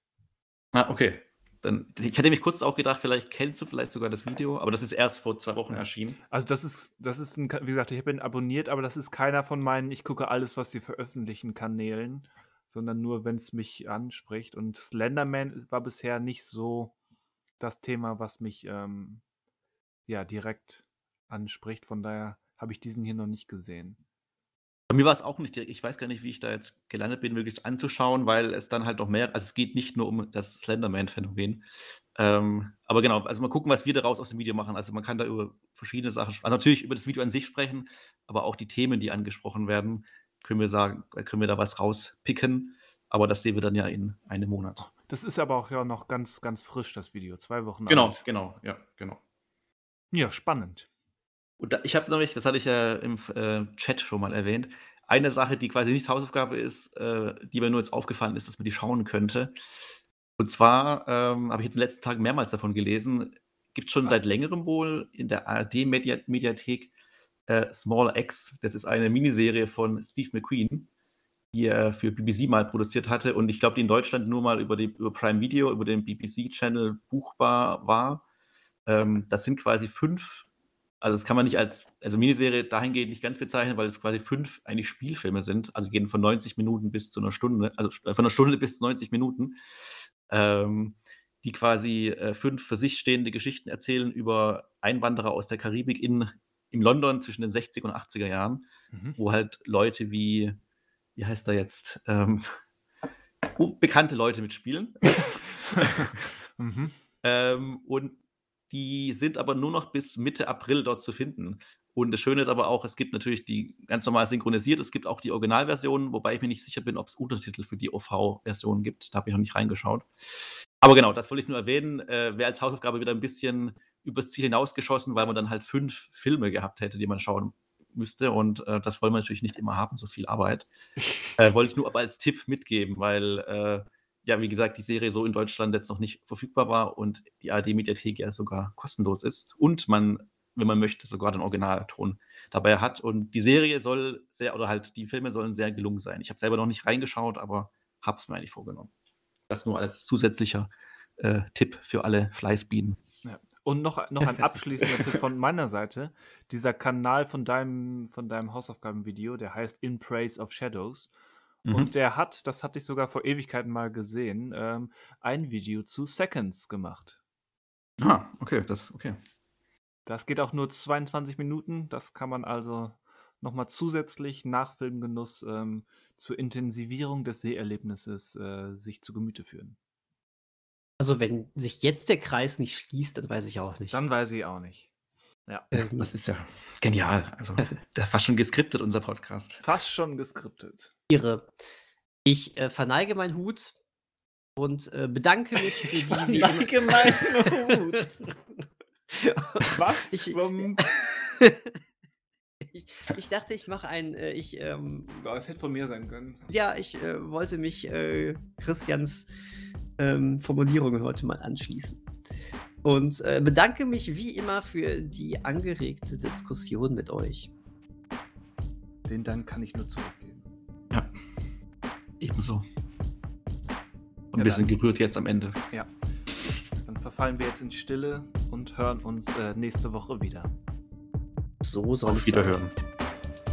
Ah, okay. Dann, ich hätte mich kurz auch gedacht, vielleicht kennst du vielleicht sogar das Video, aber das ist erst vor zwei Wochen Ja. erschienen. Also das ist, das ist ein, wie gesagt, ich ihn abonniert, aber das ist keiner von meinen, ich gucke alles, was die veröffentlichen, Kanälen, sondern nur, wenn es mich anspricht. Und Slenderman war bisher nicht so das Thema, was mich ähm, ja direkt anspricht. Von daher habe ich diesen hier noch nicht gesehen. Bei mir war es auch nicht, direkt- ich weiß gar nicht, wie ich da jetzt gelandet bin, wirklich anzuschauen, weil es dann halt noch mehr, also es geht nicht nur um das Slenderman-Phänomen. Ähm, aber genau, also mal gucken, was wir daraus aus dem Video machen. Also man kann da über verschiedene Sachen, also natürlich über das Video an sich sprechen, aber auch die Themen, die angesprochen werden, können wir sagen, können wir da was rauspicken. Aber das sehen wir dann ja in einem Monat. Das ist aber auch ja noch ganz, ganz frisch, das Video. Zwei Wochen Genau, alt. genau, ja, genau. Ja, spannend. Und da, ich habe nämlich, das hatte ich ja im äh, Chat schon mal erwähnt, eine Sache, die quasi nicht Hausaufgabe ist, äh, die mir nur jetzt aufgefallen ist, dass man die schauen könnte. Und zwar ähm, habe ich jetzt in den letzten Tagen mehrmals davon gelesen, gibt es schon seit längerem wohl in der ARD-Mediathek äh, Small X. Das ist eine Miniserie von Steve McQueen, die er für BBC mal produziert hatte und ich glaube, die in Deutschland nur mal über, die, über Prime Video, über den BBC-Channel buchbar war. Ähm, das sind quasi fünf also das kann man nicht als, also Miniserie dahingehend nicht ganz bezeichnen, weil es quasi fünf eigentlich Spielfilme sind, also gehen von 90 Minuten bis zu einer Stunde, also äh, von einer Stunde bis 90 Minuten, ähm, die quasi äh, fünf für sich stehende Geschichten erzählen über Einwanderer aus der Karibik in, in London zwischen den 60er und 80er Jahren, Mhm. wo halt Leute wie, wie heißt er jetzt, ähm, bekannte Leute mitspielen. mhm. Ähm, und Die sind aber nur noch bis Mitte April dort zu finden. Und das Schöne ist aber auch, es gibt natürlich die ganz normal synchronisiert, es gibt auch die Originalversion, wobei ich mir nicht sicher bin, ob es Untertitel für die OV-Version gibt. Da habe ich noch nicht reingeschaut. Aber genau, das wollte ich nur erwähnen. Äh, Wäre als Hausaufgabe wieder ein bisschen übers Ziel hinausgeschossen, weil man dann halt fünf Filme gehabt hätte, die man schauen müsste. Und äh, das wollen wir natürlich nicht immer haben, so viel Arbeit. äh, wollte ich nur aber als Tipp mitgeben, weil, äh, ja, wie gesagt, die Serie so in Deutschland jetzt noch nicht verfügbar war und die ARD-Mediathek ja sogar kostenlos ist. Und man wenn man möchte, sogar den Originalton dabei hat. Und die Serie soll sehr, oder halt die Filme sollen sehr gelungen sein. Ich habe selber noch nicht reingeschaut, aber habe es mir eigentlich vorgenommen. Das nur als zusätzlicher äh, Tipp für alle Fleißbienen. Ja. Und noch, noch ein abschließender Tipp von meiner Seite. Dieser Kanal von deinem, von deinem Hausaufgabenvideo, der heißt In Praise of Shadows. Mhm. Und der hat, das hatte ich sogar vor Ewigkeiten mal gesehen, ähm, ein Video zu Seconds gemacht. Ah, okay, das, okay. Das geht auch nur 22 Minuten. Das kann man also nochmal zusätzlich nach Filmgenuss ähm, zur Intensivierung des Seherlebnisses äh, sich zu Gemüte führen. Also wenn sich jetzt der Kreis nicht schließt, dann weiß ich auch nicht. Dann weiß ich auch nicht. Ja. Ähm, das ist ja genial. Also fast schon geskriptet, unser Podcast. Fast schon geskriptet. Ihre. Ich äh, verneige meinen Hut und äh, bedanke mich für die. Verneige meinen Hut. Was ich, zum. ich, ich, dachte, ich mache ein. Äh, ich, ähm, das hätte von mir sein können. Ja, ich äh, wollte mich äh, Christians ähm, Formulierungen heute mal anschließen. Und äh, bedanke mich wie immer für die angeregte Diskussion mit euch. Den Dank kann ich nur zurückgeben. Ebenso. Und ja, wir sind gerührt jetzt am Ende. Ja verfallen wir jetzt in Stille und hören uns äh, nächste Woche wieder. So soll es Wiederhören.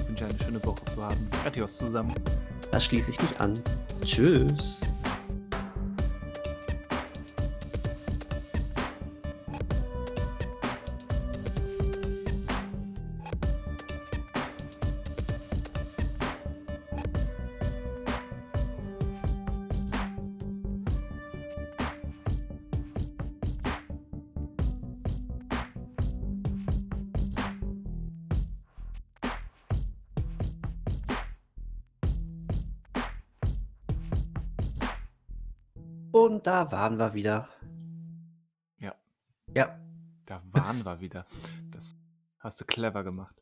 Ich wünsche eine schöne Woche zu haben. Adios zusammen. Da schließe ich mich an. Tschüss. Da waren wir wieder. Ja. Ja. Da waren wir wieder. Das hast du clever gemacht.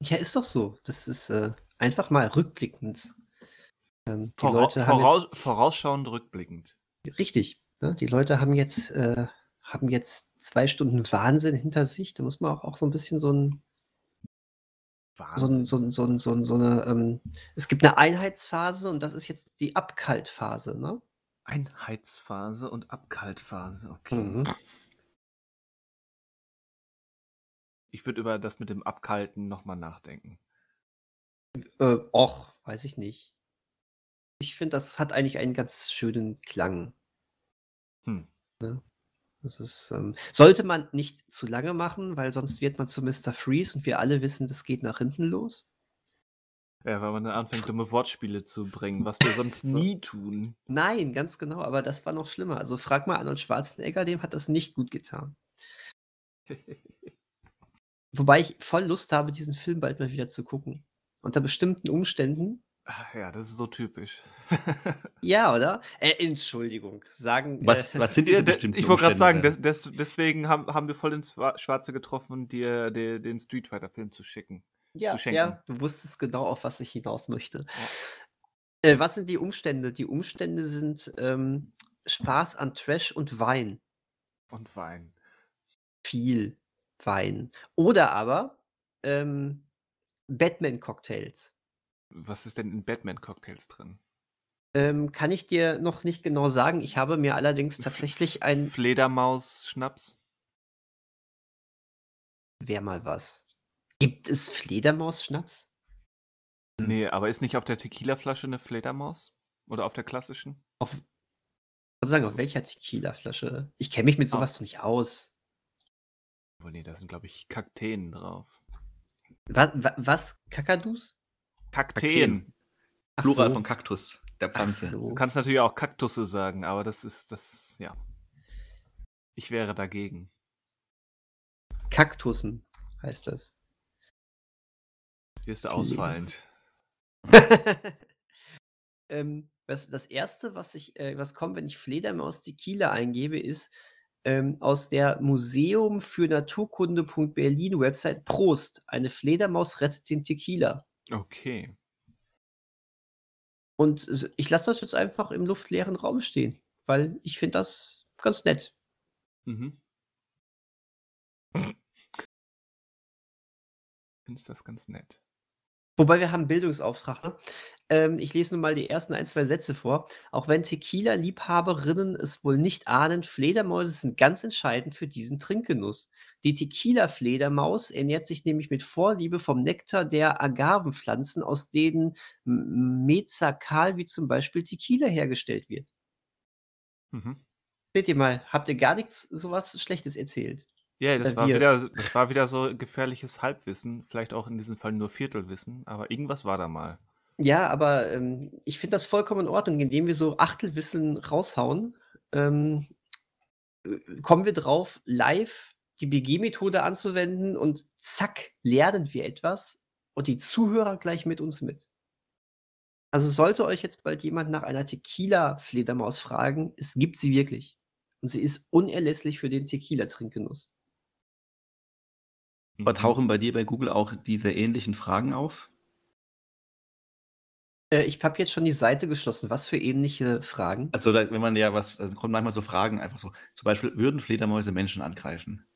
Ja, ist doch so. Das ist äh, einfach mal rückblickend. Ähm, die Vora Leute haben voraus jetzt, vorausschauend rückblickend. Richtig. Ne? Die Leute haben jetzt, äh, haben jetzt zwei Stunden Wahnsinn hinter sich. Da muss man auch, auch so ein bisschen so ein so, ein, so, ein, so, ein, so, ein, so eine, ähm, es gibt eine Einheitsphase und das ist jetzt die Abkaltphase, ne? Einheitsphase und Abkaltphase, okay. Mhm. Ich würde über das mit dem Abkalten nochmal nachdenken. Äh, och, weiß ich nicht. Ich finde, das hat eigentlich einen ganz schönen Klang. Hm. Ne? Das ist, ähm, sollte man nicht zu lange machen, weil sonst wird man zu Mr. Freeze und wir alle wissen, das geht nach hinten los. Ja, weil man dann anfängt, dumme Wortspiele zu bringen, was wir sonst so. nie tun. Nein, ganz genau, aber das war noch schlimmer. Also frag mal Arnold Schwarzenegger, dem hat das nicht gut getan. Wobei ich voll Lust habe, diesen Film bald mal wieder zu gucken. Unter bestimmten Umständen. Ja, das ist so typisch. ja, oder? Äh, Entschuldigung. Sagen. Was, äh, was sind diese bestimmten Ich wollte gerade sagen, des, des, deswegen haben, haben wir voll ins Schwarze getroffen, dir, dir den Street Fighter-Film zu schicken ja, zu schenken. Ja, du wusstest genau, auf was ich hinaus möchte. Ja. Äh, was sind die Umstände? Die Umstände sind ähm, Spaß an Trash und Wein. Und Wein. Viel Wein. Oder aber ähm, Batman-Cocktails. Was ist denn in Batman-Cocktails drin? Ähm, kann ich dir noch nicht genau sagen. Ich habe mir allerdings tatsächlich ein. Fledermaus-Schnaps? Wäre mal was. Gibt es Fledermaus-Schnaps? Nee, aber ist nicht auf der Tequila-Flasche eine Fledermaus? Oder auf der klassischen? Auf, ich sagen, auf welcher Tequila-Flasche? Ich kenne mich mit sowas doch nicht aus. Oh nee, da sind, glaube ich, Kakteen drauf. Was? was? Kakadus? Kakteen. Plural so. von Kaktus, der Pflanze. So. Du kannst natürlich auch Kaktusse sagen, aber das ist das, ja. Ich wäre dagegen. Kaktussen heißt das. Ist er ausfallend. ähm, was, das erste, was ich, äh, was kommt, wenn ich Fledermaus Tequila eingebe, ist ähm, aus der Museum für Naturkunde.berlin Website Prost. Eine Fledermaus rettet den Tequila. Okay. Und ich lasse das jetzt einfach im luftleeren Raum stehen, weil ich finde das ganz nett. Mhm. Findest das ganz nett. Wobei wir haben Bildungsauftrag. Ne? Ähm, ich lese nun mal die ersten ein, zwei Sätze vor. Auch wenn Tequila-Liebhaberinnen es wohl nicht ahnen, Fledermäuse sind ganz entscheidend für diesen Trinkgenuss. Die Tequila-Fledermaus ernährt sich nämlich mit Vorliebe vom Nektar der Agavenpflanzen, aus denen Mezakal wie zum Beispiel Tequila hergestellt wird. Mhm. Seht ihr mal, habt ihr gar nichts sowas Schlechtes erzählt? Ja, das Oder war, wir. wieder, das war wieder so gefährliches Halbwissen, vielleicht auch in diesem Fall nur Viertelwissen, aber irgendwas war da mal. Ja, aber ähm, ich finde das vollkommen in Ordnung, indem wir so Achtelwissen raushauen. Ähm, äh, kommen wir drauf, live die BG-Methode anzuwenden und zack, lernen wir etwas und die Zuhörer gleich mit uns mit. Also sollte euch jetzt bald jemand nach einer Tequila-Fledermaus fragen, es gibt sie wirklich. Und sie ist unerlässlich für den Tequila-Trinkgenuss. Aber Mhm. tauchen bei dir bei Google auch diese ähnlichen Fragen auf? Äh, ich habe jetzt schon die Seite geschlossen. Was für ähnliche Fragen? Also, da, wenn man ja was, also kommen manchmal so Fragen einfach so. Zum Beispiel, würden Fledermäuse Menschen angreifen?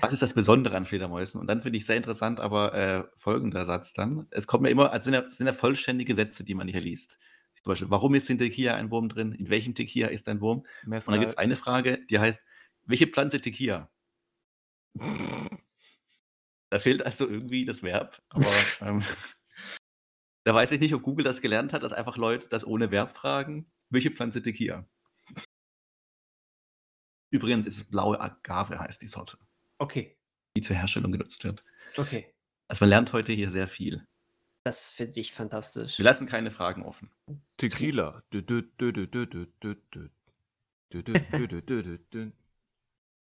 Was ist das Besondere an Fledermäusen? Und dann finde ich sehr interessant, aber äh, folgender Satz dann. Es kommt mir immer, also sind ja, sind ja vollständige Sätze, die man hier liest. Zum Beispiel, warum ist in Tequila ein Wurm drin? In welchem Tequila ist ein Wurm? Und dann Mescal. gibt es eine Frage, die heißt, welche Pflanze Tequila? Da fehlt also irgendwie das Verb, aber ähm, da weiß ich nicht, ob Google das gelernt hat, dass einfach Leute das ohne Verb fragen. Welche Pflanze Tequila? Übrigens ist es blaue Agave, heißt die Sorte, Okay, die zur Herstellung genutzt wird. okay. Also man lernt heute hier sehr viel. Das finde ich fantastisch. Wir lassen keine Fragen offen. Tequila.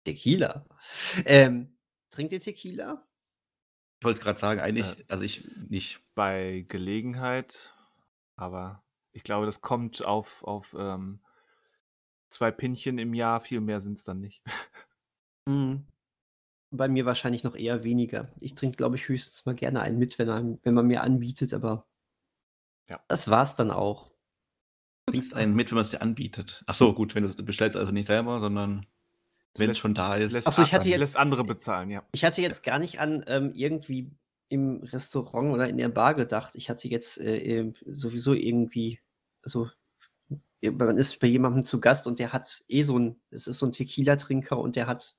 Tequila. Ähm, trinkt ihr Tequila? Ich wollte es gerade sagen, eigentlich, Äh. also ich nicht. Bei Gelegenheit, aber ich glaube, das kommt auf, auf ähm, zwei Pinchen im Jahr, viel mehr sind es dann nicht. Mhm. Bei mir wahrscheinlich noch eher weniger. Ich trinke, glaube ich, höchstens mal gerne einen mit, wenn, einem, wenn man mir anbietet, aber Ja. das war's dann auch. Du trinkst einen mit, wenn man es dir anbietet. Ach so, gut, wenn du du bestellst also nicht selber, sondern wenn es schon da ist. Lässt, Ach so, ich hatte jetzt- lässt andere bezahlen, ja. Ich hatte jetzt gar nicht an ähm, irgendwie im Restaurant oder in der Bar gedacht. Ich hatte jetzt äh, sowieso irgendwie, also man ist bei jemandem zu Gast und der hat eh so ein, es ist so ein Tequila-Trinker und der hat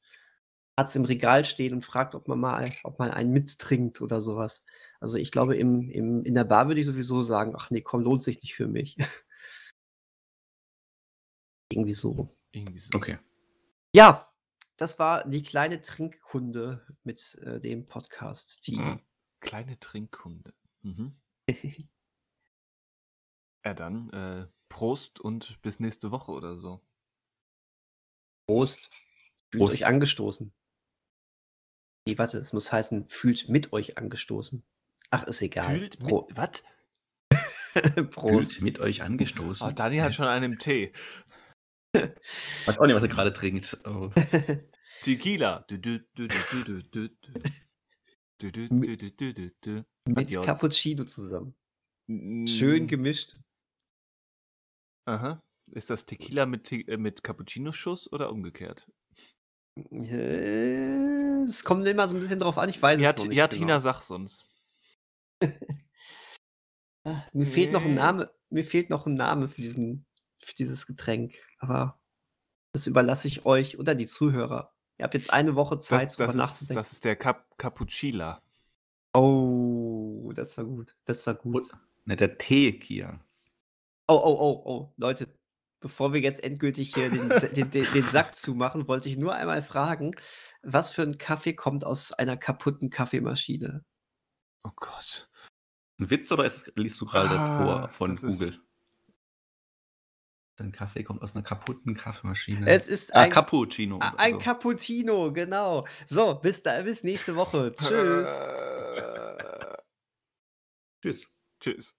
es im Regal stehen und fragt, ob man mal, ob man einen mittrinkt oder sowas. Also ich glaube, im, im, in der Bar würde ich sowieso sagen, ach nee, komm, lohnt sich nicht für mich. Irgendwie so. Irgendwie so. Okay. Ja, das war die kleine Trinkkunde mit äh, dem Podcast. Die Kleine Trinkkunde. Mhm. Ja, dann äh, Prost und bis nächste Woche oder so. Prost. Fühlt Prost. euch angestoßen. Nee, warte, es muss heißen, fühlt mit euch angestoßen. Ach, ist egal. Kühlt Pro mit. Was? Prost. Fühlt mit euch angestoßen. Oh, Dani hat schon einen im Tee. Weiß auch nicht, was er gerade trinkt. Oh. Tequila. Mit. Cappuccino zusammen. Mm, Schön gemischt. Aha. Ist das Tequila mit, Te äh, mit Cappuccino-Schuss oder umgekehrt? Äh, Es kommt immer so ein bisschen drauf an, ich weiß Ja, es noch nicht ja genau. Tina, sag's uns. Mir fehlt noch ein Nee. Name, mir fehlt noch ein Name für diesen, für dieses Getränk. Aber das überlasse ich euch oder die Zuhörer. Ihr habt jetzt eine Woche Zeit, Das, darüber das, ist, nachzudenken. das ist der Cap Cappuccilla. Oh, das war gut. Das war gut. Ne, der Tequila. Oh, oh, oh, oh, Leute, bevor wir jetzt endgültig hier den, den, den, den Sack zumachen, wollte ich nur einmal fragen, was für ein Kaffee kommt aus einer kaputten Kaffeemaschine? Oh Gott. Ein Witz oder ist, liest du gerade das Ah, vor von das ist- Google? Dein Kaffee kommt aus einer kaputten Kaffeemaschine. Es ist ah, ein, Cappuccino. a- ein so. Cappuccino, genau. So, bis, da, bis nächste Woche. Tschüss. Tschüss. Tschüss.